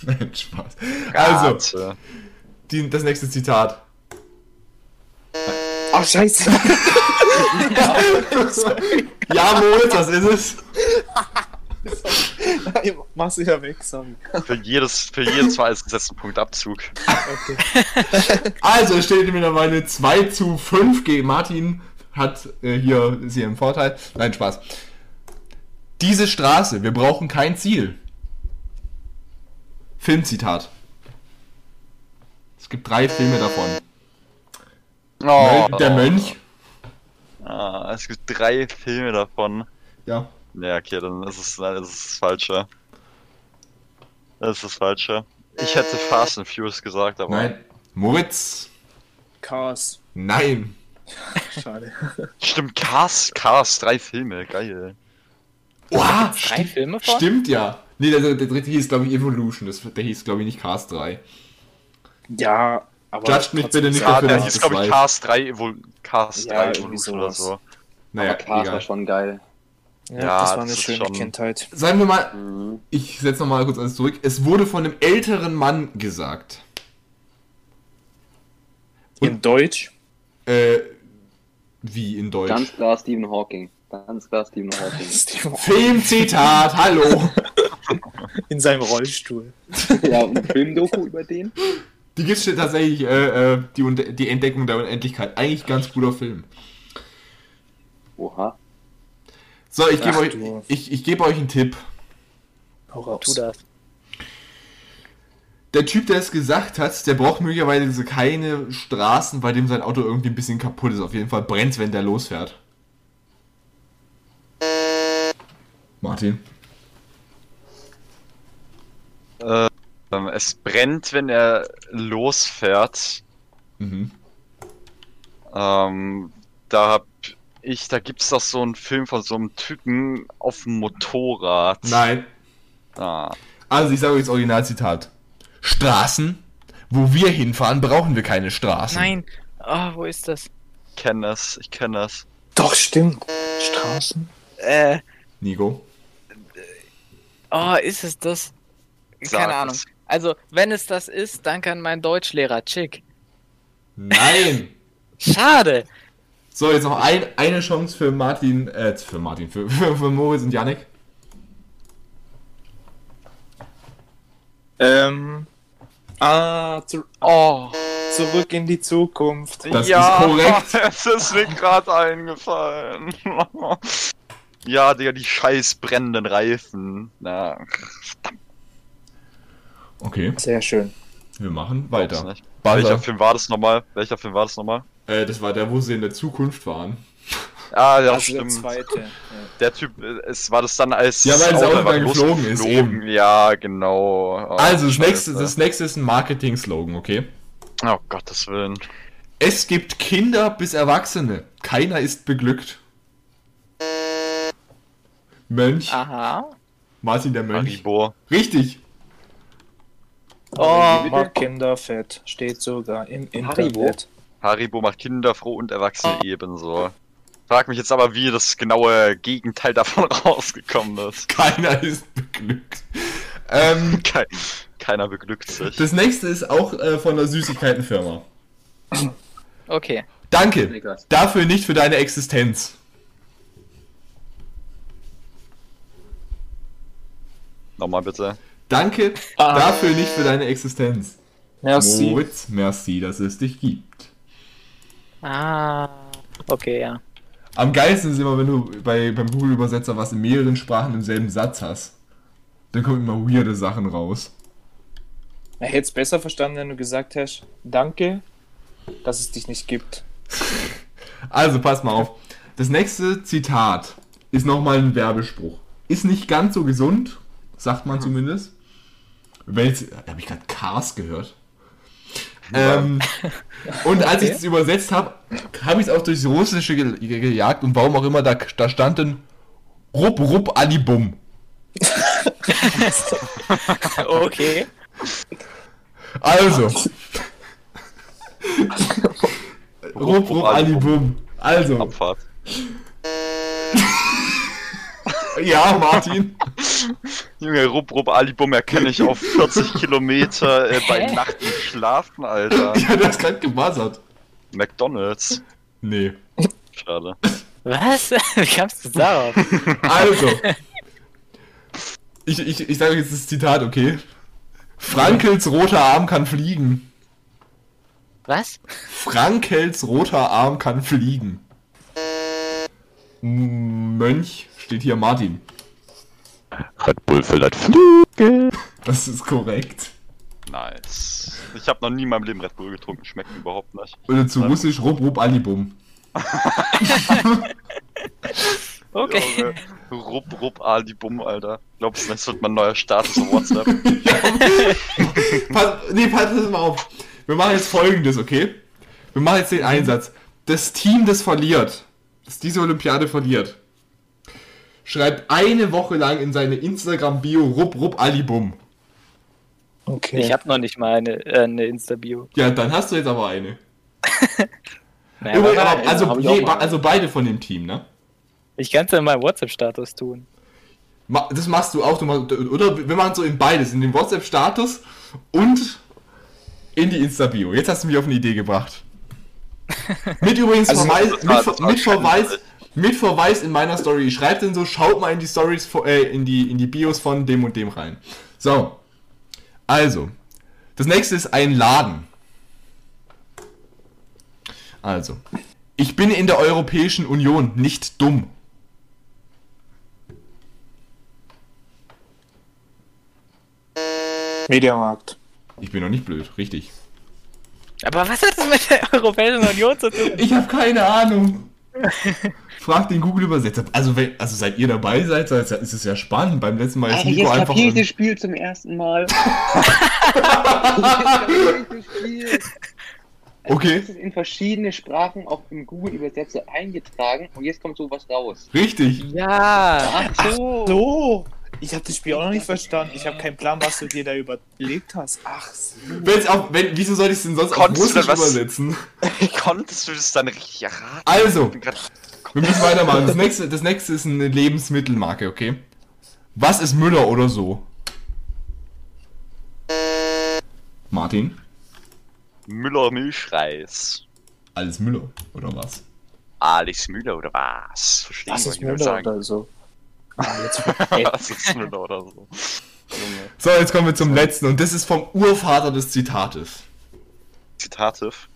Nein, Spaß. Also, Rate. die, das nächste Zitat. Ach, scheiße. Ja, Moritz, was ist es? Mach's wieder weg, sorry. Für jedes, für jedes Mal ist gesetzt ein Punktabzug. Also, es steht mittlerweile 2 zu 5 gegen Martin. Hat äh, hier, ist hier im Vorteil. Nein, Spaß. Diese Straße, wir brauchen kein Ziel. Filmzitat. Es gibt drei Filme davon. Oh, Der Mönch. Ah, es gibt drei Filme davon. Ja. Ja, okay, dann ist es, nein, das ist das Falsche. Das ist das Falsche. Ich hätte Fast and Furious gesagt, aber. Nein. Moritz. Chaos. Nein. Schade. Stimmt, Cars, Cars, drei Filme, geil. Oha, Drei stimmt, Filme von? stimmt ja. Nee, der, der dritte hieß, glaube ich, Evolution. Das, der hieß, glaube ich, nicht Cars 3. Ja, aber. Judgt mich bitte nicht Ja, dafür, der dass ich das glaube ich. Cars 3, Evol Cars Ja, 3 irgendwie Evolution oder sowas. so. Naja, aber Cars war egal. schon geil. Ja, Ja, das war das eine ist schöne schon- Kindheit. Sagen wir mal, Mhm. ich setze nochmal kurz alles zurück. Es wurde von einem älteren Mann gesagt. In Deutsch. Äh, wie in Deutsch? Ganz klar Stephen Hawking. Ganz klar Stephen Hawking. Filmzitat, hallo. in seinem Rollstuhl. ja, und ein Filmdoku über den? Die gibt es tatsächlich, äh, äh, die, die Entdeckung der Unendlichkeit. Eigentlich ganz guter Film. Oha. So, ich gebe euch, ich, ich gebe euch einen Tipp. Hau raus. Tu das. Der Typ, der es gesagt hat, der braucht möglicherweise keine Straßen, bei dem sein Auto irgendwie ein bisschen kaputt ist. Auf jeden Fall brennt wenn der losfährt. Martin. Ähm, es brennt, wenn er losfährt. Mhm. Ähm, da hab ich, da gibt's doch so einen Film von so einem Typen auf dem Motorrad. Nein. Ah. Also, ich sage euch das Originalzitat. Straßen, wo wir hinfahren, brauchen wir keine Straßen. Nein. Oh, wo ist das? Ich kenne es, ich kenne es. Doch, stimmt. Straßen. Äh, Nico. oh, ist es das? Sag Keine Ahnung. es. Also, wenn es das ist, danke an meinen Deutschlehrer Chick. Nein. Schade. So, jetzt noch ein, eine Chance für Martin, äh, für Martin, für, für, für Moritz und Yannick. Ähm. Ah, zu, Oh, zurück in die Zukunft. Das ist korrekt. Es ist mir gerade eingefallen. ja, Digga, die scheiß brennenden Reifen. Na, Okay, Sehr schön. wir machen weiter. Welcher Film war das nochmal? Welcher Film war das nochmal? Äh, das war der, wo sie in der Zukunft waren. Ah, ja, also stimmt. der zweite. Ja. Der Typ, äh, es war das dann als Ja, weil das Auto Auto einfach dann geflogen ist, eben. Ja, genau. Oh, also, das nächste, das nächste ist ein Marketing-Slogan, okay? Oh Gottes Willen. Es gibt Kinder bis Erwachsene. Keiner ist beglückt. Mönch. Aha. Martin der Mönch. Haribo. Richtig. Oh, Kinder fett. Steht sogar im? Internet. Haribo macht Kinder froh und Erwachsene ebenso. Frag mich jetzt aber, wie das genaue Gegenteil davon rausgekommen ist. Keiner ist beglückt. Ähm, Kein, keiner beglückt sich. das nächste ist auch äh, von der Süßigkeitenfirma. Okay. Danke. Niklas. Dafür nicht für deine Existenz. Nochmal bitte. Danke dafür nicht für deine Existenz. Merci. Moritz, merci, dass es dich gibt. Ah. Okay, ja. Am geilsten ist immer, wenn du bei, beim Google-Übersetzer was in mehreren Sprachen im selben Satz hast. Dann kommen immer weirde Sachen raus. Er hätte es besser verstanden, wenn du gesagt hast, danke, dass es dich nicht gibt. Also, pass mal auf. Das nächste Zitat ist nochmal ein Werbespruch. Ist nicht ganz so gesund, sagt man zumindest. Welch, da habe ich gerade Cars gehört. Ähm, und als ich das übersetzt habe, habe ich es auch durchs Russische ge ge gejagt und warum auch immer, da, da stand dann Rupp Rupp Alibum. Okay. Also. Rupp Rupp Alibum. Also. Abfahrt. Ja, Martin. Junge, Rupp Rupp Alibum erkenne ich auf 40 Kilometer äh, bei? Nacht im Schlafen, Alter. Ja, du hast gerade gebuzzert. McDonalds. Nee. Schade. Was? Wie kamst du darauf? Also. Ich, ich, ich sage jetzt das Zitat, okay? Frankels roter Arm kann fliegen. Was? Frankels roter Arm kann fliegen. Mönch steht hier Martin. Red Bull verleiht Flügel. Das ist korrekt. Nice. Ich habe noch nie in meinem Leben Red Bull getrunken, schmeckt überhaupt nicht. Oder zu Russisch Rup Rup Alibum. Okay. Junge, Rupp Rupp Alibum, Alter. Glaubst du, das wird mein neuer Status auf WhatsApp? pass, nee, pass mal auf. Wir machen jetzt folgendes, okay? Wir machen jetzt den Einsatz. Das Team, das verliert, das diese Olympiade verliert, schreibt eine Woche lang in seine Instagram-Bio Rup Rup Alibum. Okay. Ich habe noch nicht mal eine, äh, eine Insta-Bio. Ja, dann hast du jetzt aber eine. Naja, Übrigens, aber aber, also, mal. also beide von dem Team, ne? ich kann es in meinem WhatsApp-Status tun. Das machst du auch, du machst, oder wir machen so in beides, in den WhatsApp-Status und in die Insta-Bio. Jetzt hast du mich auf eine Idee gebracht. Mit übrigens Also, Verweis, war- mit, mit, Verweis, mit Verweis in meiner Story. Ich schreibe dann so, schaut mal in die Stories, vor- äh, in die, in die Bios von dem und dem rein. So. Also. Das nächste ist ein Laden. Also. Ich bin in der Europäischen Union nicht dumm. Mediamarkt. Ich bin noch nicht blöd, richtig. Aber was hat das mit der Europäischen Union zu tun? Ich habe keine Ahnung. Frag den Google-Übersetzer. Also, wenn, also seit ihr dabei seid, seid- ist es ja spannend. Beim letzten Mal ist Alter, Nico jetzt einfach. ich das Spiel zum ersten Mal. das Spiel. Also Okay. Das ist in verschiedene Sprachen auch im Google-Übersetzer eingetragen und jetzt kommt sowas raus. Richtig. Ja. Ach so. So. Ich habe das Spiel auch noch nicht verstanden. Ich habe keinen Plan, was du dir da überlegt hast. Ach so. Wenn's auch, wenn, wieso soll ich es denn sonst auf Konntest du Russisch was- übersetzen? Konntest du das dann richtig erraten? Also, wir müssen weitermachen. Das nächste, das nächste ist eine Lebensmittelmarke, okay? Was ist Müller oder so? Martin? Müller Milchreis. Alles Müller, oder was? Alex Müller oder was? Verstehen Das ist Müller sagen. oder so. Was ist Müller oder so? So, jetzt kommen wir zum letzten und das ist vom Urvater des Zitates. Zitativ.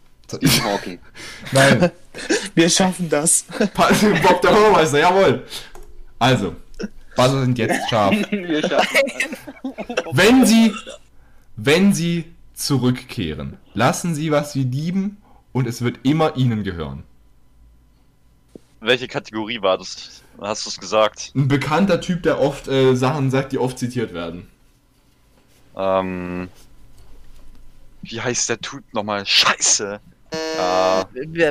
Okay. Nein, Wir schaffen das. Bob der Bürgermeister, jawohl. Also, Buzzer sind jetzt scharf. Wir schaffen Wenn Sie, wenn Sie zurückkehren, lassen Sie, was Sie lieben und es wird immer Ihnen gehören. Welche Kategorie war das? Hast du es gesagt? Ein bekannter Typ, der oft äh, Sachen sagt, die oft zitiert werden. Ähm. Wie heißt der Typ nochmal? Scheiße! Äh,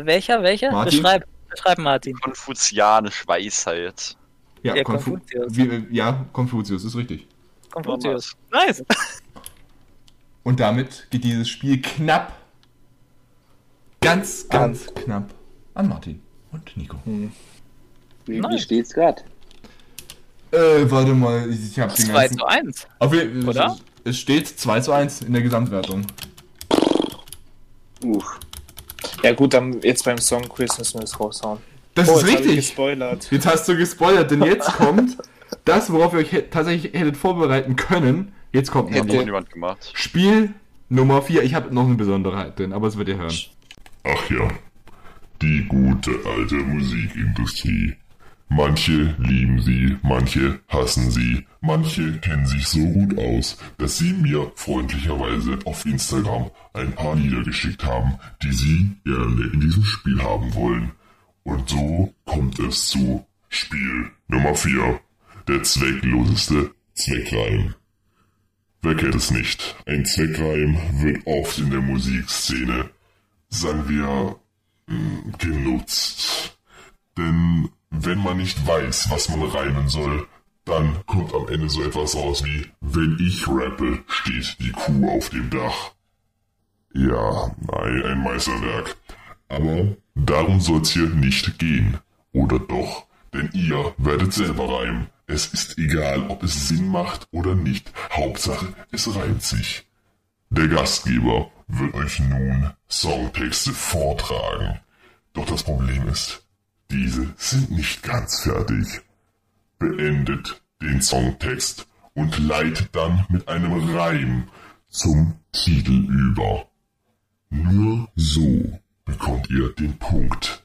Welcher, welcher? Martin? Beschreib, beschreib Martin. Konfuzianisch Weisheit. Ja, Ja, Konfu Konfuzius. wie, ja, Konfuzius ist richtig. Konfuzius. Nice. Und damit geht dieses Spiel knapp, ganz, ganz knapp an Martin und Nico. Wie, wie Nice. steht's gerade? Äh, warte mal, ich, ich hab den 2 ganzen... zu 1. Auf, jeden- Oder? Es, steht 2 zu 1 in der Gesamtwertung. Uff. Ja gut, dann jetzt beim Song Quiz müssen wir es raushauen. Das Oh, ist richtig. gespoilert. Jetzt hast du gespoilert, denn jetzt kommt das, worauf ihr euch tatsächlich hättet vorbereiten können. Jetzt kommt Hat niemand gemacht. Spiel Nummer 4. Ich habe noch eine Besonderheit drin, aber es wird ihr hören. Ach ja, die gute alte Musikindustrie. Manche lieben sie, manche hassen sie, manche kennen sich so gut aus, dass sie mir freundlicherweise auf Instagram ein paar Lieder geschickt haben, die sie gerne in diesem Spiel haben wollen. Und so kommt es zu Spiel Nummer 4. Der zweckloseste Zweckreim. Wer kennt es nicht? Ein Zweckreim wird oft in der Musikszene sagen wir, mh, genutzt. Denn wenn man nicht weiß, was man reimen soll, dann kommt am Ende so etwas raus wie, wenn ich rappe, steht die Kuh auf dem Dach. Ja, nein, ein Meisterwerk. Aber darum soll's hier nicht gehen. Oder doch? Denn ihr werdet selber reimen. Es ist egal, ob es Sinn macht oder nicht. Hauptsache, es reimt sich. Der Gastgeber wird euch nun Songtexte vortragen. Doch das Problem ist, diese sind nicht ganz fertig. Beendet den Songtext und leitet dann mit einem Reim zum Titel über. Nur so bekommt ihr den Punkt.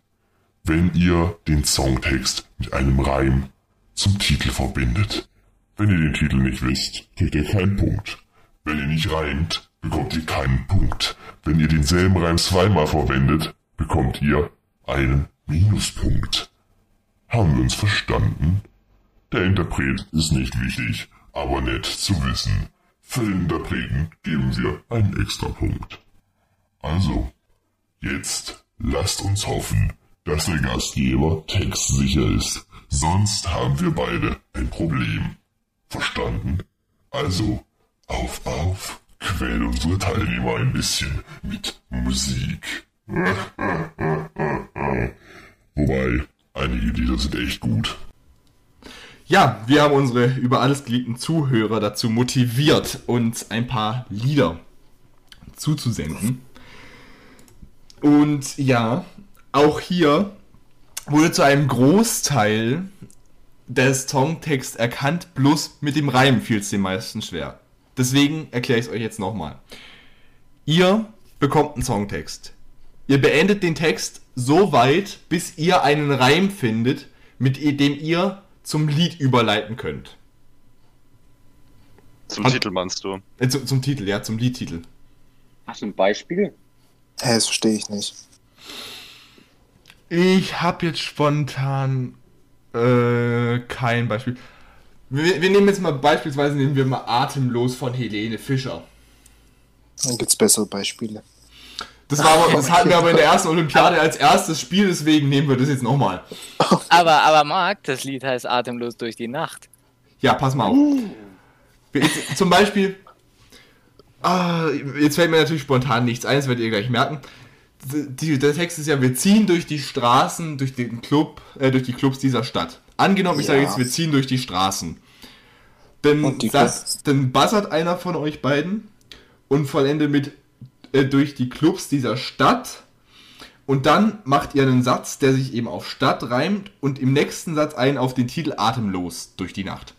Wenn ihr den Songtext mit einem Reim zum Titel verbindet. Wenn ihr den Titel nicht wisst, kriegt ihr keinen Punkt. Wenn ihr nicht reimt, bekommt ihr keinen Punkt. Wenn ihr denselben Reim zweimal verwendet, bekommt ihr einen Minuspunkt. Haben wir uns verstanden? Der Interpret ist nicht wichtig, aber nett zu wissen. Für den Interpreten geben wir einen Extrapunkt. Also, jetzt lasst uns hoffen, dass der Gastgeber textsicher ist. Sonst haben wir beide ein Problem. Verstanden? Also, auf, auf, quäl unsere Teilnehmer ein bisschen mit Musik. Wobei, einige Lieder sind echt gut. Ja, wir haben unsere über alles geliebten Zuhörer dazu motiviert, uns ein paar Lieder zuzusenden. Und ja, auch hier wurde zu einem Großteil der Songtext erkannt, bloß mit dem Reim fiel es den meisten schwer. Deswegen erkläre ich es euch jetzt nochmal. Ihr bekommt einen Songtext. Ihr beendet den Text so weit, bis ihr einen Reim findet, mit dem ihr zum Lied überleiten könnt. Zum Hat- Titel meinst du? Äh, zum, zum Titel, ja, zum Liedtitel. Hast du ein Beispiel? Hä, das verstehe ich nicht. Ich habe jetzt spontan äh, kein Beispiel. Wir, wir nehmen jetzt mal beispielsweise nehmen wir mal Atemlos von Helene Fischer. Dann gibt's bessere Beispiele. Das, war aber, das hatten wir aber in der ersten Olympiade als erstes Spiel, deswegen nehmen wir das jetzt nochmal. Aber, aber Marc, das Lied heißt Atemlos durch die Nacht. Ja, pass mal auf. Wir- Jetzt, zum Beispiel. Ah, jetzt fällt mir natürlich spontan nichts ein, das werdet ihr gleich merken. Die, der Text ist ja, wir ziehen durch die Straßen, durch den Club, äh, durch die Clubs dieser Stadt. Angenommen, ich sage Ja. jetzt, wir ziehen durch die Straßen. Dann, sagt, dann buzzert einer von euch beiden und vollendet mit äh, durch die Clubs dieser Stadt. Und dann macht ihr einen Satz, der sich eben auf Stadt reimt und im nächsten Satz einen auf den Titel Atemlos durch die Nacht.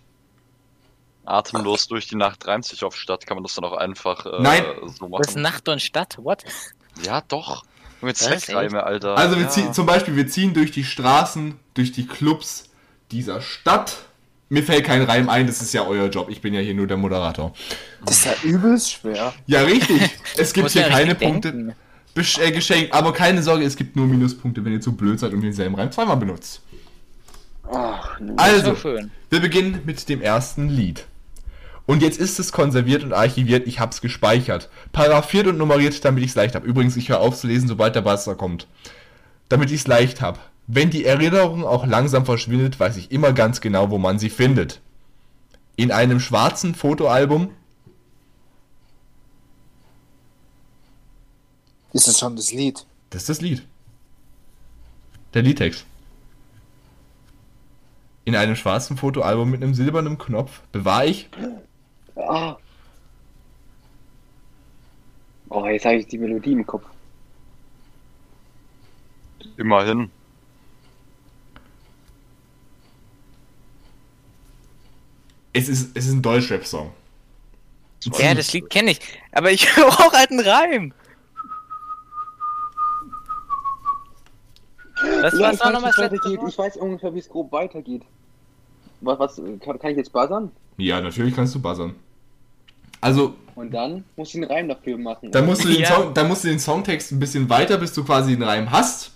Atemlos durch die Nacht reimt sich auf Stadt, kann man das dann auch einfach äh, Nein. so Was ist machen? Nacht und Stadt? What? Ja, doch. Mit Zweckreime, Alter. Also wir ja. ziehen zum Beispiel, wir ziehen durch die Straßen, durch die Clubs dieser Stadt. Mir fällt kein Reim ein, das ist ja euer Job. Ich bin ja hier nur der Moderator. Das ist ja übelst schwer. Ja, richtig. Es gibt hier ja keine Punkte denken. äh, geschenkt. Aber keine Sorge, es gibt nur Minuspunkte, wenn ihr zu blöd seid und denselben Reim zweimal benutzt. Ach. Also, wir beginnen mit dem ersten Lied. Und jetzt ist es konserviert und archiviert, ich hab's gespeichert. Paraphiert und nummeriert, damit ich's leicht hab. Übrigens, ich höre auf zu lesen, sobald der Buzzer kommt. Damit ich's leicht hab. Wenn die Erinnerung auch langsam verschwindet, weiß ich immer ganz genau, wo man sie findet. In einem schwarzen Fotoalbum. Ist das schon das Lied? Das ist das Lied. Der Liedtext. In einem schwarzen Fotoalbum mit einem silbernen Knopf bewahre ich. Ah. Oh, jetzt habe ich die Melodie im Kopf. Immerhin. Es ist, es ist ein Deutschrap-Song. Ja, das Lied kenne ich. Aber ich brauche halt einen Reim. Was Ja, war ich auch weiß, nochmal das? Ich weiß ungefähr, wie es grob weitergeht. Was, was kann, kann ich jetzt buzzern? Ja, natürlich kannst du buzzern. Also, Und dann muss ich einen Reim dafür machen. da oder? musst, du den Ja. Song, da musst du den Songtext ein bisschen weiter, bis du quasi den Reim hast.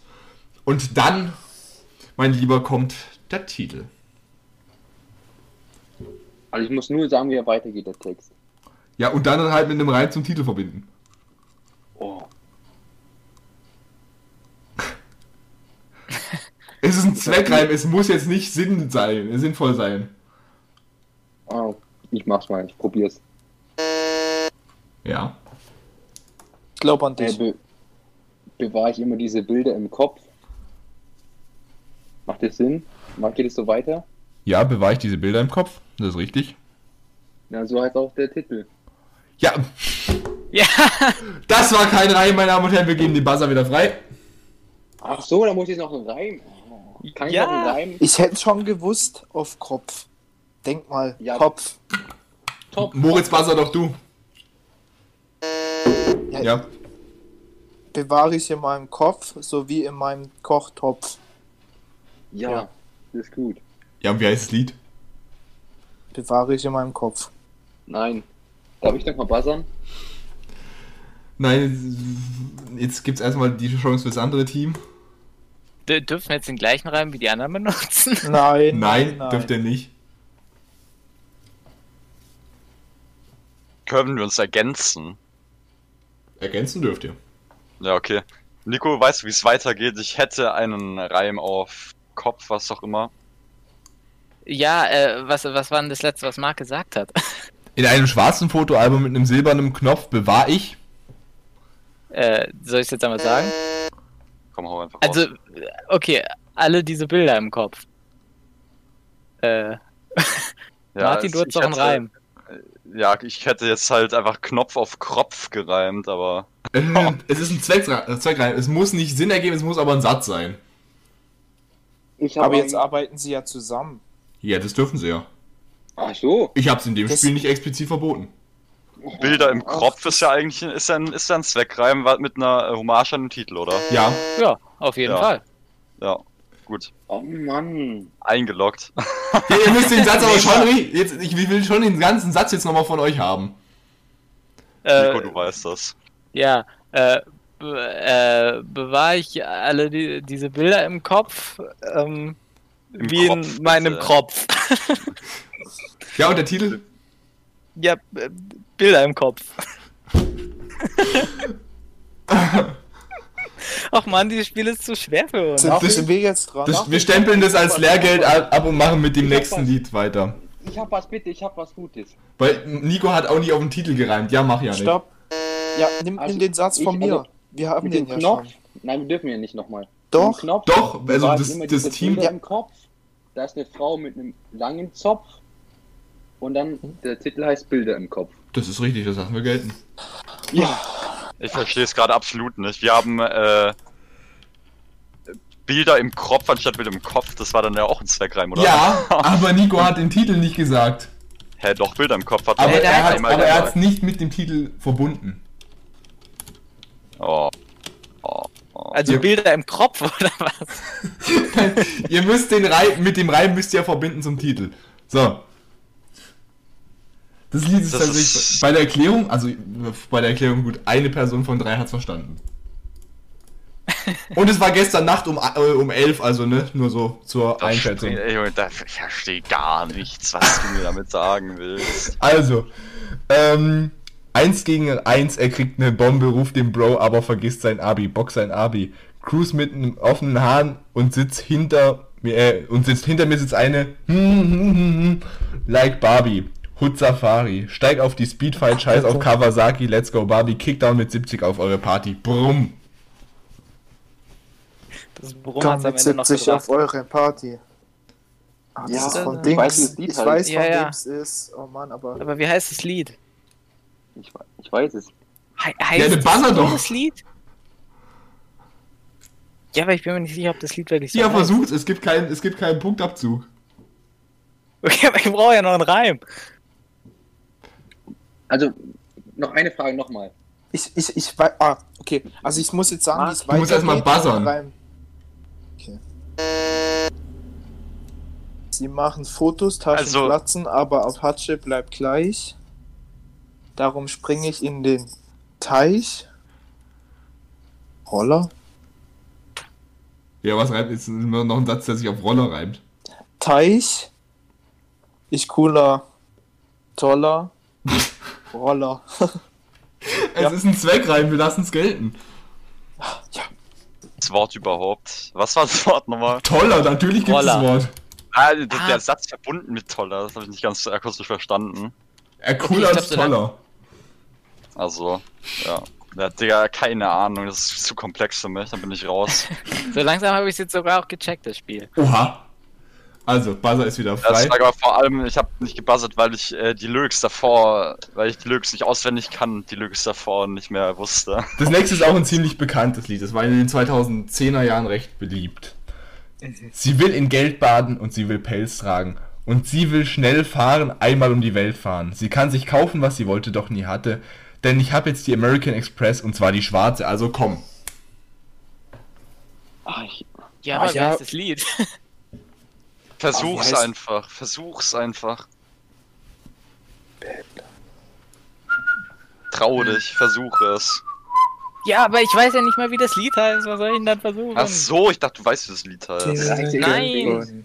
Und dann, mein Lieber, kommt der Titel. Also ich muss nur sagen, wie er weitergeht, der Text. Ja, und dann halt mit einem Reim zum Titel verbinden. Oh. Es ist ein Zweckreim, es muss jetzt nicht Sinn sein, sinnvoll sein. Ah, ich mach's mal, ich probier's. Ja. Ich glaube an Äh, dich. be bewahre ich immer diese Bilder im Kopf? Macht das Sinn? Macht geht es so weiter? Ja, bewahre ich diese Bilder im Kopf. Das ist richtig. Ja, so heißt auch der Titel. Ja, Ja, das war kein Reim, meine Damen und Herren. Wir geben den Buzzer wieder frei. Ach so, da muss ich noch einen Reim. Oh, Kann ich Ja. noch einen Reim? Ich hätte schon gewusst auf Kopf. Denk mal, Ja. Kopf. Top. Moritz, buzzer doch du. Ja, Ja. Bewahre ich in meinem Kopf sowie in meinem Kochtopf. Ja, Ja. das ist gut. Ja, und wie heißt das Lied? Bewahre ich in meinem Kopf. Nein. Darf ich noch mal buzzern? Nein, jetzt gibt's erstmal die Chance fürs andere Team. D dürfen wir jetzt den gleichen Reim wie die anderen benutzen? Nein, Nein, dürft ihr nicht. Können wir uns ergänzen? Ergänzen dürft ihr. Ja, okay. Nico, weißt du, wie es weitergeht? Ich hätte einen Reim auf Kopf, was auch immer. Ja, äh, was, was war denn das letzte, was Marc gesagt hat? In einem schwarzen Fotoalbum mit einem silbernen Knopf bewahre ich. Äh, soll ich es jetzt einmal sagen? Komm, hau einfach Also, raus. äh, okay, alle diese Bilder im Kopf. Äh, Ja, Martin, du hast ich doch einen hätte- Reim. Ja, ich hätte jetzt halt einfach Knopf auf Kropf gereimt, aber. Es ist ein- es ist ein Zweckreim. äh, Zweckreim. Es muss nicht Sinn ergeben, es muss aber ein Satz sein. Aber jetzt arbeiten sie ja zusammen. Ja, das dürfen sie ja. Ach so. Ich hab's in dem Das- Spiel nicht explizit verboten. Bilder im Kopf ist ja eigentlich ist ja ein, ist ja ein Zweckreim mit einer äh, Hommage an den Titel, oder? Ja, Ja, auf jeden Ja. Fall. Ja, gut. Oh Mann. Eingeloggt. ja ihr müsst den Satz aber schon. ri- Jetzt, ich will schon den ganzen Satz jetzt nochmal von euch haben. Äh, Nico, du weißt das. Ja, äh, be äh, bewahre ich alle die, diese Bilder im Kopf, ähm, Im wie Kopf, in meinem bitte. Kopf. Ja, und der Titel? ja, äh, Bilder im Kopf. Ach man, dieses Spiel ist zu schwer für uns. Sind, das- sind wir jetzt dran? Das, wir stempeln das als Lehrgeld ab und machen mit dem nächsten was. Lied weiter. Ich hab was, bitte, ich hab was Gutes. Weil Nico hat auch nicht auf den Titel gereimt. Ja, mach ja nicht. Stopp. Ja, nimm, Also, den Satz von ich- mir. also, wir haben den dem ja Knopf. schon. Nein, wir dürfen ja nicht nochmal. Doch. Knopf Doch, also das- immer das diese Team- Bilder im Kopf. Da ist eine Frau mit einem langen Zopf. Und dann der Titel heißt Bilder im Kopf. Das ist richtig, das lassen wir gelten. Ja. Ich verstehe es gerade absolut nicht. Wir haben äh, Bilder im Kopf anstatt Bilder im Kopf. Das war dann ja auch ein Zweckreim, oder? Ja, aber Nico hat den Titel nicht gesagt. Hä, doch, Bilder im Kopf hat er hat- hat aber er hat's gesagt. nicht mit dem Titel verbunden. Oh. Also Ja. Bilder im Kopf oder was? ihr müsst den Reim, mit dem Reim müsst ihr verbinden zum Titel. So. Das Lied ist Das tatsächlich ist- bei der Erklärung, also bei der Erklärung gut, eine Person von drei hat's verstanden. Und es war gestern Nacht um, äh, um elf, also ne, nur so zur Das Einschätzung. Ich verstehe gar nichts, was du mir damit sagen willst. Also, ähm, eins gegen eins, er kriegt eine Bombe, ruft den Bro, aber vergisst sein Abi, boxt sein Abi. Cruise mit einem offenen Hahn und sitzt hinter mir, äh, und sitzt hinter mir sitzt eine, hm, hm, hm, hm, like Barbie. Hood Safari. Steig auf die Speedfight, scheiß auf Kawasaki, let's go Barbie, Kickdown mit 70 auf eure Party. Brumm. Das Brumm hat's am mit Ende noch 70 gebracht. auf eure Party. Ah, das Ja, ist von ich Dings. weiß, wie das Lied ich weiß, Ja, von ja. es ist. Oh Mann, aber. Aber wie heißt das Lied? Ich, ich weiß es. He heißt Buzzer so doch. das Lied? Ja, aber ich bin mir nicht sicher, ob das Lied wirklich so Ja, versucht, es gibt keinen, es gibt keinen Punktabzug. Okay, aber ich brauche ja noch einen Reim. Also, noch eine Frage nochmal. Ich, ich, ich weiß. Ah, okay. Also ich muss jetzt sagen, wie es Du musst erst mal weitergeht. buzzern. Okay. Sie machen Fotos, Taschen Also- platzen, aber auf Hatsche bleibt gleich. Darum springe ich in den Teich. Roller? Ja, was reimt jetzt immer noch ein Satz, der sich auf Roller reimt? Teich. Ich cooler. Toller. Roller. Es ist ein Zweckreim, wir lassen es gelten. Das Wort überhaupt. Was war das Wort nochmal? Toller, natürlich gibt es das. Wort. Ah, der, Ah. der Satz verbunden mit toller, das habe ich nicht ganz akustisch verstanden. Er cooler ich als toller. Also, ja. Ja, Digga, keine Ahnung, das ist zu komplex für mich, dann bin ich raus. So langsam habe ich es jetzt sogar auch gecheckt, das Spiel. Oha. Also, Buzzer ist wieder Das frei. war aber vor allem, ich habe nicht gebuzzert, weil ich äh, die Lyrics davor, weil ich die Lyrics nicht auswendig kann, die Lyrics davor nicht mehr wusste. Das nächste ist auch ein ziemlich bekanntes Lied. Das war in den 2010er Jahren recht beliebt. Sie will in Geld baden und sie will Pelz tragen. Und sie will schnell fahren, einmal um die Welt fahren. Sie kann sich kaufen, was sie wollte, doch nie hatte. Denn ich habe jetzt die American Express und zwar die schwarze, also komm. Ach, ich, Ja, aber wie ja. heißt das Lied? Versuch's heißt- einfach, versuch's einfach. Trau dich, versuch es. Ja, aber ich weiß ja nicht mal, wie das Lied heißt. Was soll ich denn dann versuchen? Ach so, ich dachte, du weißt, wie das Lied heißt. Nein.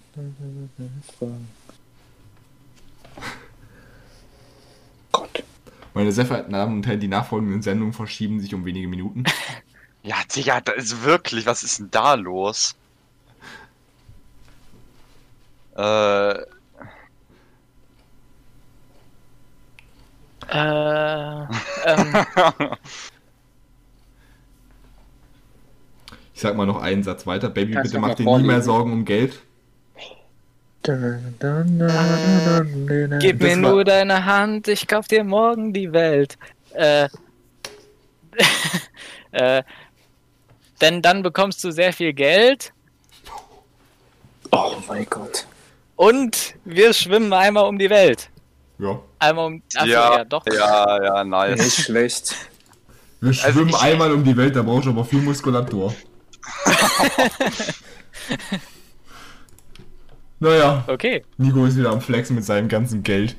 Meine sehr verehrten Damen und Herren, die nachfolgenden Sendungen verschieben sich um wenige Minuten. Ja, Digga, das ist wirklich, was ist denn da los? Äh, Äh, ähm, Ich sag mal noch einen Satz weiter. Baby, Kannst bitte mach dir nie mehr? Sorgen um Geld. Gib mir nur deine Hand, ich kauf dir morgen die Welt. Äh, äh, denn dann bekommst du sehr viel Geld Oh mein Gott. und wir schwimmen einmal um die Welt. Ja. Einmal um. Achso, ja, ja, doch. ja, ja, nice. Nicht schlecht. Wir Also schwimmen ich- einmal um die Welt, da brauchst du aber viel Muskulatur. naja, Okay. Nico ist wieder am Flexen mit seinem ganzen Geld.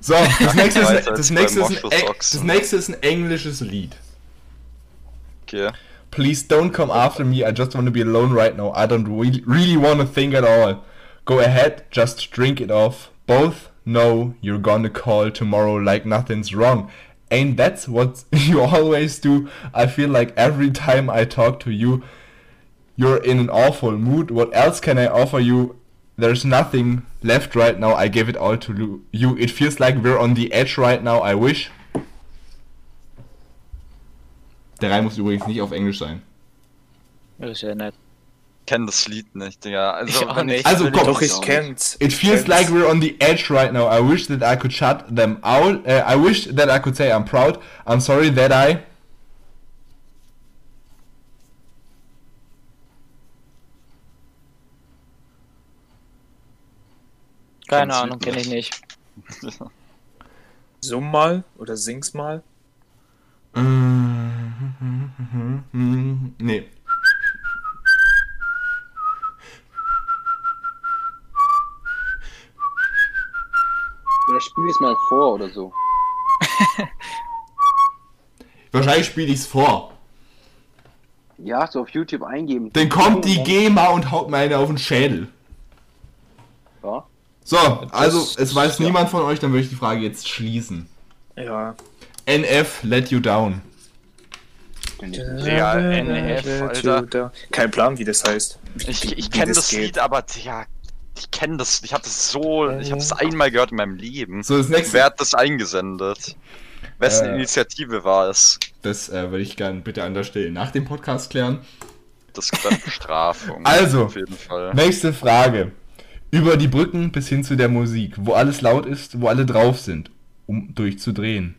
So, das nächste ist, das nächste ist, ein, das nächste ist ein englisches Lied. Okay. Please don't come after me, I just want to be alone right now. I don't really, really want to think at all. Go ahead, just drink it off. Both know you're gonna call tomorrow like nothing's wrong. Ain't that what you always do? I feel like every time I talk to you, you're in an awful mood. What else can I offer you? There's nothing left right now. I give it all to you. It feels like we're on the edge right now. I wish. Der Reim muss übrigens nicht auf Englisch sein. Das ist ja nett. Kenn das Lied nicht, Digga. Also, Ich auch nicht. Also, komm. Doch, ich kenn's. It feels Kenn's. like we're on the edge right now. I wish that I could shut them out. Uh, I wish that I could say I'm proud. I'm sorry that I. Keine Kenn's Ahnung, kenne ich nicht. Summ mal oder sing's mal. Nee. oder spiel es mal vor oder so. Wahrscheinlich spiele ich's vor. Ja, so auf YouTube eingeben. Dann kommt die GEMA und haut mir eine auf den Schädel. Ja. So, also, es weiß niemand von euch, dann würde ich die Frage jetzt schließen. Ja. NF let you down. Digga, NF, Alter. Kein Plan, wie das heißt. Wie, Ich, ich kenne das, geht. Lied, aber Digga, ich kenne das, ich habe das so, ich habe das einmal gehört in meinem Leben. So, das nächste. Wer hat das eingesendet? Wessen Äh. Initiative war es? Das äh, würde ich gerne bitte an der Stelle nach dem Podcast klären. Das ist dann Bestrafung. Also. Auf jeden Fall. Nächste Frage. Über die Brücken bis hin zu der Musik, wo alles laut ist, wo alle drauf sind, um durchzudrehen.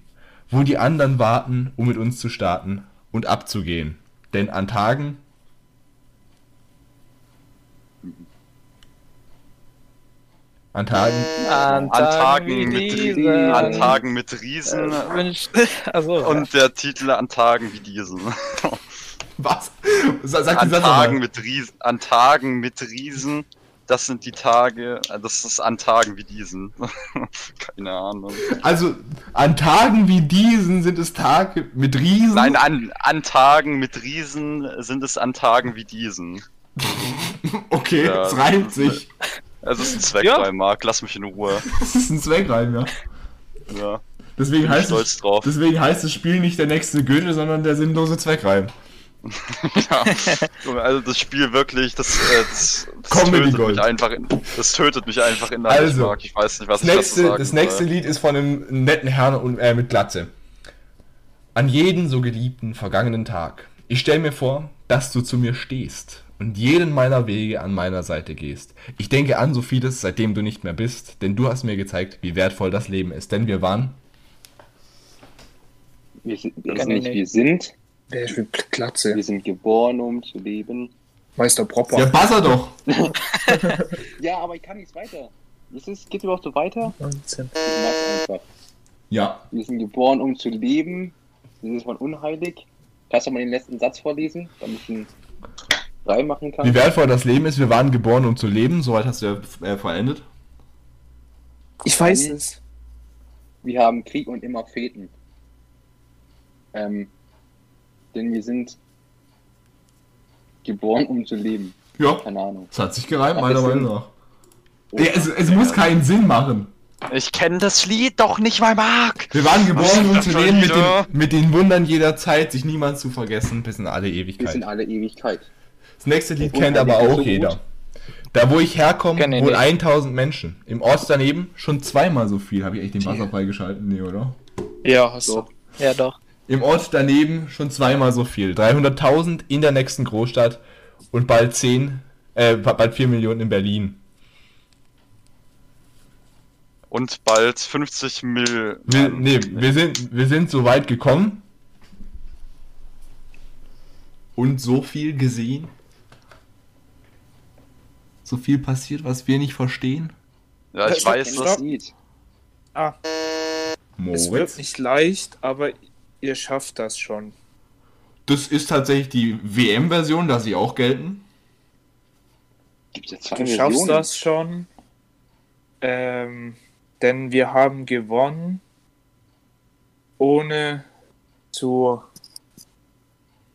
Wo die anderen warten, um mit uns zu starten und abzugehen. Denn an Tagen. An Tagen. An, An Tagen mit, diesen. an Tagen mit Riesen Äh, also, und der Titel an Tagen wie diesen. Was? Sa- Sag An Tagen mit Riesen, an Tagen mit Riesen, das sind die Tage, äh, das ist an Tagen wie diesen. Keine Ahnung. Also, an Tagen wie diesen sind es Tage mit Riesen. Nein, an, an Tagen mit Riesen sind es an Tagen wie diesen. Okay, Ja, es reimt sich. Es ist ein Zweckreim, Marc, lass mich in Ruhe. Das ist ein Zweckreim, ja. Ja, Deswegen bin heißt, stolz es, drauf. deswegen heißt das Spiel nicht der nächste Goethe, sondern der sinnlose Zweckreim. ja. Also das Spiel wirklich, das, äh, das, das Comedy tötet Gold. mich einfach in, das tötet mich einfach innerlich, Also, Marc. Ich weiß nicht, was Das ich dazu nächste, sagen das nächste soll. Lied ist von einem netten Herrn und, äh, mit Glatze. An jeden so geliebten vergangenen Tag. Ich stell mir vor, dass du zu mir stehst und jeden meiner Wege an meiner Seite gehst. Ich denke an so vieles, seitdem du nicht mehr bist, denn du hast mir gezeigt, wie wertvoll das Leben ist. Denn wir waren Wir sind, wir sind ich nicht, nicht. wir sind, Wer ist mit Glatze? wir sind geboren, um zu leben. Meister Propper. Ja, buzzer doch! Ja, aber ich kann nichts weiter. Ist es, geht überhaupt so weiter? 19. Ich mach's einfach. Ja. Wir sind geboren, um zu leben. Das ist von unheilig. Kannst du mal den letzten Satz vorlesen, damit ich ihn frei machen kann? Wie wertvoll das Leben ist, wir waren geboren, um zu leben. Soweit hast du ja äh, vollendet. Ich weiß es. Wir haben Krieg und immer Feten. Ähm, denn wir sind geboren, um zu leben. Ja, Keine Ahnung. es hat sich gereimt, meiner. Meinung nach. Ja, es, es muss keinen Sinn machen. Ich kenne das Lied doch nicht mal, Marc! Wir waren geboren, um zu das leben, mit den, mit den Wundern jeder Zeit, sich niemals zu vergessen, bis in alle Ewigkeit. sind alle Ewigkeit. Das nächste Lied Und kennt aber auch so jeder. gut. Da, wo ich herkomme, nicht. 1000 Menschen. Im Ort daneben schon zweimal so viel. Habe ich echt den Wasser freigeschalten? Nee, oder? Ja, hast So. du. ja, doch. Im Ort daneben schon zweimal so viel. 300.000 in der nächsten Großstadt und bald 10, äh, bald 4 Millionen in Berlin. Und bald 50 Mill. Wir, nee, wir sind, wir sind so weit gekommen und so viel gesehen. So viel passiert, was wir nicht verstehen. Ja, ich weiß, Kennst du dass. das Lied? Ah, es wird Moritz. nicht leicht, aber ihr schafft das schon. Das ist tatsächlich die WM-Version, da sie auch gelten. Gibt's ja zwei Du schaffst Versionen. das schon. Ähm, denn wir haben gewonnen, ohne zu.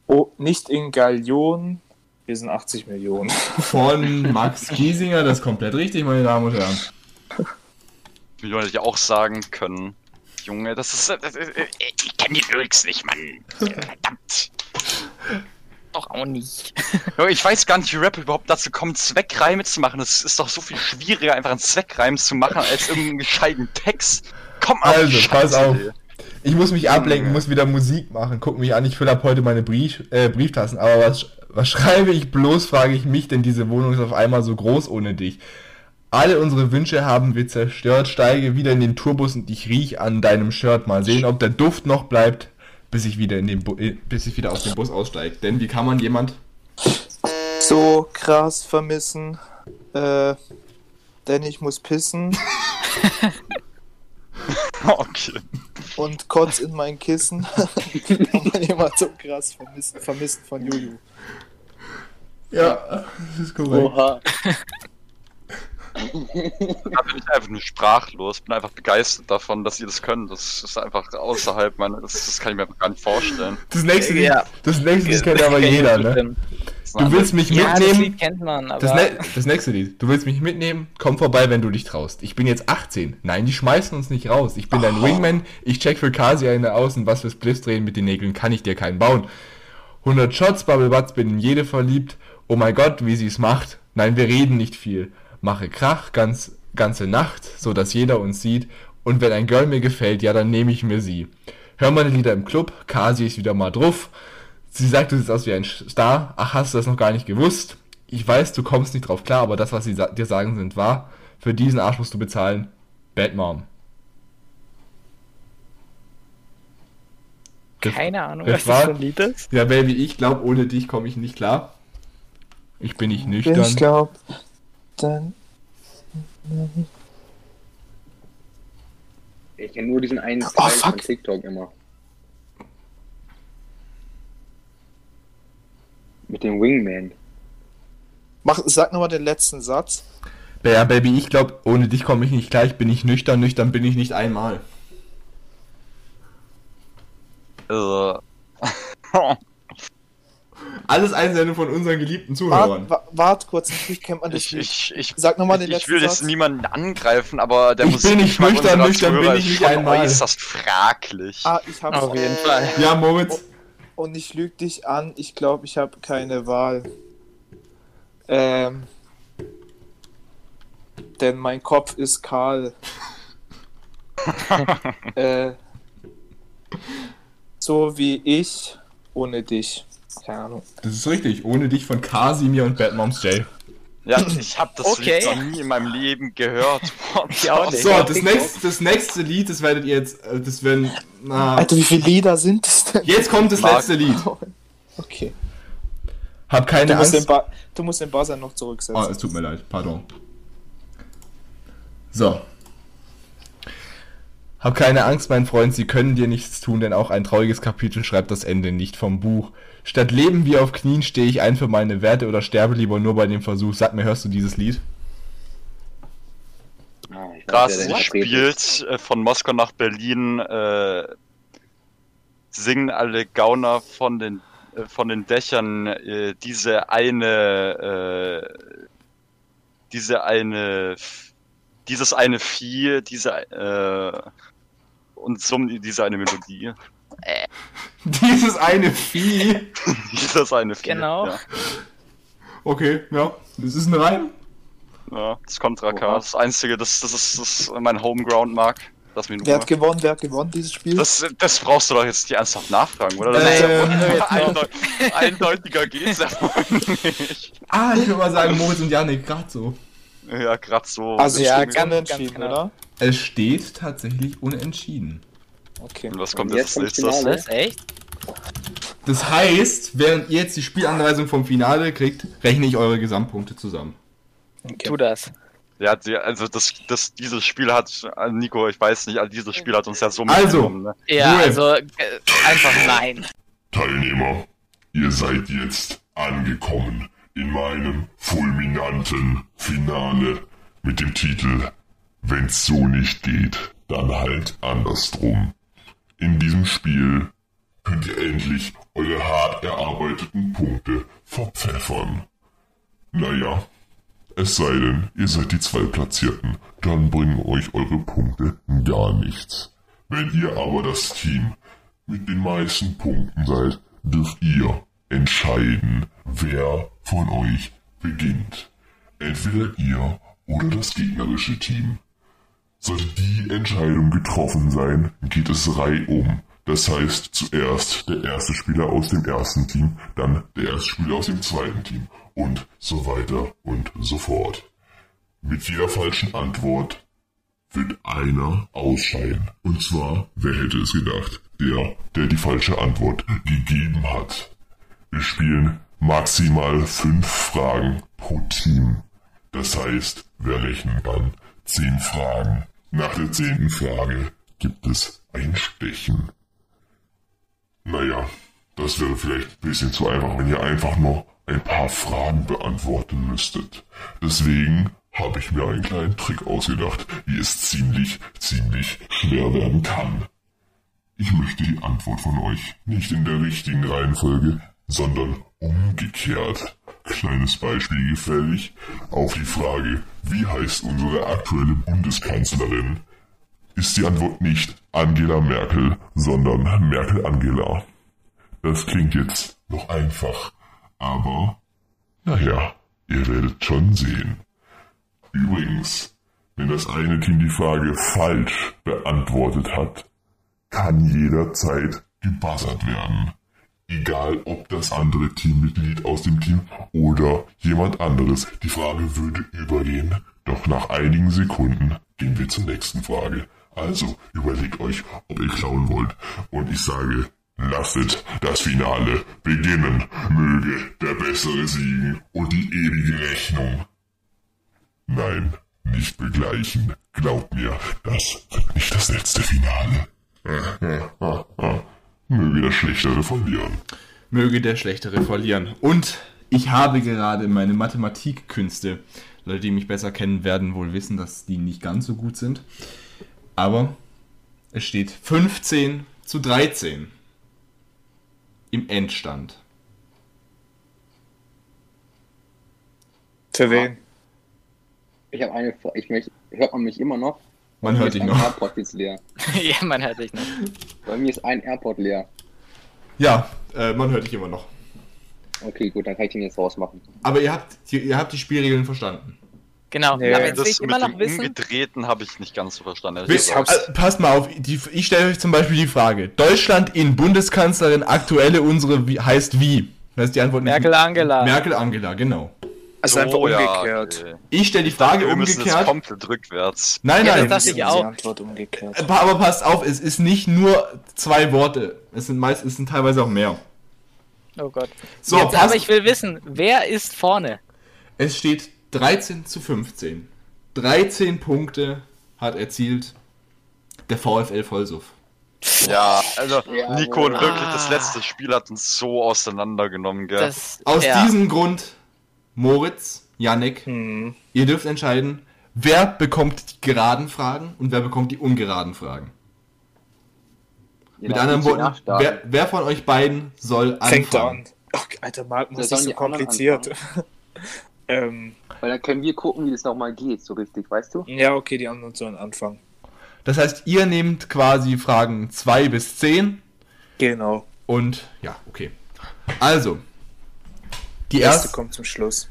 Oh, nicht in Gallionen. Wir sind 80 Millionen. Von Max Giesinger, das ist komplett richtig, meine Damen und Herren. Wie hätte ich auch sagen können. Junge, das ist. Das ist ich kenne die Lyrics nicht, Mann. Verdammt. Doch auch nicht. Ich weiß gar nicht, wie Rap überhaupt dazu kommt, Zweckreime zu machen. Es ist doch so viel schwieriger, einfach einen Zweckreim zu machen, als irgendeinen gescheiten Text. Komm auf die Also, pass Scheiße, auf. Ich muss mich ablenken, muss wieder Musik machen. Guck mich an, ich fülle ab heute meine Brief, äh, Brieftassen. Aber was, was schreibe ich bloß, frage ich mich, denn diese Wohnung ist auf einmal so groß ohne dich. Alle unsere Wünsche haben wir zerstört. Steige wieder in den Tourbus und ich riech an deinem Shirt. Mal sehen, ob der Duft noch bleibt, bis ich wieder in den Bu äh, bis ich wieder aus dem Bus aussteige. Denn wie kann man jemand So krass vermissen. Äh, denn ich muss pissen Okay. und kotz in mein Kissen. Kann man jemand so krass vermissen, vermissen von Juju. Ja, das ist korrekt. Oha. Da bin ich einfach nur sprachlos. Bin einfach begeistert davon, dass ihr das könnt. Das ist einfach außerhalb meiner. Das, das kann ich mir einfach gar nicht vorstellen. Das nächste Lied, Ja. das nächste Lied kennt aber jeder, ne? Du willst mich Ja, das mitnehmen? Lied kennt man, aber Das, ne das nächste Lied. Du willst mich mitnehmen? Komm vorbei, wenn du dich traust. Ich bin jetzt 18. Nein, die schmeißen uns nicht raus. Ich bin dein Wingman. Ich check für Kasia in der Außen. Was fürs Bliss drehen mit den Nägeln kann ich dir keinen bauen. 100 Shots, Bubble Butts, bin in jede verliebt. Oh mein Gott, wie sie's macht. Nein, wir reden nicht viel. Mache Krach, ganz, ganze Nacht, so dass jeder uns sieht. Und wenn ein Girl mir gefällt, ja, dann nehme ich mir sie. Hör meine Lieder im Club. Kasi ist wieder mal drauf. Sie sagt, du siehst aus wie ein Star. Ach, hast du das noch gar nicht gewusst? ich weiß, du kommst nicht drauf klar, aber das, was sie sa dir sagen, sind wahr. Für diesen Arsch musst du bezahlen. Bad Mom. Keine Ahnung, das was war- das für ein Lied ist. Ja, Baby, ich glaube, ohne dich komme ich nicht klar. Ich bin nicht nüchtern. Ich glaube, dann. Ich kenne nur diesen einen Oh, Teil von fuck. TikTok immer. Mit dem Wingman. Mach, sag nochmal den letzten Satz. Ja, Baby, ich glaube, ohne dich komme ich nicht klar. Ich bin nicht nüchtern. Nüchtern bin ich nicht einmal. Alles Einsendung von unseren geliebten Wart, Zuhörern. wa- wart kurz, natürlich kennt man das ich, Lied. ich, ich, Sag nochmal den ich, ich letzten will Satz. jetzt niemanden angreifen, aber der Ich Musik bin nicht nüchtern, nüchtern bin ich nicht einmal. äußerst fraglich. Ah, ich hab's. Auf jeden Fall. Ja, Moritz. Und ich lüge dich an, ich glaube, ich habe keine Wahl. Ähm. Denn mein Kopf ist kahl. äh, so wie ich ohne dich. Keine Ahnung. Das ist richtig. Ohne dich von Casimir und Bad Moms J. Ja, ich habe das Okay. Lied noch nie in meinem Leben gehört. Ich auch nicht. So, das nächste, das nächste Lied, das werdet ihr jetzt, äh, das werden, na, Alter, wie viele Lieder sind es denn? jetzt kommt das Mark. letzte Lied. Okay. Hab keine Du musst, den Angst. ba du musst den Buzzer noch zurücksetzen. Oh, es tut mir leid, pardon. So. Hab keine Angst, mein Freund, sie können dir nichts tun, denn auch ein trauriges Kapitel schreibt das Ende nicht vom Buch. Statt Leben wie auf Knien stehe ich ein für meine Werte oder sterbe lieber nur bei dem Versuch. Sag mir, hörst du dieses Lied? Ah, der spielt äh, von Moskau nach Berlin, äh, singen alle Gauner von den äh, von den Dächern äh, diese eine äh, diese eine dieses eine Vieh, diese äh, und summen diese eine Melodie. Dieses eine Vieh. dieses eine Vieh. Genau. Ja, Okay, ja, das ist ein Reim. ja, das Contra K. Oha. Das einzige, das, das ist das ist mein Homeground Mark. Lass mich Wer hat gewonnen? Wer hat gewonnen, dieses Spiel? Das, das brauchst du doch jetzt nicht ernsthaft nachfragen, oder? Das ist Ähm, ja eindeut eindeutiger geht's ja nicht. Ah, ich würde mal sagen, Moritz und Janik, gerade so. Ja, grad so. also Ja, ganz- ganz ganz unentschieden, knapp. oder? Es steht tatsächlich unentschieden. Okay. Und was kommt Und jetzt jetzt nächstes? Finale. Was, echt? Das heißt, während ihr jetzt die Spielanweisung vom Finale kriegt, rechne ich eure Gesamtpunkte zusammen. Tu das. Ja, die, also das, das, dieses Spiel hat, also Nico, ich weiß nicht, also dieses Spiel hat uns ja so Also. mitgenommen, ne? Ja, Ruhe. also äh, einfach nein. Teilnehmer, ihr seid jetzt angekommen in meinem fulminanten Finale mit dem Titel Wenn's so nicht geht, dann halt andersrum. In diesem Spiel könnt ihr endlich eure hart erarbeiteten Punkte verpfeffern. Naja, es sei denn, ihr seid die Zweitplatzierten, dann bringen euch eure Punkte gar nichts. Wenn ihr aber das Team mit den meisten Punkten seid, dürft ihr entscheiden, wer von euch beginnt. Entweder ihr oder das gegnerische Team. Sollte die Entscheidung getroffen sein, geht es reihum. Das heißt zuerst der erste Spieler aus dem ersten Team, dann der erste Spieler aus dem zweiten Team und so weiter und so fort. Mit jeder falschen Antwort wird einer ausscheiden. Und zwar, wer hätte es gedacht? Der, der die falsche Antwort gegeben hat. Wir spielen maximal fünf Fragen pro Team. Das heißt, wir rechnen dann zehn Fragen. Nach der zehnten Frage gibt es ein Stechen. Naja, das wäre vielleicht ein bisschen zu einfach, wenn ihr einfach nur ein paar Fragen beantworten müsstet. Deswegen habe ich mir einen kleinen Trick ausgedacht, wie es ziemlich, ziemlich schwer werden kann. Ich möchte die Antwort von euch nicht in der richtigen Reihenfolge, sondern umgekehrt. Kleines Beispiel gefällig. Auf die Frage, wie heißt unsere aktuelle Bundeskanzlerin, ist die Antwort nicht Angela Merkel, sondern Merkel Angela. Das klingt jetzt noch einfach, aber naja, ihr werdet schon sehen. Übrigens, wenn das eine Team die Frage falsch beantwortet hat, kann jederzeit gebuzzert werden. Egal ob das andere Teammitglied aus dem Team oder jemand anderes. Die Frage würde übergehen. Doch nach einigen Sekunden gehen wir zur nächsten Frage. Also überlegt euch, ob ihr klauen wollt. Und ich sage, lasset das Finale beginnen. Möge der Bessere siegen und die ewige Rechnung. Nein, nicht begleichen. Glaubt mir, das wird nicht das letzte Finale. Möge der Schlechtere verlieren. Möge der Schlechtere verlieren. Und ich habe gerade meine Mathematikkünste. Leute, die mich besser kennen, werden wohl wissen, dass die nicht ganz so gut sind. Aber es steht 15 zu 13 im Endstand. Für wen? Ich habe eine Frage. Ich möchte, hört man mich immer noch? Man hört dich noch. AirPod jetzt leer. ja, man hört dich noch. Bei mir ist ein AirPod leer. Ja, äh, man hört dich immer noch. Okay, gut, dann kann ich den jetzt rausmachen. Aber ihr habt, ihr, ihr habt die Spielregeln verstanden. Genau, Nee, aber jetzt will Das ich immer mit noch dem wissen. Umgedrehten habe ich nicht ganz so verstanden. Gesagt. hab's- äh, passt mal auf, die, ich stelle euch zum Beispiel die Frage: Deutschland in Bundeskanzlerin aktuelle unsere wie, heißt wie? Das ist die Antwort nicht- Merkel Angela. Merkel Angela, genau. Also einfach So, ja, umgekehrt. okay. Ich stelle die Frage Wir müssen jetzt umgekehrt. komplett rückwärts. Nein, Ja, nein. das dachte ich Die auch. Antwort umgekehrt. Äh, Aber passt auf, es ist nicht nur zwei Worte. Es sind meist, es sind teilweise auch mehr. Oh Gott. So, jetzt, aber ich will wissen, wer ist vorne? es steht 13 zu 15. 13 Punkte hat erzielt der VfL Vollsuff. Ja, also Ja, Nico und wirklich das letzte Spiel hat uns so auseinandergenommen, gell? Das, Aus ja. diesem Grund, Moritz, Yannick, Hm. ihr dürft entscheiden, wer bekommt die geraden Fragen und wer bekommt die ungeraden Fragen. Mit anderen Worten, wer, wer von euch beiden soll anfangen? Fängt an. Ach, Alter, Marc, muss sollen nicht so kompliziert. ähm, Weil dann können wir gucken, wie das nochmal geht, so richtig, weißt du? ja, okay, die anderen sollen anfangen. Das heißt, ihr nehmt quasi Fragen 2 bis 10 Genau. und ja, okay. Also, die Die erste erste, kommt zum Schluss.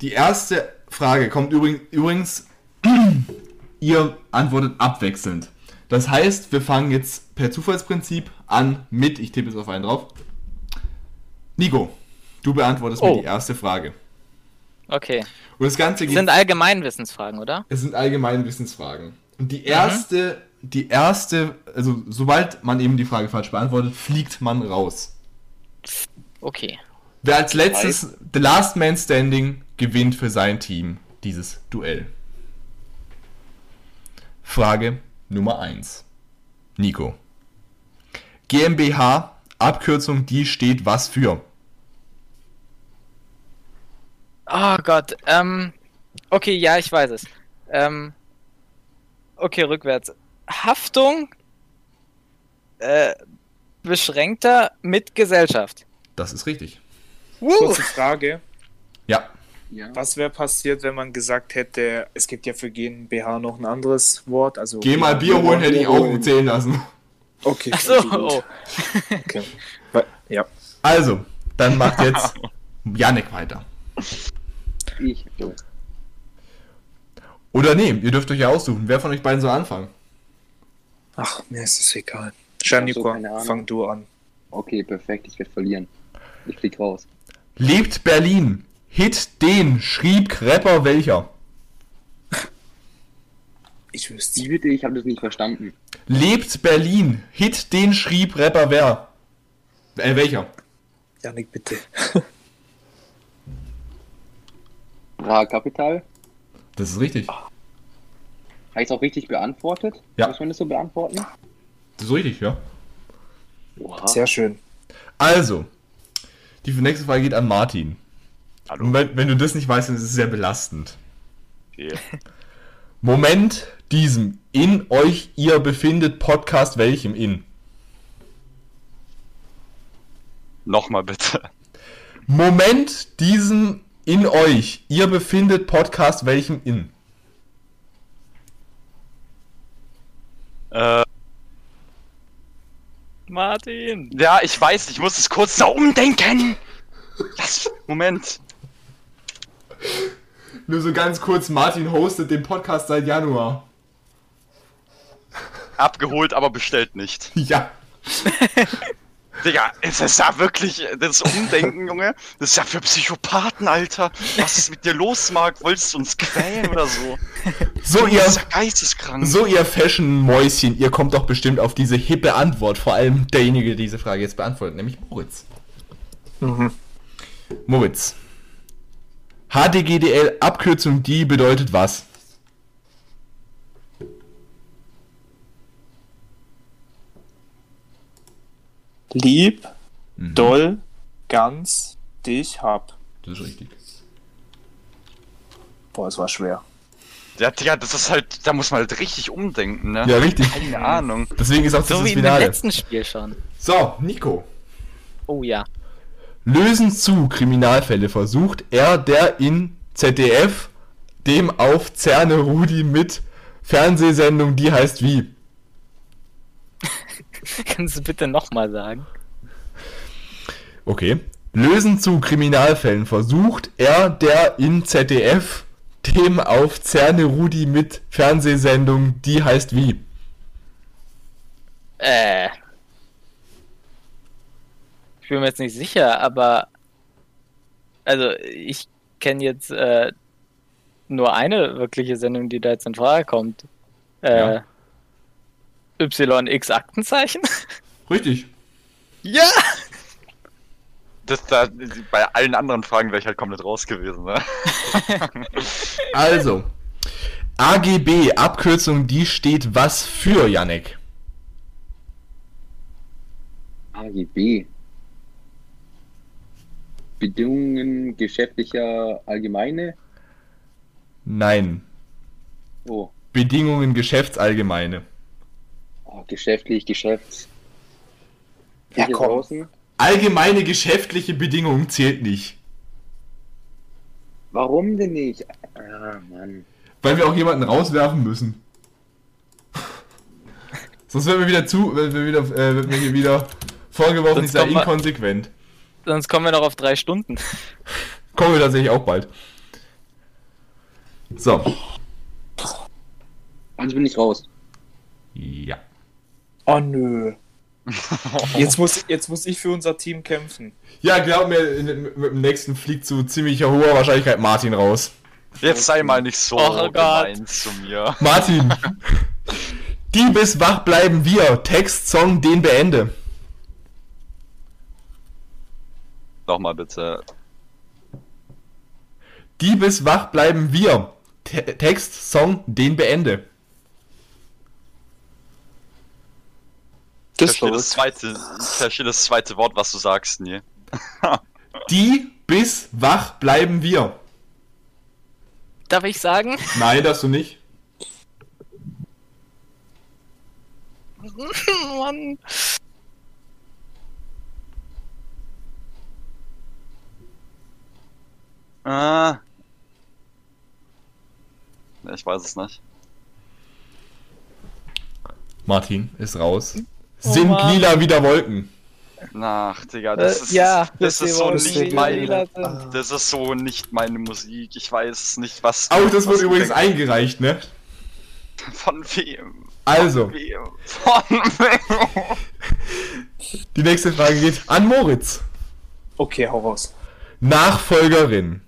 Die erste Frage kommt übrigens, übrigens, ihr antwortet abwechselnd. Das heißt, wir fangen jetzt per Zufallsprinzip an mit, ich tippe jetzt auf einen drauf. Nico, du beantwortest mir Oh. die erste Frage. Okay. Und das Ganze geht sind Allgemeinwissensfragen, oder? Es sind allgemeine Wissensfragen. Und die erste, die erste, also sobald man eben die Frage falsch beantwortet, fliegt man raus. Okay. Wer als letztes, the last man standing, gewinnt für sein Team dieses Duell. Frage Nummer 1. Nico. GmbH, Abkürzung, die steht was für? Oh Gott. Ähm. Okay, ja, ich weiß es. Ähm. Okay, rückwärts. Haftung. Äh, beschränkter mit Gesellschaft. Das ist richtig. Kurze Frage. Ja. Ja. Was wäre passiert, wenn man gesagt hätte, es gibt ja für GmbH noch ein anderes Wort? Also Geh mal Bier holen, hätte ich auch zählen lassen. Okay. Okay, gut. oh. Okay. Ja. Also, dann macht jetzt Janik weiter. Ich. So. Oder nee, ihr dürft euch ja aussuchen. Wer von euch beiden soll anfangen? Ach, mir ist es egal. Janiko, fang du an. Okay, perfekt, ich werde verlieren. Ich flieg raus. Lebt Berlin. Hit den, schrieb Rapper welcher? Ich wüsste bitte? Ich habe das nicht verstanden. Lebt Berlin. Hit den, schrieb Rapper wer? Äh, welcher? Janik, bitte. Ra Kapital. Das ist richtig. Habe ich es auch richtig beantwortet? Ja. Muss man das so beantworten? Das ist richtig, ja. Oha. Sehr schön. Also, die nächste Frage geht an Martin. Hallo. Und wenn, wenn du das nicht weißt, dann ist es sehr belastend. Okay. Moment diesem in euch ihr befindet Podcast welchem in? Nochmal bitte. Moment diesem in euch ihr befindet Podcast welchem in? Äh, Martin. ja, ich weiß, ich muss es kurz so umdenken. Lass, Moment. Nur so ganz kurz, Martin hostet den Podcast seit Januar. Abgeholt, aber bestellt nicht. Ja. Digga, es ist ja wirklich das Umdenken, Junge. Das ist ja für Psychopathen, Alter. Was ist mit dir los, Marc? Wolltest du uns quälen oder so? So, ihr, Das ist ja geisteskrank. so ihr Fashion-Mäuschen, ihr kommt doch bestimmt auf diese hippe Antwort. Vor allem derjenige, der diese Frage jetzt beantwortet, nämlich Moritz. Mhm. Moritz. HDGDL, Abkürzung die bedeutet was? Lieb, Mhm. doll, ganz, dich hab. Das ist richtig. Boah, es war schwer. Ja, Digga, das ist halt, da muss man halt richtig umdenken, ne? Ja, richtig. Keine Ahnung. Deswegen ist auch das So das wie im Finale. letzten Spiel schon. So, Nico. Oh ja. Lösen zu Kriminalfälle versucht er, der in ZDF dem auf Zerne Rudi mit Fernsehsendung, die heißt wie? Kannst du bitte nochmal sagen? Okay. Lösen zu Kriminalfällen versucht er, der in ZDF dem auf Zerne Rudi mit Fernsehsendung, die heißt wie? Äh. Ich bin mir jetzt nicht sicher, aber. Also, ich kenne jetzt äh, nur eine wirkliche Sendung, die da jetzt in Frage kommt. Äh, Ja. YX Aktenzeichen? Richtig. ja! Das, da, bei allen anderen Fragen wäre ich halt komplett raus gewesen, ne? Also, AGB, Abkürzung, die steht was für, Yannick? AGB. Bedingungen geschäftlicher Allgemeine. Nein. Oh, Bedingungen Geschäftsallgemeine. oh geschäftlich, Geschäfts. Ja, Hier komm. draußen. Allgemeine geschäftliche Bedingungen zählt nicht. Warum denn nicht? Ah, Mann. Weil wir auch jemanden rauswerfen müssen. Sonst werden wir wieder zu, werden wir wieder, äh, wird mir hier wieder vorgeworfen, ich sei wir- inkonsequent. Sonst kommen wir noch auf drei Stunden. Kommen wir tatsächlich auch bald. So. Also bin ich raus. Ja. Oh nö. Jetzt muss, jetzt muss ich für unser Team kämpfen. Ja, glaub mir, in, mit dem nächsten fliegt zu ziemlicher hoher Wahrscheinlichkeit Martin raus. Jetzt sei mal nicht so Oh Gott. gemein zu mir. Martin. Die bis wach bleiben wir. Text, Song, den beende. Nochmal bitte. Die bis wach bleiben wir. Te Text, Song, den beende. Ich Das verstehe war das zweite, ich verstehe das zweite Wort, was du sagst, nie. Die bis wach bleiben wir. Darf ich sagen? Nein, das du nicht. Mann. Ah. Ich weiß es nicht. Martin ist raus. Sind Mann. lila wieder Wolken. Ach, Digga, das Äh, ist, ja, das dass ist so nicht lila, mein, lila sind. das ist so nicht meine Musik. Ich weiß nicht, was. Auch das wurde übrigens denkst. eingereicht, ne? Von wem? Also, Von wem? Von wem? die nächste Frage geht an Moritz. Okay, hau raus. Nachfolgerin.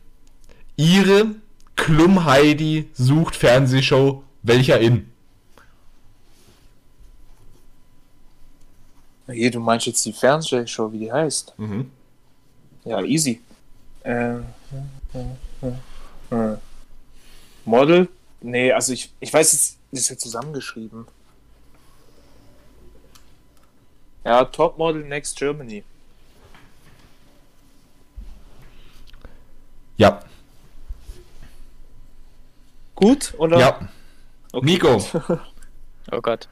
Ihre Klum Heidi sucht Fernsehshow. Welcher in? Hier, du meinst jetzt die Fernsehshow, wie die heißt? Mhm. Ja, easy. Äh, äh, äh. Model? Nee, also ich, ich weiß es, ist ja zusammengeschrieben. Ja, Topmodel Next Germany. Ja. Gut, oder? Ja. Okay. Nico. Oh Gott.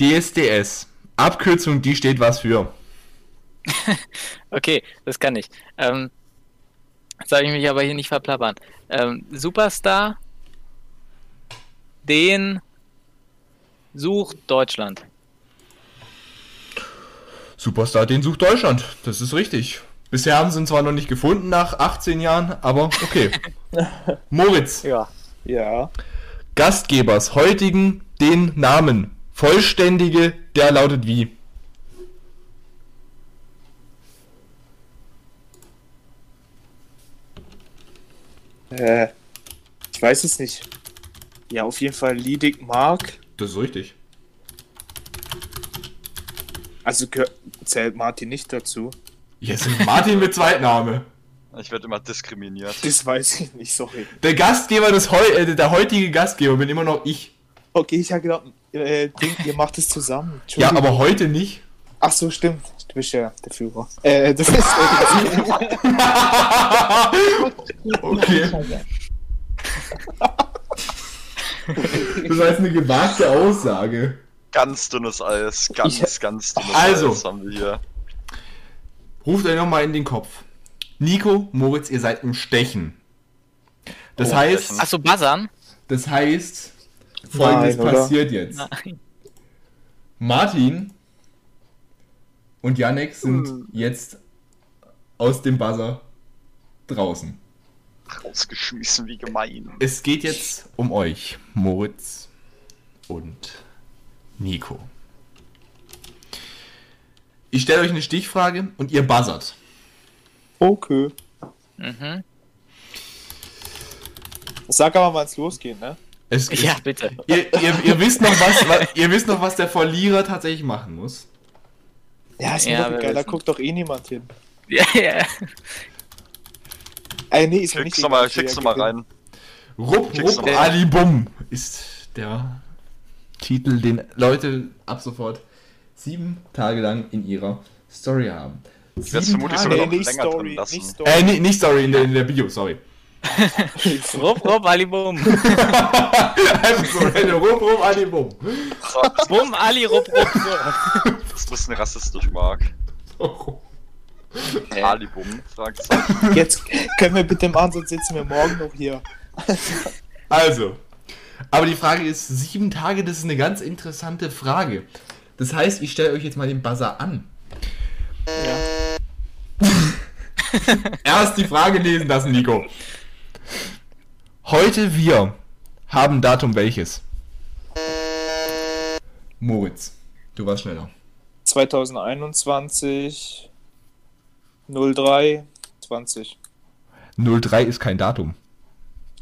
DSDS. Abkürzung, die steht was für. Okay, das kann ich. Ähm, soll ich mich aber hier nicht verplappern. Ähm, Superstar, den sucht Deutschland. Superstar, den sucht Deutschland. Das ist richtig. Bisher haben sie ihn zwar noch nicht gefunden nach 18 Jahren, aber okay. Moritz. Ja. Ja. Gastgebers heutigen den Namen. Vollständige, der lautet wie? Äh, ich weiß es nicht. Ja, auf jeden Fall Liedig Mark. Das ist richtig. Also zählt Martin nicht dazu. Jetzt ist Martin mit Zweitname. Ich werde immer diskriminiert. Das weiß ich nicht, sorry. Der Gastgeber des heu äh, der heutige Gastgeber bin immer noch ich. Okay, ich habe gedacht, äh, Ding, ihr macht es zusammen. Ja, aber heute nicht. Ach so, stimmt. Du bist ja der Führer. Äh, du bist Okay. Das war jetzt eine gewagte Aussage. Ganz dünnes Eis. Ganz, Ich- ganz dünnes Also. Eis haben wir hier. Ruft euch nochmal in den Kopf. Nico, Moritz, ihr seid im Stechen. Das heißt, Achso, Buzzern? das heißt, folgendes Nein, passiert jetzt. Nein. Martin und Janek sind jetzt aus dem Buzzer draußen. Rausgeschmissen, wie gemein. Es geht jetzt um euch, Moritz und Nico. Ich stelle euch eine Stichfrage und ihr buzzert. Okay. Mhm. Sag aber, wann es losgeht, ne? Es, Ja, bitte. ihr, ihr, ihr, wisst noch, was, wa- ihr wisst noch, was der Verlierer tatsächlich machen muss. Ja, ist mir Ja, doch egal, da guckt doch eh niemand hin. Ja, ja. Äh, nee, ist mir Schick's nicht nochmal egal, schick's wer noch mal gewinnt. rein. Rupp, Rupp, mal. Ali Bum ist der Titel, den Leute ab sofort sieben Tage lang in ihrer Story haben. Ich werde Sieben vermutlich sogar Nee, noch nicht länger drin Story, lassen. nicht Story. Äh, nee, nicht sorry, in der, in der Bio, sorry. Rupp, rupp, Ali, bum. also so, eine Rupp, Rupp, Ali Bum. Bum, Ali, rupp, rupp. So. Das ist ein bisschen rassistisch, Marc. Hä? Alibum, Fragezeichen. Jetzt können wir bitte machen, sonst sitzen wir morgen noch hier. Also, aber die Frage ist, sieben Tage, das ist eine ganz interessante Frage. Das heißt, ich stelle euch jetzt mal den Buzzer an. Erst die Frage lesen lassen, Nico. Heute wir haben Datum welches? Moritz, du warst schneller. 2021 03 20. 03 ist kein Datum.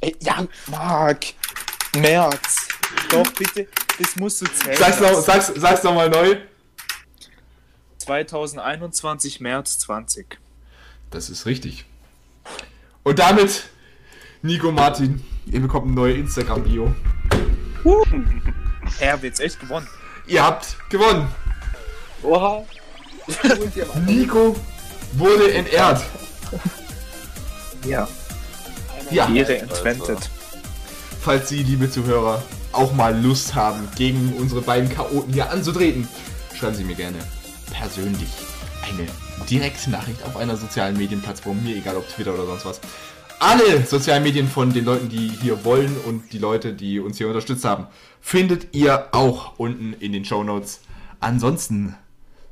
Ey, ja, Marc. März. Doch, bitte, das musst du zählen. Sag's noch, sag's, sag's noch mal neu. 2021 März 20. Das ist richtig. Und damit, Nico Martin, ihr bekommt eine neue Instagram-Bio. Er hat jetzt echt gewonnen. Ihr habt gewonnen. Oha. Nico wurde entehrt. Ja. Ja, Ehre entwendet. falls Sie, liebe Zuhörer, auch mal Lust haben, gegen unsere beiden Chaoten hier anzutreten, schreiben Sie mir gerne persönlich eine direkte Nachricht auf einer sozialen Medienplattform, mir egal ob Twitter oder sonst was. Alle sozialen Medien von den Leuten, die hier wollen und die Leute, die uns hier unterstützt haben, findet ihr auch unten in den Show Notes. Ansonsten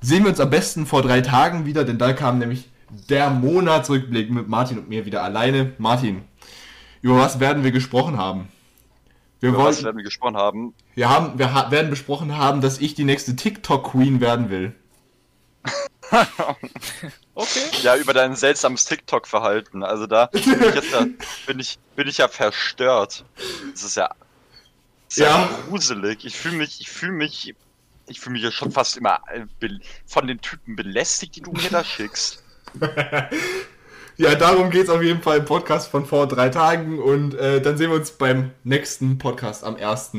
sehen wir uns am besten vor drei Tagen wieder, denn da kam nämlich der Monatsrückblick mit Martin und mir wieder alleine. Martin, über was werden wir gesprochen haben? Wir, Über was wollten, werden wir gesprochen haben? wir, haben, wir ha werden besprochen haben, dass ich die nächste TikTok-Queen werden will. Okay. Ja, über dein seltsames TikTok-Verhalten. Also da bin ich, jetzt ja, bin ich, bin ich ja verstört. Das ist ja, das ist ja. Ja. gruselig. Ich fühle mich, ich fühle mich, ich fühle mich ja schon fast immer äh, von den Typen belästigt, die du mir da schickst. Ja, darum geht es auf jeden Fall im Podcast von vor drei Tagen und äh, dann sehen wir uns beim nächsten Podcast am 1.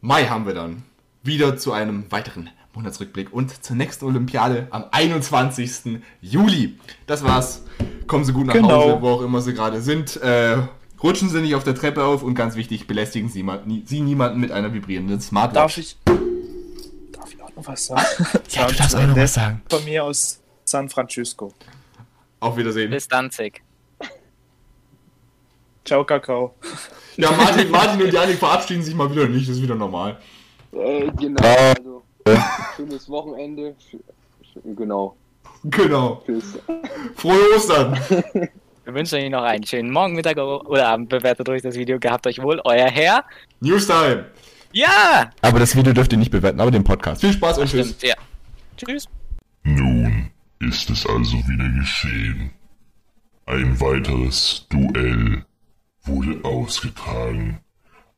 Mai haben wir dann wieder zu einem weiteren Monatsrückblick und zur nächsten Olympiade am 21. Juli. Das war's. Kommen Sie gut nach Genau. Hause, wo auch immer Sie gerade sind. Äh, rutschen Sie nicht auf der Treppe auf und ganz wichtig, belästigen Sie, Sie niemanden mit einer vibrierenden Smartwatch. Darf ich. Darf ich auch noch was sagen? Ja, du darfst auch noch was sagen. Von mir aus San Francisco. Auf Wiedersehen. Bis Danzig. Ciao, Kakao. Ja, Martin, Martin und Janik verabschieden sich mal wieder nicht, das ist wieder normal. Äh, genau, also schönes Wochenende. Genau. Genau. Tschüss. Frohe Ostern. Wir wünschen euch noch einen schönen Morgen, Mittag oder Abend. Bewertet euch das Video. Gehabt euch wohl. Euer Herr. Newstime. Ja! Aber das Video dürft ihr nicht bewerten, aber den Podcast. Viel Spaß und tschüss. Stimmt, ja. Tschüss. Nun ist es also wieder geschehen. Ein weiteres Duell wurde ausgetragen.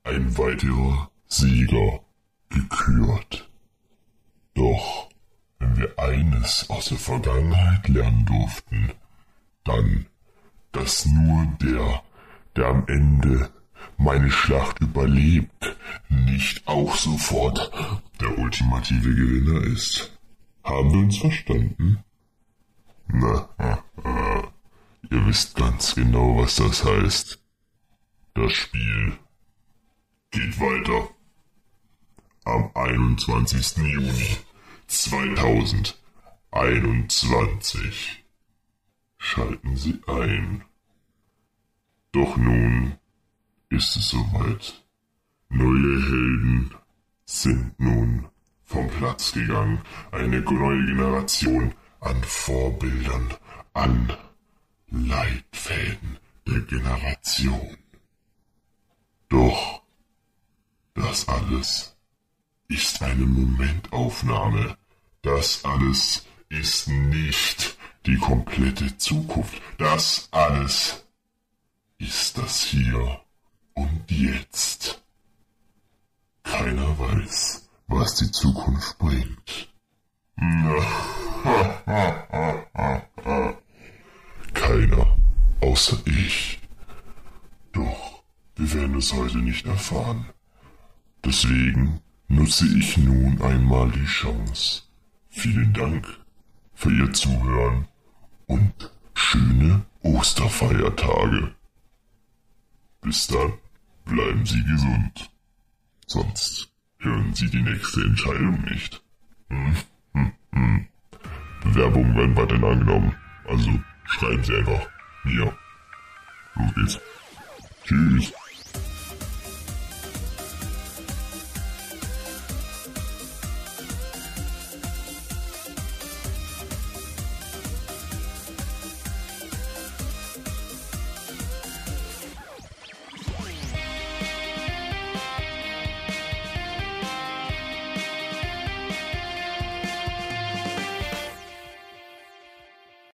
Ein weiterer Sieger gekürt. Doch wenn wir eines aus der Vergangenheit lernen durften, dann, dass nur der, der am Ende meine Schlacht überlebt, nicht auch sofort der ultimative Gewinner ist. Haben wir uns verstanden? Na, äh, ihr wisst ganz genau, was das heißt. Das Spiel geht weiter. Am 21. Juni 2021 schalten Sie ein. Doch nun ist es soweit. Neue Helden sind nun vom Platz gegangen. Eine neue Generation an Vorbildern, an Leitfäden der Generation. Doch das alles ist eine Momentaufnahme. Das alles ist nicht die komplette Zukunft. Das alles ist das Hier und Jetzt. Keiner weiß, was die Zukunft bringt. Keiner, außer ich. Doch wir werden es heute nicht erfahren. Deswegen nutze ich nun einmal die Chance. Vielen Dank für Ihr Zuhören und schöne Osterfeiertage. Bis dann, bleiben Sie gesund. Sonst hören Sie die nächste Entscheidung nicht. Hm, hm, hm. Bewerbungen werden weiterhin angenommen. Also schreiben Sie einfach mir. Los geht's. Tschüss.